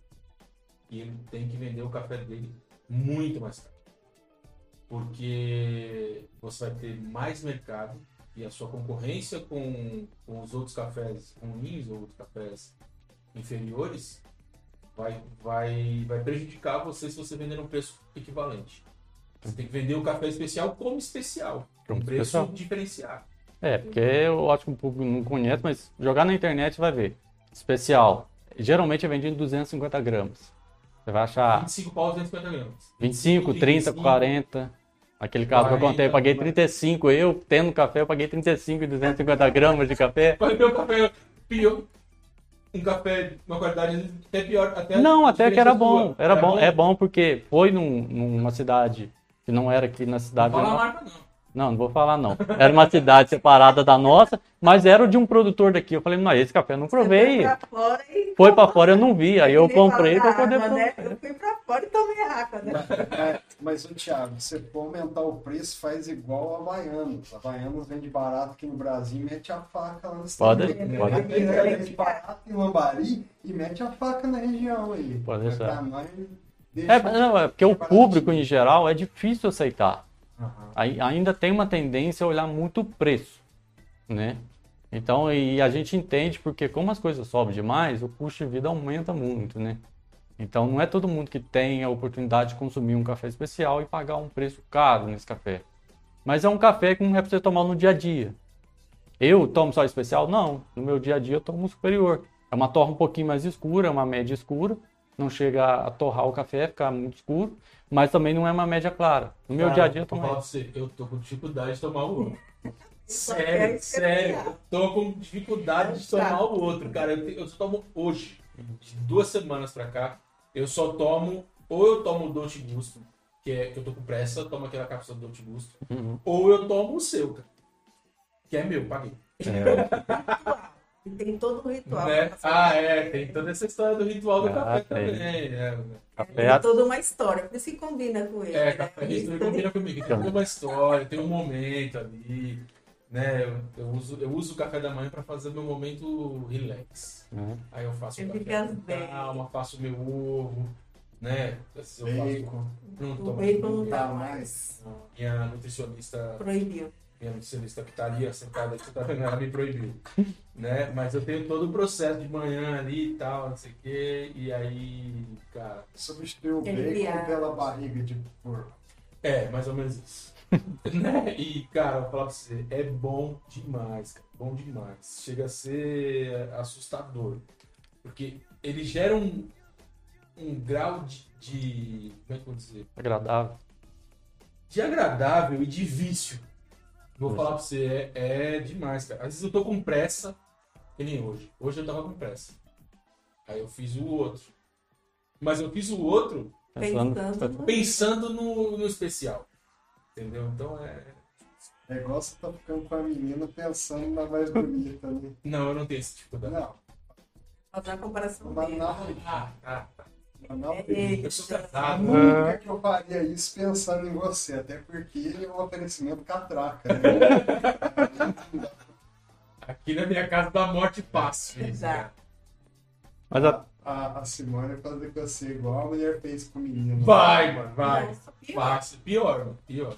que ele tem que vender o café dele muito mais caro. Porque você vai ter mais mercado e a sua concorrência com, com os outros cafés ruins ou outros cafés inferiores vai, vai, vai prejudicar você se você vender um preço equivalente. Você tem que vender o café especial como especial, com Como preço especial. diferenciado. É, porque eu acho que o público não conhece, mas jogar na internet vai ver. Especial. Geralmente é vendido em 250 gramas. Você vai achar 25 pau, 250 gramas. 25, 30, 35. 40. Aquele caso que eu contei, eu paguei 35. Eu, tendo café, eu paguei 35 e 250 gramas de café. Ver um café pior. Um café, uma qualidade até pior. Até Não, até que era bom. sua. Era bom, é bom porque foi num- numa cidade que não era aqui na Não cidade. fala a não. marca, não. Não, não vou falar não. Era uma cidade separada da nossa, mas era de um produtor daqui. Eu falei, não, esse café eu não provei. Foi pra fora e... Foi pra fora, eu não vi. Aí eu fala comprei pra poder água, né? Eu fui pra fora e tomei água, né? É, mas, o Thiago, você for aumentar o preço, faz igual a Havaianos. A Havaianos vende barato aqui no Brasil e mete a faca lá no Pode, Estados pode. Vende barato em Lambari e mete a faca na região aí. Pode Mas deixar. Pra É, não, é porque o público em geral é difícil aceitar. Aí- ainda tem uma tendência a olhar muito o preço, né? Então, e a gente entende porque como as coisas sobem demais, o custo de vida aumenta muito, né? Então, não é todo mundo que tem a oportunidade de consumir um café especial e pagar um preço caro nesse café. Mas é um café que não é para você tomar no dia a dia. Eu tomo só especial? Não. No meu dia a dia eu tomo superior. É uma torra um pouquinho mais escura, é uma média escura. Não chega a torrar o café, ficar muito escuro. Mas também não é uma média clara. No meu Cara, dia a dia eu tomo eu tô com dificuldade de tomar o outro. Só Sério, sério. Eu tô com dificuldade de tomar o outro, cara. Eu, te- eu só tomo hoje, de duas semanas pra cá, eu só tomo, ou eu tomo o Dolce Gusto, que é que eu tô com pressa, eu tomo aquela cápsula do Dolce Gusto, Uhum. ou eu tomo o seu, cara. Que é meu, paguei. <laughs> E tem todo o ritual. Né? Ah, café. é, tem toda essa história do ritual do Ah, café tem. também. É, Café Tem toda uma história, por isso que combina com ele. é né? café combina comigo. Tem toda uma história, tem um momento ali. Né? Eu, eu uso, eu uso o café da manhã para fazer meu momento relax. Né? Aí eu faço o Você café calma, faço meu ovo, né? Vezes Eu faço, Bacon. não O bacon não dá mais. Minha nutricionista Proibiu. Minha nutricionista que tá ali, ó, sentada aqui, tá vendo? Ela me proibiu. né? Mas eu tenho todo o processo de manhã ali e tal, não sei o quê. E aí, cara. Substituiu o bacon pela barriga de porco. É, mais ou menos isso. <laughs> né? E, cara, eu vou falar pra você, é bom demais, cara. Bom demais. Chega a ser assustador. Porque ele gera um, um grau de, de. Como é que eu vou dizer? Agradável. De agradável e de vício. Vou falar pra você, é, é demais, cara. Às vezes eu tô com pressa, que nem hoje. Hoje eu tava com pressa. Aí eu fiz o outro. Mas eu fiz o outro Pensando, Pensando no- pensando no, no especial. Entendeu? Então é. É igual você tá ficando com a menina pensando na mais bonita, né? Não, eu não tenho esse tipo de. Não, Fazer uma comparação mas não, Ah, tá. Não. Eu sou casado. Nunca que eu faria isso pensando em você, até porque é um oferecimento catraca. Né? <laughs> Aqui na minha casa da morte fácil. isso, Exato. Mas a, A, a Simone vai fazer com você igual a mulher fez com o menino. Vai, mano, vai. Nossa, pior. Fácil. Pior, mano. Pior.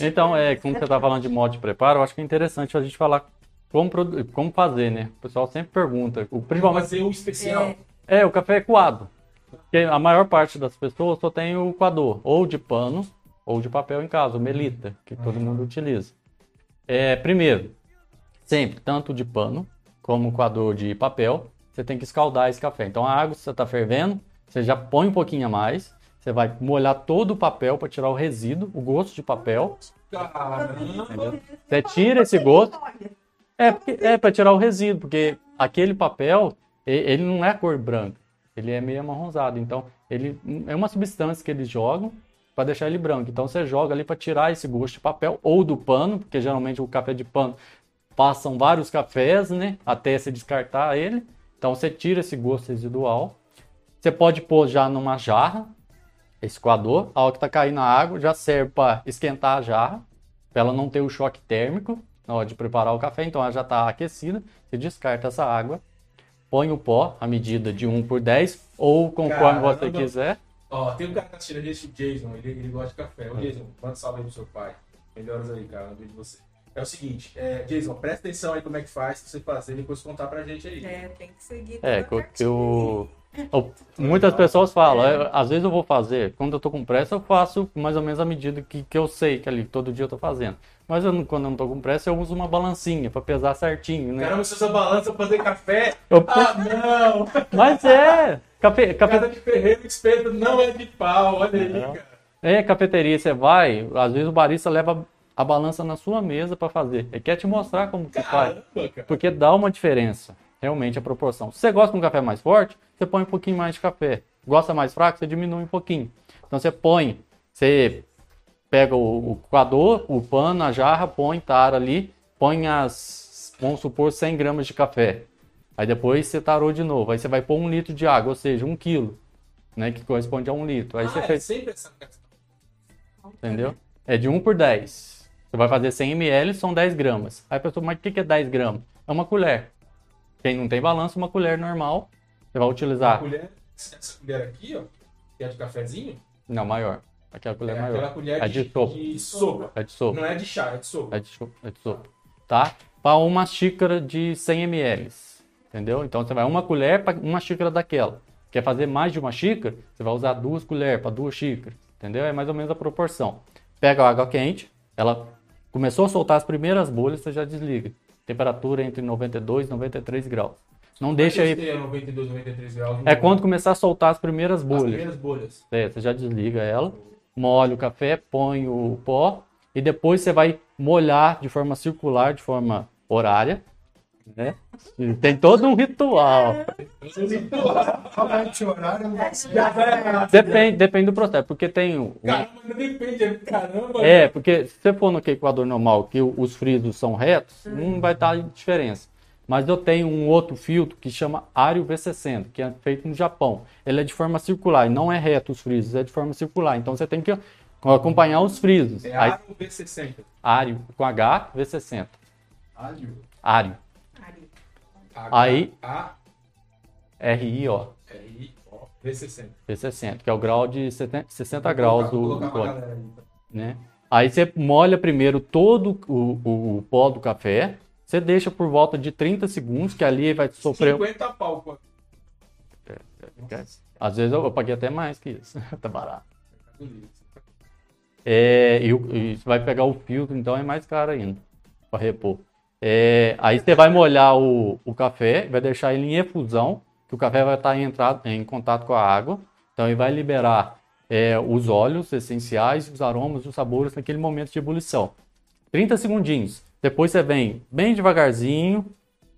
Então, é, como você tá falando de modo de preparo, eu acho que é interessante a gente falar como, produ- como fazer, né? O pessoal sempre pergunta. O, principalmente, fazer o especial. É, é, o café é coado. Porque a maior parte das pessoas só tem o coador, ou de pano, ou de papel em casa, o melita, que todo mundo utiliza. É, primeiro, sempre, tanto de pano como coador de papel, você tem que escaldar esse café. Então a água, você está fervendo, você já põe um pouquinho a mais, você vai molhar todo o papel para tirar o resíduo, o gosto de papel. Caramba. Você tira esse gosto. É, é para tirar o resíduo, porque aquele papel, ele não é cor branca, ele é meio amarronzado. Então, ele é uma substância que eles jogam para deixar ele branco. Então, você joga ali para tirar esse gosto de papel ou do pano, porque geralmente o café de pano passam vários cafés, né, até se descartar ele. Então, você tira esse gosto residual. Você pode pôr já numa jarra, esse coador, a hora que tá caindo a água, já serve para esquentar a jarra, para ela não ter o choque térmico na hora de preparar o café. Então ela já está aquecida, você descarta essa água, põe o pó, a medida de 1 por 10, ou conforme você Caramba. quiser. Ó, tem um cara que tá assistindo a gente, o Jason, ele, ele gosta de café. Ô, Jason, manda um salve aí pro seu pai. Melhoras aí, cara, no vídeo de você. É o seguinte, é, Jason, presta atenção aí como é que faz, pra você fazer e depois contar pra gente aí. É, tem que seguir. É, que eu, eu- Muitas pessoas falam, é, às vezes eu vou fazer, quando eu tô com pressa, eu faço mais ou menos a medida que, que eu sei que ali todo dia eu tô fazendo. Mas eu quando eu não tô com pressa, eu uso uma balancinha para pesar certinho, né? Caramba, se usa balança pra fazer café? Eu- Ah, não! Mas é, café, café, Casa de ferreiro, espeto não é de pau, olha aí, cara. É, cafeteria, você vai, às vezes o barista leva a balança na sua mesa para fazer. Ele quer te mostrar como que faz. Cara. Porque dá uma diferença, realmente, a proporção. Se você gosta de um café mais forte, você põe um pouquinho mais de café. Gosta mais fraco, você diminui um pouquinho. Então você põe, você pega o, o coador, o pano, a jarra, põe, tara ali, põe as, vamos supor, 100 gramas de café. Aí depois você tarou de novo. Aí você vai pôr um litro de água, ou seja, um quilo, né, que corresponde a um litro. Aí Ah, você é fez sempre essa questão. Entendeu? É de 1 por 10. Você vai fazer 100 ml, são 10 gramas. Aí a pessoa, mas o que é 10 gramas? É uma colher. Quem não tem balanço, uma colher normal. Você vai utilizar. colher, essa colher aqui, ó, que é de cafezinho, Não, maior. Aquela colher é maior. aquela colher É de, de sopa. de sopa. É de sopa. Não é de chá, é de sopa. É de sopa. É de sopa. Tá? Para uma xícara de 100 ml. Entendeu? Então você vai uma colher para uma xícara daquela. Quer fazer mais de uma xícara? Você vai usar duas colheres para duas xícaras. Entendeu? É mais ou menos a proporção. Pega a água quente, ela começou a soltar as primeiras bolhas, você já desliga. Temperatura entre 92 e 93 graus. Não deixa Mas aí. esse É 92, 93 graus. É quando começar a soltar as primeiras As bolhas. primeiras bolhas. É, você já desliga ela, molha o café, põe o pó e depois você vai molhar de forma circular, de forma horária, né? E Tem todo um ritual. Depende, depende do processo, porque tem o, Caramba, depende. é- Caramba. é, porque se você for no equador normal, que os frisos são retos, não vai estar diferença. Mas eu tenho um outro filtro que chama Ario V60, que é feito no Japão. Ele é de forma circular, e não é reto os frisos, é de forma circular. Então você tem que acompanhar os frisos. É Aí, Aro V60. Ario com H, V60. Alho. Ario, Ari. Aí- A R-I-O, R I O V60. V60, que é o grau de 70 60 graus do, do código, então. né? Aí você molha primeiro todo o, o, o pó do café. Você deixa por volta de 30 segundos, que ali vai sofrer. 50 pau. pô. Às vezes eu, eu paguei até mais que isso. <laughs> tá barato. É, e, e você vai pegar o filtro, então é mais caro ainda para repor. É, aí você vai molhar o, o café, vai deixar ele em efusão, que o café vai estar em, entrado, em contato com a água. Então ele vai liberar é, os óleos essenciais, os aromas, os sabores naquele momento de ebulição. 30 segundinhos. Depois você vem bem devagarzinho.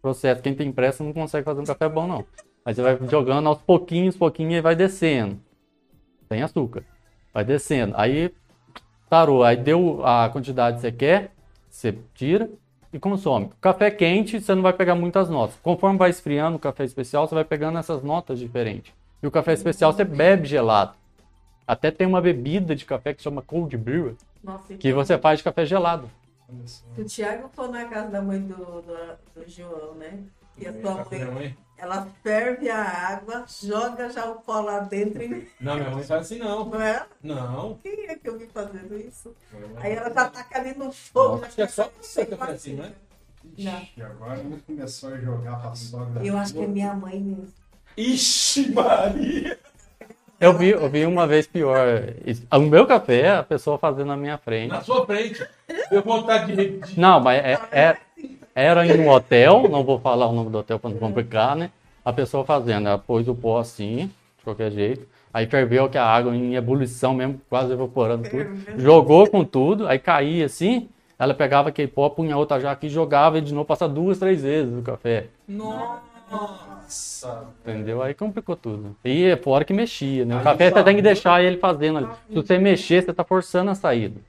Processo. Quem tem pressa não consegue fazer um café bom, não. Aí você vai jogando aos pouquinhos, pouquinho e vai descendo. Sem açúcar. Vai descendo. Aí tarou. Aí deu a quantidade que você quer, você tira e consome. Café quente, você não vai pegar muitas notas. Conforme vai esfriando o café especial, você vai pegando essas notas diferentes. E o café especial você bebe gelado. Até tem uma bebida de café que chama cold brew, Nossa, que você faz de café gelado. O Thiago for na casa da mãe do, do, do João, né? E a sua Minha mãe, mãe- ela ferve a água, joga já o pó lá dentro e <laughs> Não, minha mãe faz assim não. não é? Não. Quem é que eu vi fazendo isso? Aí ela já taca ali no fogo. Acho que é só você que faz assim, né? Não. E agora começou a jogar pra sogra. Eu acho que é minha mãe mesmo. Ixi, Maria! Eu vi, eu vi uma vez pior. O meu café, a pessoa fazendo na minha frente. Na sua frente. Deu vontade de. de- Não, mas é- é- era em um hotel, não vou falar o nome do hotel para não complicar, né? A pessoa fazendo, ela pôs o pó assim, de qualquer jeito. Aí ferveu que a água em ebulição mesmo, quase evaporando tudo. Jogou com tudo, aí caía assim. Ela pegava aquele pó, punha outra jaca e jogava e de novo passa duas, três vezes o café. Nossa! Entendeu? Aí complicou tudo. E é fora que mexia, né? O café você tem que deixar ele fazendo ali. Se você mexer, você tá forçando a saída.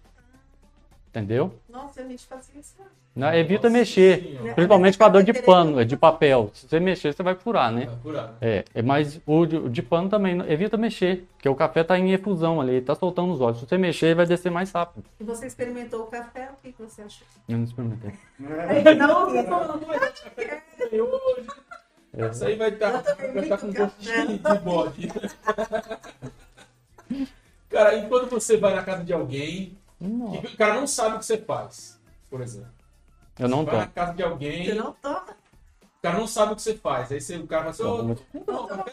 Entendeu? Nossa, a gente fazia isso. Não, evita Nossa mexer. Senhora. Principalmente com a dor de pano, de papel. Se você mexer, você vai furar, né? Tá curado. É, é, mas o de, o de pano também, não- evita mexer, porque o café tá em efusão ali, tá soltando os óleos. Se você mexer, ele vai descer mais rápido. E você experimentou o café, o que você achou? Eu não experimentei. <laughs> Não, É. Isso aí vai estar Eu vai tá com gosto de, de bode. <laughs> Cara, e quando você vai na casa de alguém, que o cara não sabe o que você faz, por exemplo. eu não Você vai na casa de alguém, você não toma. o cara não sabe o que você faz. Aí você, o cara fala assim, café.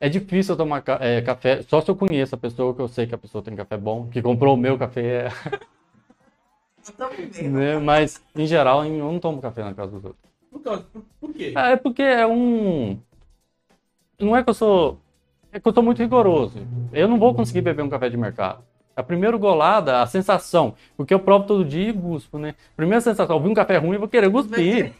É difícil eu tomar é, café, só se eu conheço a pessoa, que eu sei que a pessoa tem café bom, que comprou o meu café, mesmo. né? Mas, em geral, eu não tomo café na casa dos outros. Por, causa- por, por quê? É porque é um. Não é que eu sou. É que eu sou muito rigoroso. Eu não vou conseguir beber um café de mercado. A primeira golada, a sensação, porque eu provo todo dia e busco, né? Primeira sensação, eu vi um café ruim, eu vou querer cuspir.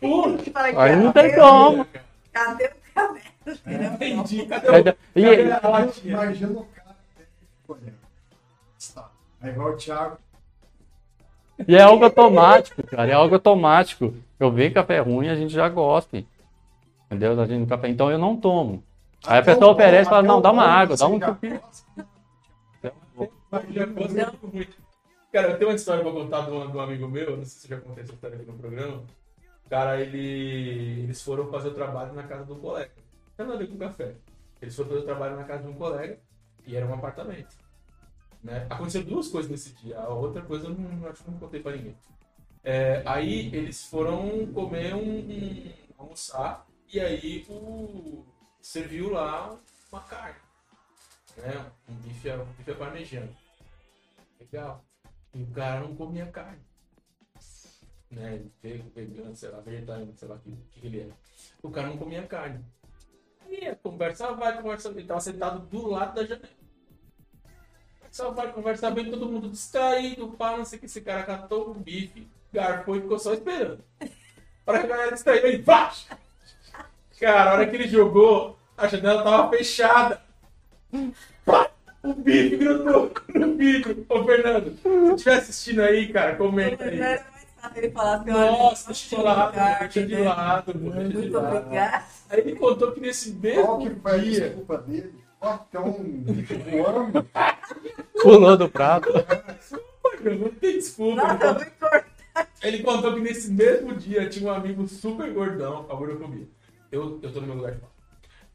Aí não tem como. Cadê o café? Entendi. Cadê Aí o... Imagina o cara. Está. Aí vai o Thiago. e é algo automático, cara. É algo automático. Eu vejo café ruim, a gente já gosta. Entendeu? A gente, café, então eu não tomo. Aí a pessoa oferece e fala, não, dá uma água, dá você um já chupi. gosta. Eu já gosto muito. Cara, eu tenho uma história pra contar de um, amigo meu, não sei se já contei essa história aqui no programa. Cara, ele, eles foram fazer o trabalho na casa de um colega. Não tem nada a ver com café. Eles foram fazer o trabalho na casa de um colega e era um apartamento. Né? Aconteceu duas coisas nesse dia. A outra coisa eu não, acho que não contei pra ninguém. É, aí eles foram comer um, um- almoçar e aí o serviu lá uma carne, né? Um bife, um bife à parmegiana. Legal. E o cara não comia carne. Né? Ele veio vegano, sei lá, vegetariano, sei lá o que, que ele era. O cara não comia carne. Aí conversa vai, conversa Ele tava sentado do lado da janela. Só vai conversar bem, todo mundo distraído, pá, não sei que. Esse cara catou o bife, garfou e ficou só esperando. A hora que a galera distraiu, ele baixo. Cara, a hora que ele jogou, a janela tava fechada. Pá, o bife grudou no vidro. Ô, Fernando, se estiver assistindo aí, cara, comenta aí. Ele Nossa, deixa de lado, lugar, deixa de né? lado, deixa de Muito lado. obrigada. Aí ele contou que nesse Qual mesmo que foi a dia. desculpa dele? Portão voando. Pulou do prato. Não tem desculpa. Nossa, contou- muito importante. Ele contou que nesse mesmo dia tinha um amigo super gordão, a gordofobia. Eu, eu tô no meu lugar de fala.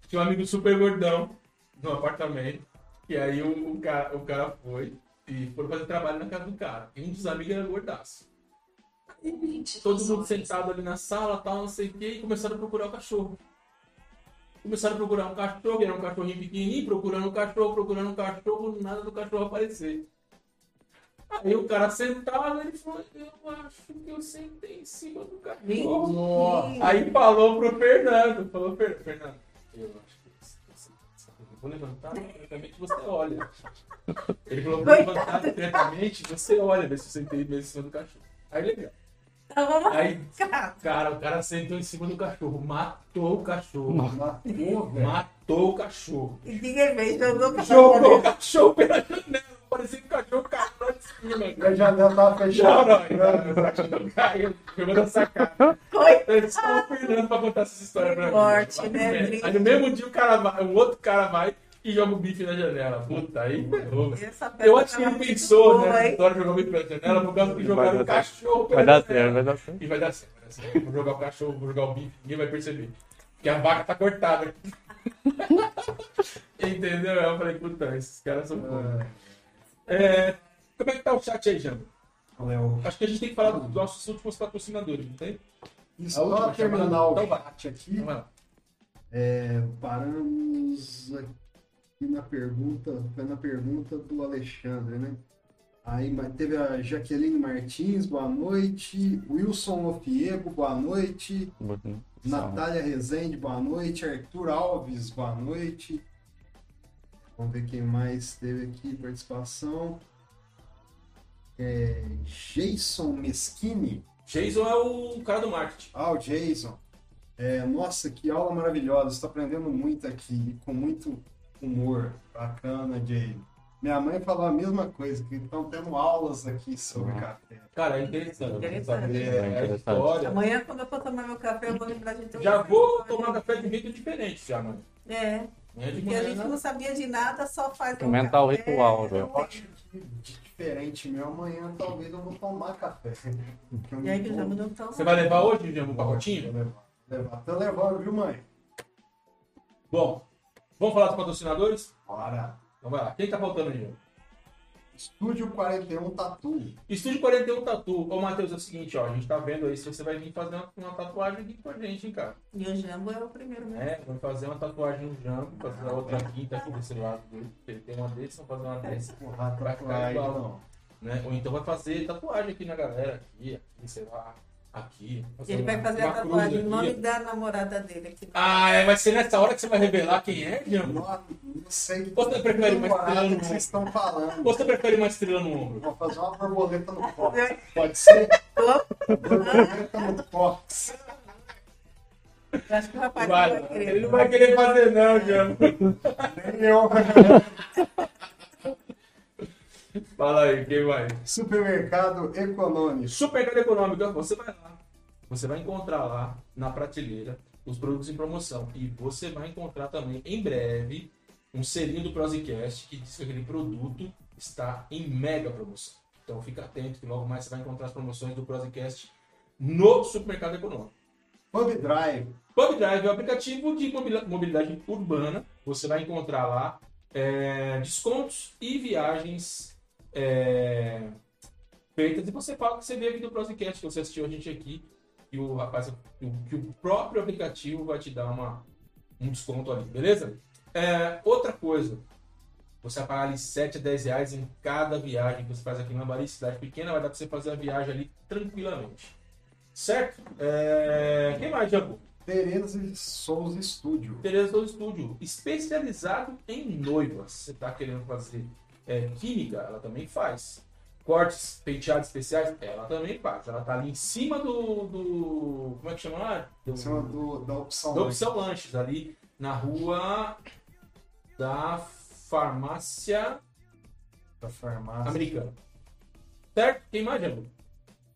Tinha um amigo super gordão no apartamento. E aí o, o cara, o cara foi. e foram fazer trabalho na casa do cara. E um dos amigos era gordaço. Todo mundo sentado ali na sala, tal, não sei o quê, e começaram a procurar o cachorro. Começaram a procurar um cachorro, era um cachorrinho pequenininho, procurando um cachorro, procurando um cachorro, nada do cachorro aparecer. Aí o cara sentado, ele falou, eu acho que eu sentei em cima do cachorro. Aí falou pro Fernando, falou, "Fer- Fernando, eu acho que você, você, eu vou levantar discretamente, você olha. Ele falou, vou levantar discretamente, você olha, ver se eu sentei mesmo em cima do cachorro. Aí legal. Aí, cara, o cara sentou em cima do cachorro, matou o cachorro. Matou. Matou o cachorro. E ninguém veio, jogou pra Jogou o cachorro pela janela. Parecia que o cachorro caiu E a janela tava Não, fechada. não, o cachorro caiu. Jogou na sacada. Coitado. Eles estão o Fernando pra contar essa história pra mim. Morte, Aí, né? Aí no mesmo dia o cara vai, o outro cara vai e joga o bife na janela. Puta, aí ferrou, Eu peça acho que ele pensou, boa, né? Na hora de jogar o bife pela janela, por causa que jogaram o dar cachorro pela Vai dar certo, vai dar certo. E vai dar certo, dar. Vou jogar o cachorro, vou jogar o bife, ninguém vai perceber. Porque a vaca tá cortada. <laughs> Entendeu? Eu falei, puta, esses caras são bons. É, como é que tá o chat aí, Jambo? Léo, Acho que a gente tem que falar dos nossos últimos patrocinadores, não tem? Isso, última só terminar chamada. o chat aqui. Então. É, paramos aqui na pergunta, foi na pergunta do Alexandre, né? Aí teve a Jaqueline Martins, boa noite. Wilson Ofiego, boa noite. Natália Rezende, boa noite. Arthur Alves, boa noite. Vamos ver quem mais teve aqui participação. É, Jason Meschini. Jason é o cara do marketing. Ah, o Jason. É, nossa, que aula maravilhosa. Estou aprendendo muito aqui, com muito humor. Bacana, Jay. Minha mãe falou a mesma coisa, que estão tendo aulas aqui sobre Ah. café. Cara, é interessante. Interessante. Saber É a interessante. história. Amanhã, quando eu for tomar meu café, eu vou lembrar de ter Já um vou café. tomar café de um jeito diferente já, mano. É, porque a gente né? não sabia de nada, só faz um Experimentar o café. ritual, já. Eu acho que de diferente meu, amanhã talvez eu vou tomar café. E aí que já mudou. Você vai levar hoje, Jambo, um Vou pacotinho? levar. Levar. Tô levando, viu, mãe? Bom, vamos falar dos patrocinadores? Bora. Então vai lá. Quem tá faltando aí? Estúdio 41 Tatu. Estúdio 41 Tatu. Ô, Matheus, é o seguinte, ó. A gente tá vendo aí se você vai vir fazer uma, uma tatuagem aqui com a gente, hein, cara. E o Jambo é o primeiro mesmo. É, vamos fazer uma tatuagem no Jambo, fazer a outra quinta aqui desse lado dele. Ele tem uma desse, vamos fazer uma desse. Porra, Vai ficar tatuagem igual. não. Né? Ou então vai fazer tatuagem aqui na galera, aqui, aqui, sei lá, aqui. Ele vai fazer a tatuagem no nome da namorada dele aqui. Ah, é, vai ser nessa hora que você vai revelar quem é, Jambo? Não, não sei Você prefere uma estrela no que vocês estão falando. Ou você prefere uma estrela no ombro? Vou fazer uma borboleta no. É. Pode ser? Borboleta no. Eu acho que o rapaz Vai, não vai querer. ele não vai querer fazer não, Jambo. Nem eu. <laughs> Fala aí, quem vai? Supermercado Econômico. Supermercado Econômico, você vai lá. Você vai encontrar lá na prateleira os produtos em promoção. E você vai encontrar também em breve um selinho do Prosicast que diz que aquele produto está em mega promoção. Então fica atento que logo mais você vai encontrar as promoções do Prosicast no Supermercado Econômico. Pub Drive. Pub Drive é um aplicativo de mobili- mobilidade urbana. Você vai encontrar lá é, descontos e viagens é, feitas. E você fala que você veio aqui do Prosecast, que você assistiu a gente aqui. E o rapaz, que o próprio aplicativo vai te dar uma, um desconto ali, beleza? É, outra coisa, você vai pagar ali 7 a 10 reais em cada viagem que você faz aqui na Bahia, cidade pequena, vai dar pra você fazer a viagem ali tranquilamente. Certo? É... Quem mais, Jabu? Tereza e Souza Estúdio. Tereza do Estúdio, especializado em noivas. Você está querendo fazer é, química, ela também faz. Cortes, penteados especiais, ela também faz. Ela tá ali em cima do. do como é que chama lá? Do, Em cima do, da opção. da opção lanches, ali na rua da farmácia Da farmácia. americana. Certo? Quem mais, Jambu?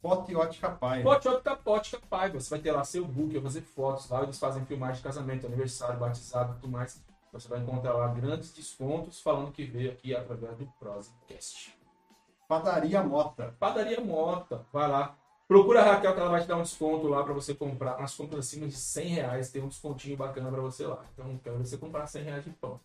Foto e ótica pai. Pote Ótica Ótica Paiva. Você vai ter lá seu book, vai fazer fotos lá, eles fazem filmagem de casamento, aniversário, batizado e tudo mais. Você vai encontrar lá grandes descontos falando que veio aqui através do Prosecast. Padaria Mota. Padaria Mota, vai lá. Procura a Raquel que ela vai te dar um desconto lá para você comprar. Nas compras acima de 100 reais tem um descontinho bacana para você lá. Então quero você comprar 100 reais de pão.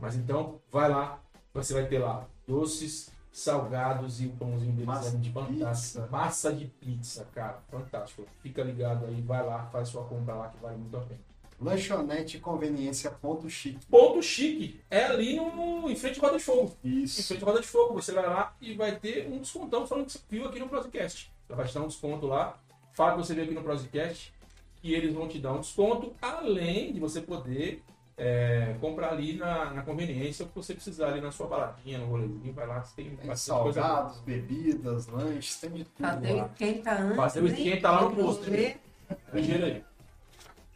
Mas então, vai lá, você vai ter lá doces, salgados e o pãozinho deles Massa é de fantástico. pizza. Massa de pizza, cara, fantástico. Fica ligado aí, vai lá, faz sua compra lá que vale muito a pena. Lanchonete Conveniência Ponto Chique. Ponto chique, é ali no, em frente à Roda de Fogo. Em Isso. frente à Roda de Fogo, você vai lá e vai ter um descontão falando que você viu aqui no Prosecast. Ela vai te dar um desconto lá, fala que você veio aqui no Prosecast, que eles vão te dar um desconto, além de você poder é, comprar ali na, na conveniência o que você precisar ali na sua baladinha, no rolezinho, vai lá, você tem Tem coisa salgados, bebidas, lanches, tem de tudo Fazer o lá. esquenta antes. Fazer o né? esquenta lá no posto. Ligeiro aí.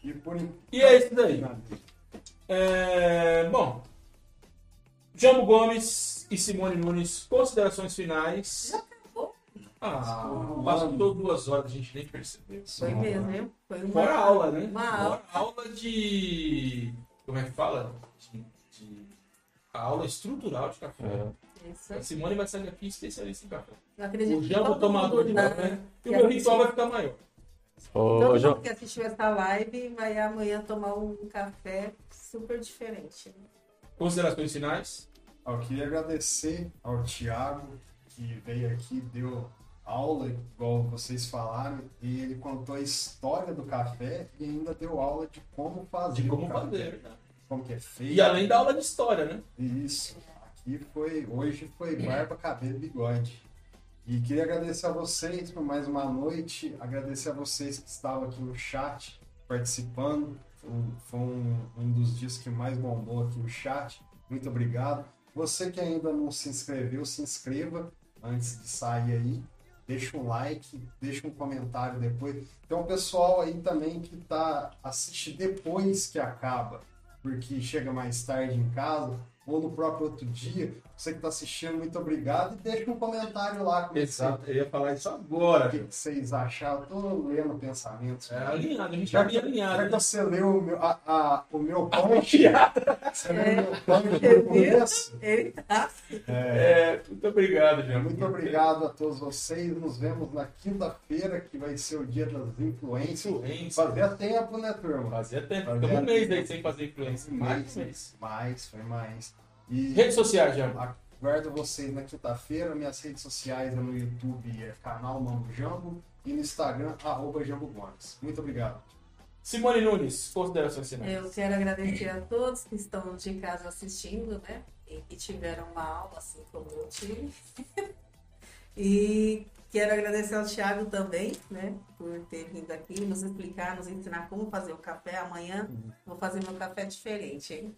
E por E é isso daí. É, bom, Jambo Gomes e Simone Nunes, considerações finais. acabou? Ah, passou duas horas, a gente nem percebeu. Foi mesmo, viu? Foi uma Fora aula, né? Uma aula. aula de. Como é que fala? De, de- a aula estrutural de café. É, Isso. A Simone vai sair aqui especialista em café. Eu acredito O Jambo tomador de café. E o meu ritual vai ficar maior. Ô, Todo Jo- mundo que assistiu essa live vai amanhã tomar um café super diferente. né? Considerações finais. Eu queria agradecer ao Thiago, que veio aqui, deu aula, igual vocês falaram, e ele contou a história do café e ainda deu aula de como fazer De como o café, fazer. né? como que é feito. E além da aula de história, né? Isso. Aqui foi, hoje foi barba, cabelo e bigode. E queria agradecer a vocês por mais uma noite, agradecer a vocês que estavam aqui no chat participando. Foi, um- um, dos dias que mais bombou aqui o chat. Muito obrigado. Você que ainda não se inscreveu, se inscreva antes de sair aí. Deixa um like, deixa um comentário depois. Tem um pessoal aí também que tá assiste depois que acaba porque chega mais tarde em casa, ou no próprio outro dia. Você que está assistindo, muito obrigado. E deixa um comentário lá com Exato, eu ia falar isso agora. o que que vocês acharam. Estou lendo pensamentos. É alinhado, a gente Já já que, bem alinhado. já que né? você leu o meu, a, a- o meu piada. você leu o meu no começo. Ele tá. É, muito obrigado, Jean. Muito obrigado a todos vocês. Nos vemos na quinta-feira, que vai ser o dia das influências. Influência. Fazia tempo, né, turma? Fazia tempo. Fazia Ficamos um mês aí sem fazer influência. Mais mês. Mais, foi mais. E Redes sociais, Jean. Aguardo vocês na quinta-feira. Minhas redes sociais é no YouTube, é canal Mambo Jambo. E no Instagram, arroba Jambo Gomes. Muito obrigado. Simone Nunes, considerações finais. Eu quero agradecer a todos que estão de casa assistindo, né? E que tiveram uma aula, assim como eu tive. <laughs> e quero agradecer ao Thiago também, né? Por ter vindo aqui nos explicar, nos ensinar como fazer o café. Amanhã vou fazer meu café diferente, hein?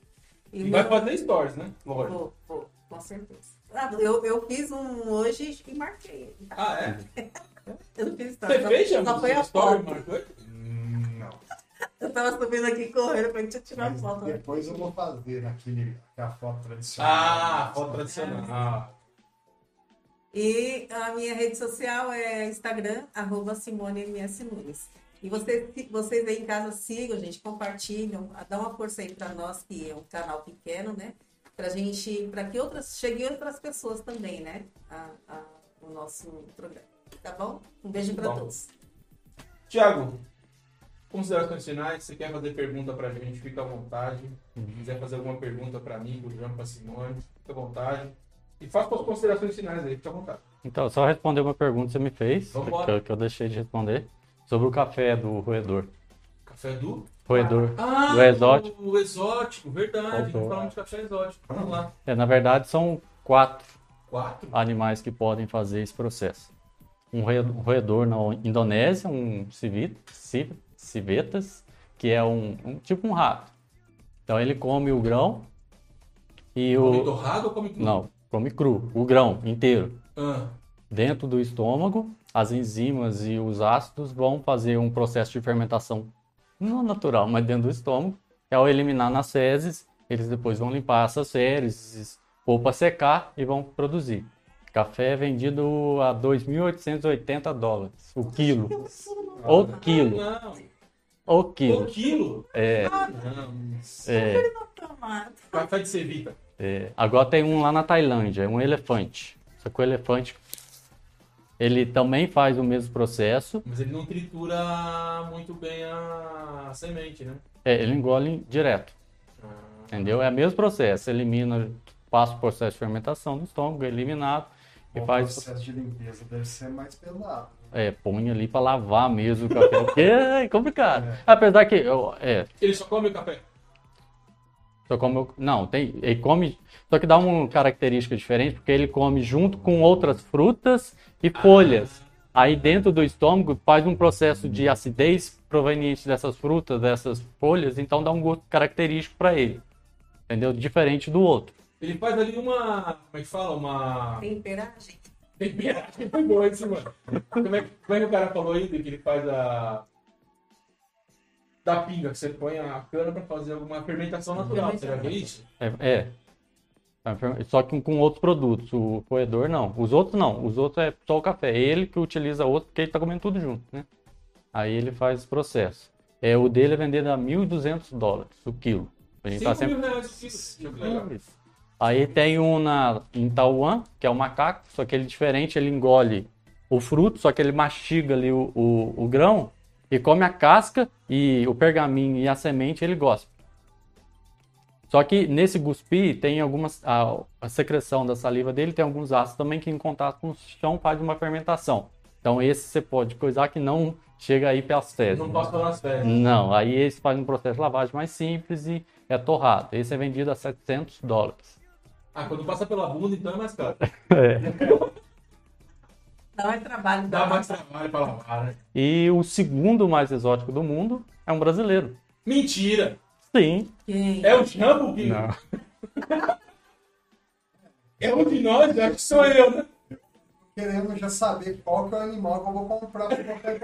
E vai meu- fazer stories, né? Lógico. Vou, vou, com certeza. Ah, eu, eu fiz um hoje e marquei. Ah, é? <laughs> Eu não fiz Você story, só- fez? Só foi a story, foto. marcou? Não. <laughs> Eu tava subindo aqui correndo, falei, deixa eu tirar Mas foto. depois eu vou fazer naquele, a foto tradicional. Ah, foto tradicional. Ah, E a minha rede social é Instagram, arroba SimoneMS Nunes. E vocês, vocês aí em casa sigam, gente, compartilham, dá uma força aí para nós, que é um canal pequeno, né? Pra gente, para que outras, cheguem outras pessoas também, né? A, a- o nosso programa. Tá bom? Um beijo para todos. Tiago, considerações finais. Você quer fazer pergunta pra gente? Fica à vontade. Se quiser fazer alguma pergunta pra mim, pro Jean, pra Simone, fica à vontade. E faça suas considerações finais aí, fica à vontade. Então, só responder uma pergunta que você me fez, que eu, que eu deixei de responder, sobre o café do roedor. Café do? Roedor. Ah, Do exótico. O exótico, verdade. Faltou. Falamos de café exótico. Vamos lá. É, na verdade, são quatro Quatro. animais que podem fazer esse processo. Um roe- roedor na Indonésia, um civi- ci- civetas, que é um, um- tipo um rato. Então ele come o grão e Come o torrado ou come cru? não come cru, o grão inteiro. Ah, Dentro do estômago, as enzimas e os ácidos vão fazer um processo de fermentação não natural, mas dentro do estômago. E ao eliminar nas fezes, eles depois vão limpar essas fezes, pôr para secar e vão produzir. Café é vendido a 2.880 dólares o quilo. O quilo. O O quilo. quilo? É, Ah, não. é, Tomado. Café de Cevita. é. Agora tem um lá na Tailândia, é um elefante. Só que o elefante, ele também faz o mesmo processo, Mas ele não tritura muito bem a semente, né? É, ele engole direto, Ah, entendeu? É o mesmo processo, elimina, passa o processo de fermentação no estômago, é eliminado, E O faz, processo de limpeza deve ser mais pesado. é, põe ali pra lavar mesmo o café, porque <laughs> é complicado. Apesar que, eu- é, Ele só come o café. Só come, o- não, tem, ele come, só que dá uma característica diferente, porque ele come junto com outras frutas e folhas. Aí dentro do estômago faz um processo de acidez proveniente dessas frutas, dessas folhas, então dá um gosto característico para ele. Entendeu? Diferente do outro. Ele faz ali uma. Como é que fala? Uma. Temperagem. Temperagem. <laughs> Foi bom isso, mano. Como é, como é que o cara falou aí que ele faz a. Da pinga, que você põe a cana pra fazer alguma fermentação natural. Você já viu isso? É, é. Só que com outros produtos. O roedor não. Os outros não. Os outros é só o café. Ele que utiliza outro porque ele tá comendo tudo junto, né? Aí ele faz esse processo. É, o dele é vendido a 1.200 dólares o quilo. A gente tá 5 sempre... mil reais o quilo. Aí tem um na, em Taiwan, que é o macaco, só que ele é diferente, ele engole o fruto, só que ele mastiga ali o, o, o grão e come a casca e o pergaminho e a semente ele gosta. Só que nesse guspi tem algumas. A, a secreção da saliva dele tem alguns ácidos também que em contato com o chão faz uma fermentação. Então esse você pode coisar que não chega aí pelas fezes. Não falar nas férias. Não, aí esse faz um processo de lavagem mais simples e é torrado. Esse é vendido a 700 dólares. Ah, quando passa pela bunda, então é mais caro. <laughs> <laughs> Dá mais trabalho. Dá mais trabalho pra lavar, né? E o segundo mais exótico do mundo é um brasileiro. Mentira! Sim. Quem? É o Jambo que. Não. É um de nós, acho que sou eu, né? Querendo já saber qual que é o animal que eu vou comprar pra comer.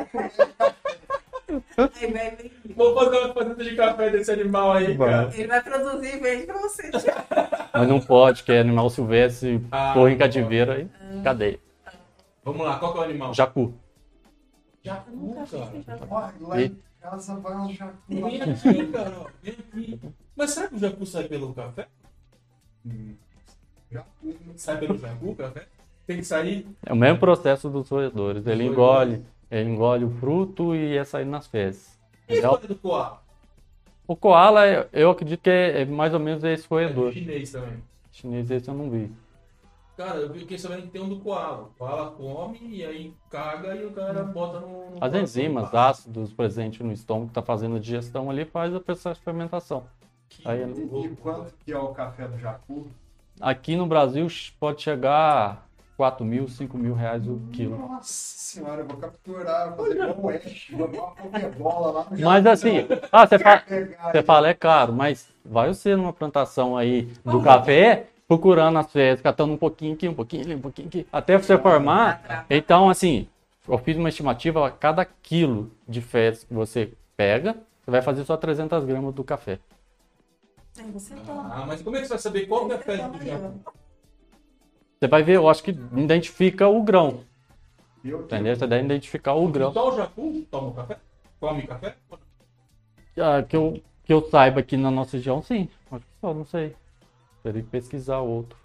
Vou fazer uma fazenda de café desse animal aí, cara. Ele vai produzir e vende pra você. Mas não pode, que é animal silvestre, Ah, porra em cativeiro aí, cadeia. Vamos lá, qual que é o animal? Jacu. Jacu, cara. Lá em casa vai um jacu. Vem aqui, cara. Vem aqui. Mas será que o jacu sai pelo café? Jacu. Sai pelo jacu, o café? Tem que sair. É o mesmo processo dos roedores. Ele engole, ele engole o fruto e é sair nas fezes. E a Entendeu? história do coala? O koala, eu- eu acredito que é é mais ou menos esse É roedor. chinês também. Chinês esse eu não vi. Cara, eu fiquei sabendo que tem um do koala. O koala come e aí caga e o cara bota no. no As enzimas, ácidos presentes no estômago que tá fazendo a digestão ali faz o processo de fermentação. Aí, E quanto que é o café do jacu? aqui no Brasil pode chegar a 4 mil, 5 mil reais o quilo. Nossa senhora, eu vou capturar, vou fazer igual o Ash, jogar uma pokebola lá no Mas assim, ah, você fala, você fala é caro, mas vai você numa plantação aí do café, procurando as fezes, catando um pouquinho aqui, um pouquinho ali, um pouquinho aqui, até você formar. Então, assim, eu fiz uma estimativa, a cada quilo de fezes que você pega, você vai fazer só 300 gramas do café. Toma. Ah, mas como é que você vai saber qual que é a fezes do jacu? Você vai ver, eu acho que identifica o grão, Eu entendeu? Você deve identificar o grão. Só o jacu toma o café? Come café? Ah, que, eu, que eu saiba aqui na nossa região, sim. Acho que só, não sei. Teria que pesquisar outro.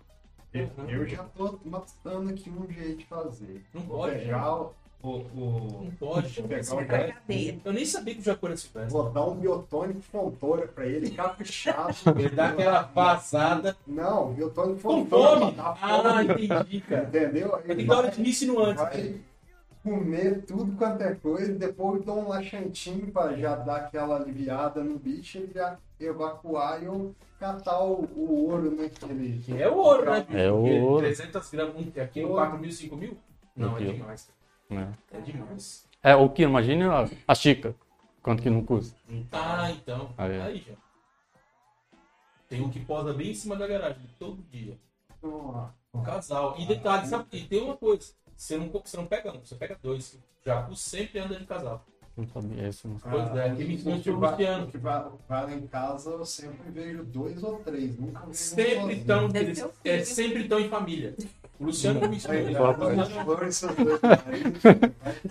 Eu, eu já tô matando aqui um jeito de fazer. Não Vou pode. pegar o, o, o- Não pode. Vou pegar o é cadeia. Eu nem sabia que o jacu era silvestre. Vou dar um biotônico fontora pra ele, caprichado. <laughs> Ele dá aquela vazada. Não, biotônico Com fontora dar Ah, entendi, cara. Entendeu? Ele tem que dar hora de ensino antes. vai comer tudo quanto é coisa, depois dou um laxantinho pra já dar aquela aliviada no bicho, ele já evacuar e eu catar o, o ouro, né? Que ele, Que é o ouro, né? É o ouro. 300 gramas, aqui é 4 mil, 5 mil? Não, é demais. Né? É demais. É, o que? Imagine a, a xícara. Quanto que não custa? Ah, então. Aí. Aí já. Tem um que posa bem em cima da garagem, todo dia. Um casal. E detalhe, sabe? E tem uma coisa. Você não, você não pega um, você pega dois. O Jacu sempre anda de casal. Não sabia isso. Não. Pois é, me ensinou o que foi o vai- Luciano. o que vai, vai lá em casa, eu sempre vejo dois ou três, nunca vejo um Sempre estão, o é, sempre estão em família. O Luciano me dois maridos.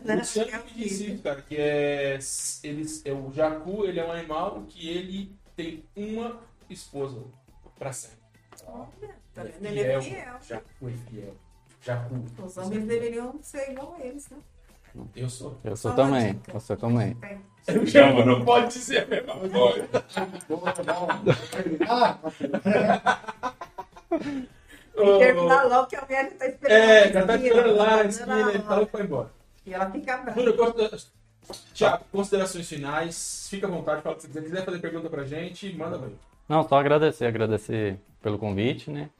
O Luciano me disse isso, cara, que é, eles, é o Jacu, ele é um animal que ele tem uma esposa pra sempre. Olha, tá Ele vendo? Ele é fiel. Jacu é fiel. Jacu. Os homens deveriam ser igual a eles, né? Eu sou. Eu sou uma também. dica. Você também. Jacu não pode dizer a mesma coisa. Vou dar um- Ah, E terminar logo que a mulher já tá esperando. É, já tá esquina, esperando lá na tá esquina, a falou hora. que foi embora. E ela fica brava. Tiago, considerações finais, fica à vontade, fala o que você quiser. quiser fazer pergunta pra gente, manda pra ele. Não, só agradecer, agradecer pelo convite, né?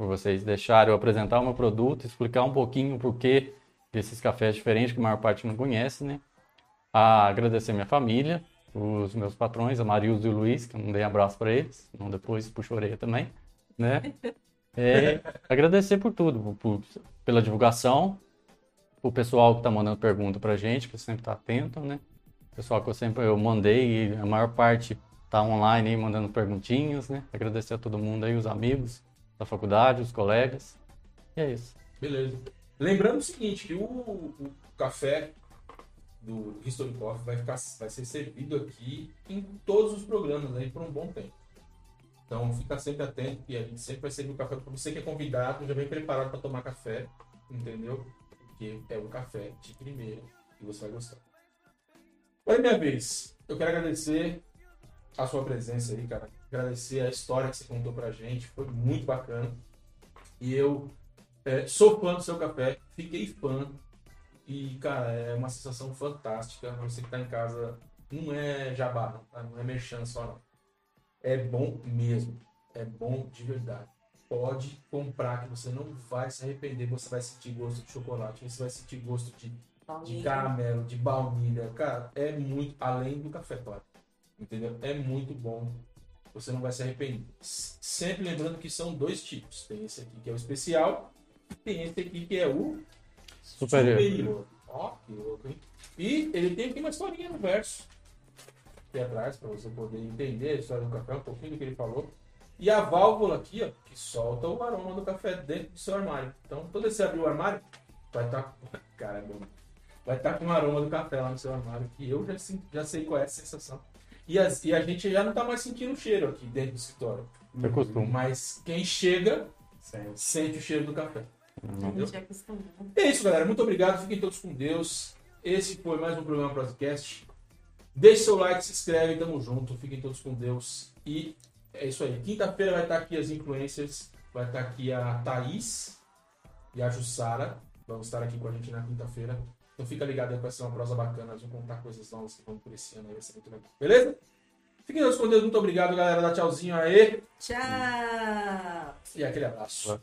Por vocês deixarem eu apresentar o meu produto, explicar um pouquinho o porquê desses cafés diferentes que a maior parte não conhece, né? A agradecer minha família, os meus patrões, a Marilza e o Luiz, que eu não dei abraço para eles, não depois puxo a orelha também, né? É, <laughs> agradecer por tudo, por- pela divulgação, o pessoal que tá mandando pergunta pra gente, que sempre tá atento, né? O pessoal que eu sempre eu mandei, a maior parte tá online aí mandando perguntinhas, né? Agradecer a todo mundo aí, os amigos da faculdade, os colegas. E é isso. Beleza. Lembrando o seguinte, que o, o café do History Coffee vai, ficar, vai ser servido aqui em todos os programas aí por um bom tempo. Então fica sempre atento que a gente sempre vai servir o café para você que é convidado, já vem preparado para tomar café, entendeu? Porque é um café de primeira e você vai gostar. É minha vez. Eu quero agradecer a sua presença aí, cara. Agradecer a história que você contou pra gente. Foi muito bacana. E eu é, sou fã do seu café, fiquei fã. E, cara, é uma sensação fantástica. Você que tá em casa, não é jabá, não, tá? não é merchan só, não. É bom mesmo. É bom de verdade. Pode comprar que você não vai se arrepender. Você vai sentir gosto de chocolate, você vai sentir gosto de, de caramelo, de baunilha. Cara, é muito, além do café, claro. Entendeu? É muito bom. Você não vai se arrepender. Sempre lembrando que são dois tipos. Tem esse aqui que é o especial, e tem esse aqui que é o Superior. Ó, que louco, hein? E ele tem aqui uma historinha no verso. Aqui atrás, para você poder entender a história do café, um pouquinho do que ele falou. E a válvula aqui, ó, que solta o aroma do café dentro do seu armário. Então, toda vez que você abrir o armário, vai estar. Cara, é bom. Vai estar com o aroma do café lá no seu armário. Que eu já, sinto- já sei qual é a sensação. E, as- e a gente já não tá mais sentindo o cheiro aqui dentro do escritório. Eu costumo. Mas quem chega sente o cheiro do café. A gente é acostumado. É isso, galera. Muito obrigado. Fiquem todos com Deus. Esse foi mais um programa podcast. Deixe seu like, se inscreve, tamo junto. Fiquem todos com Deus. E é isso aí. Quinta-feira vai estar aqui as influencers. Vai estar aqui a Thaís e a Jussara. Vão estar aqui com a gente na quinta-feira. Então fica ligado aí, vai ser uma prosa bacana. Nós vamos contar coisas novas que vão por esse ano aí. Vai ser muito legal. Beleza? Fiquem todos com Deus. Muito obrigado, galera. Dá tchauzinho aí. Tchau! E aquele abraço.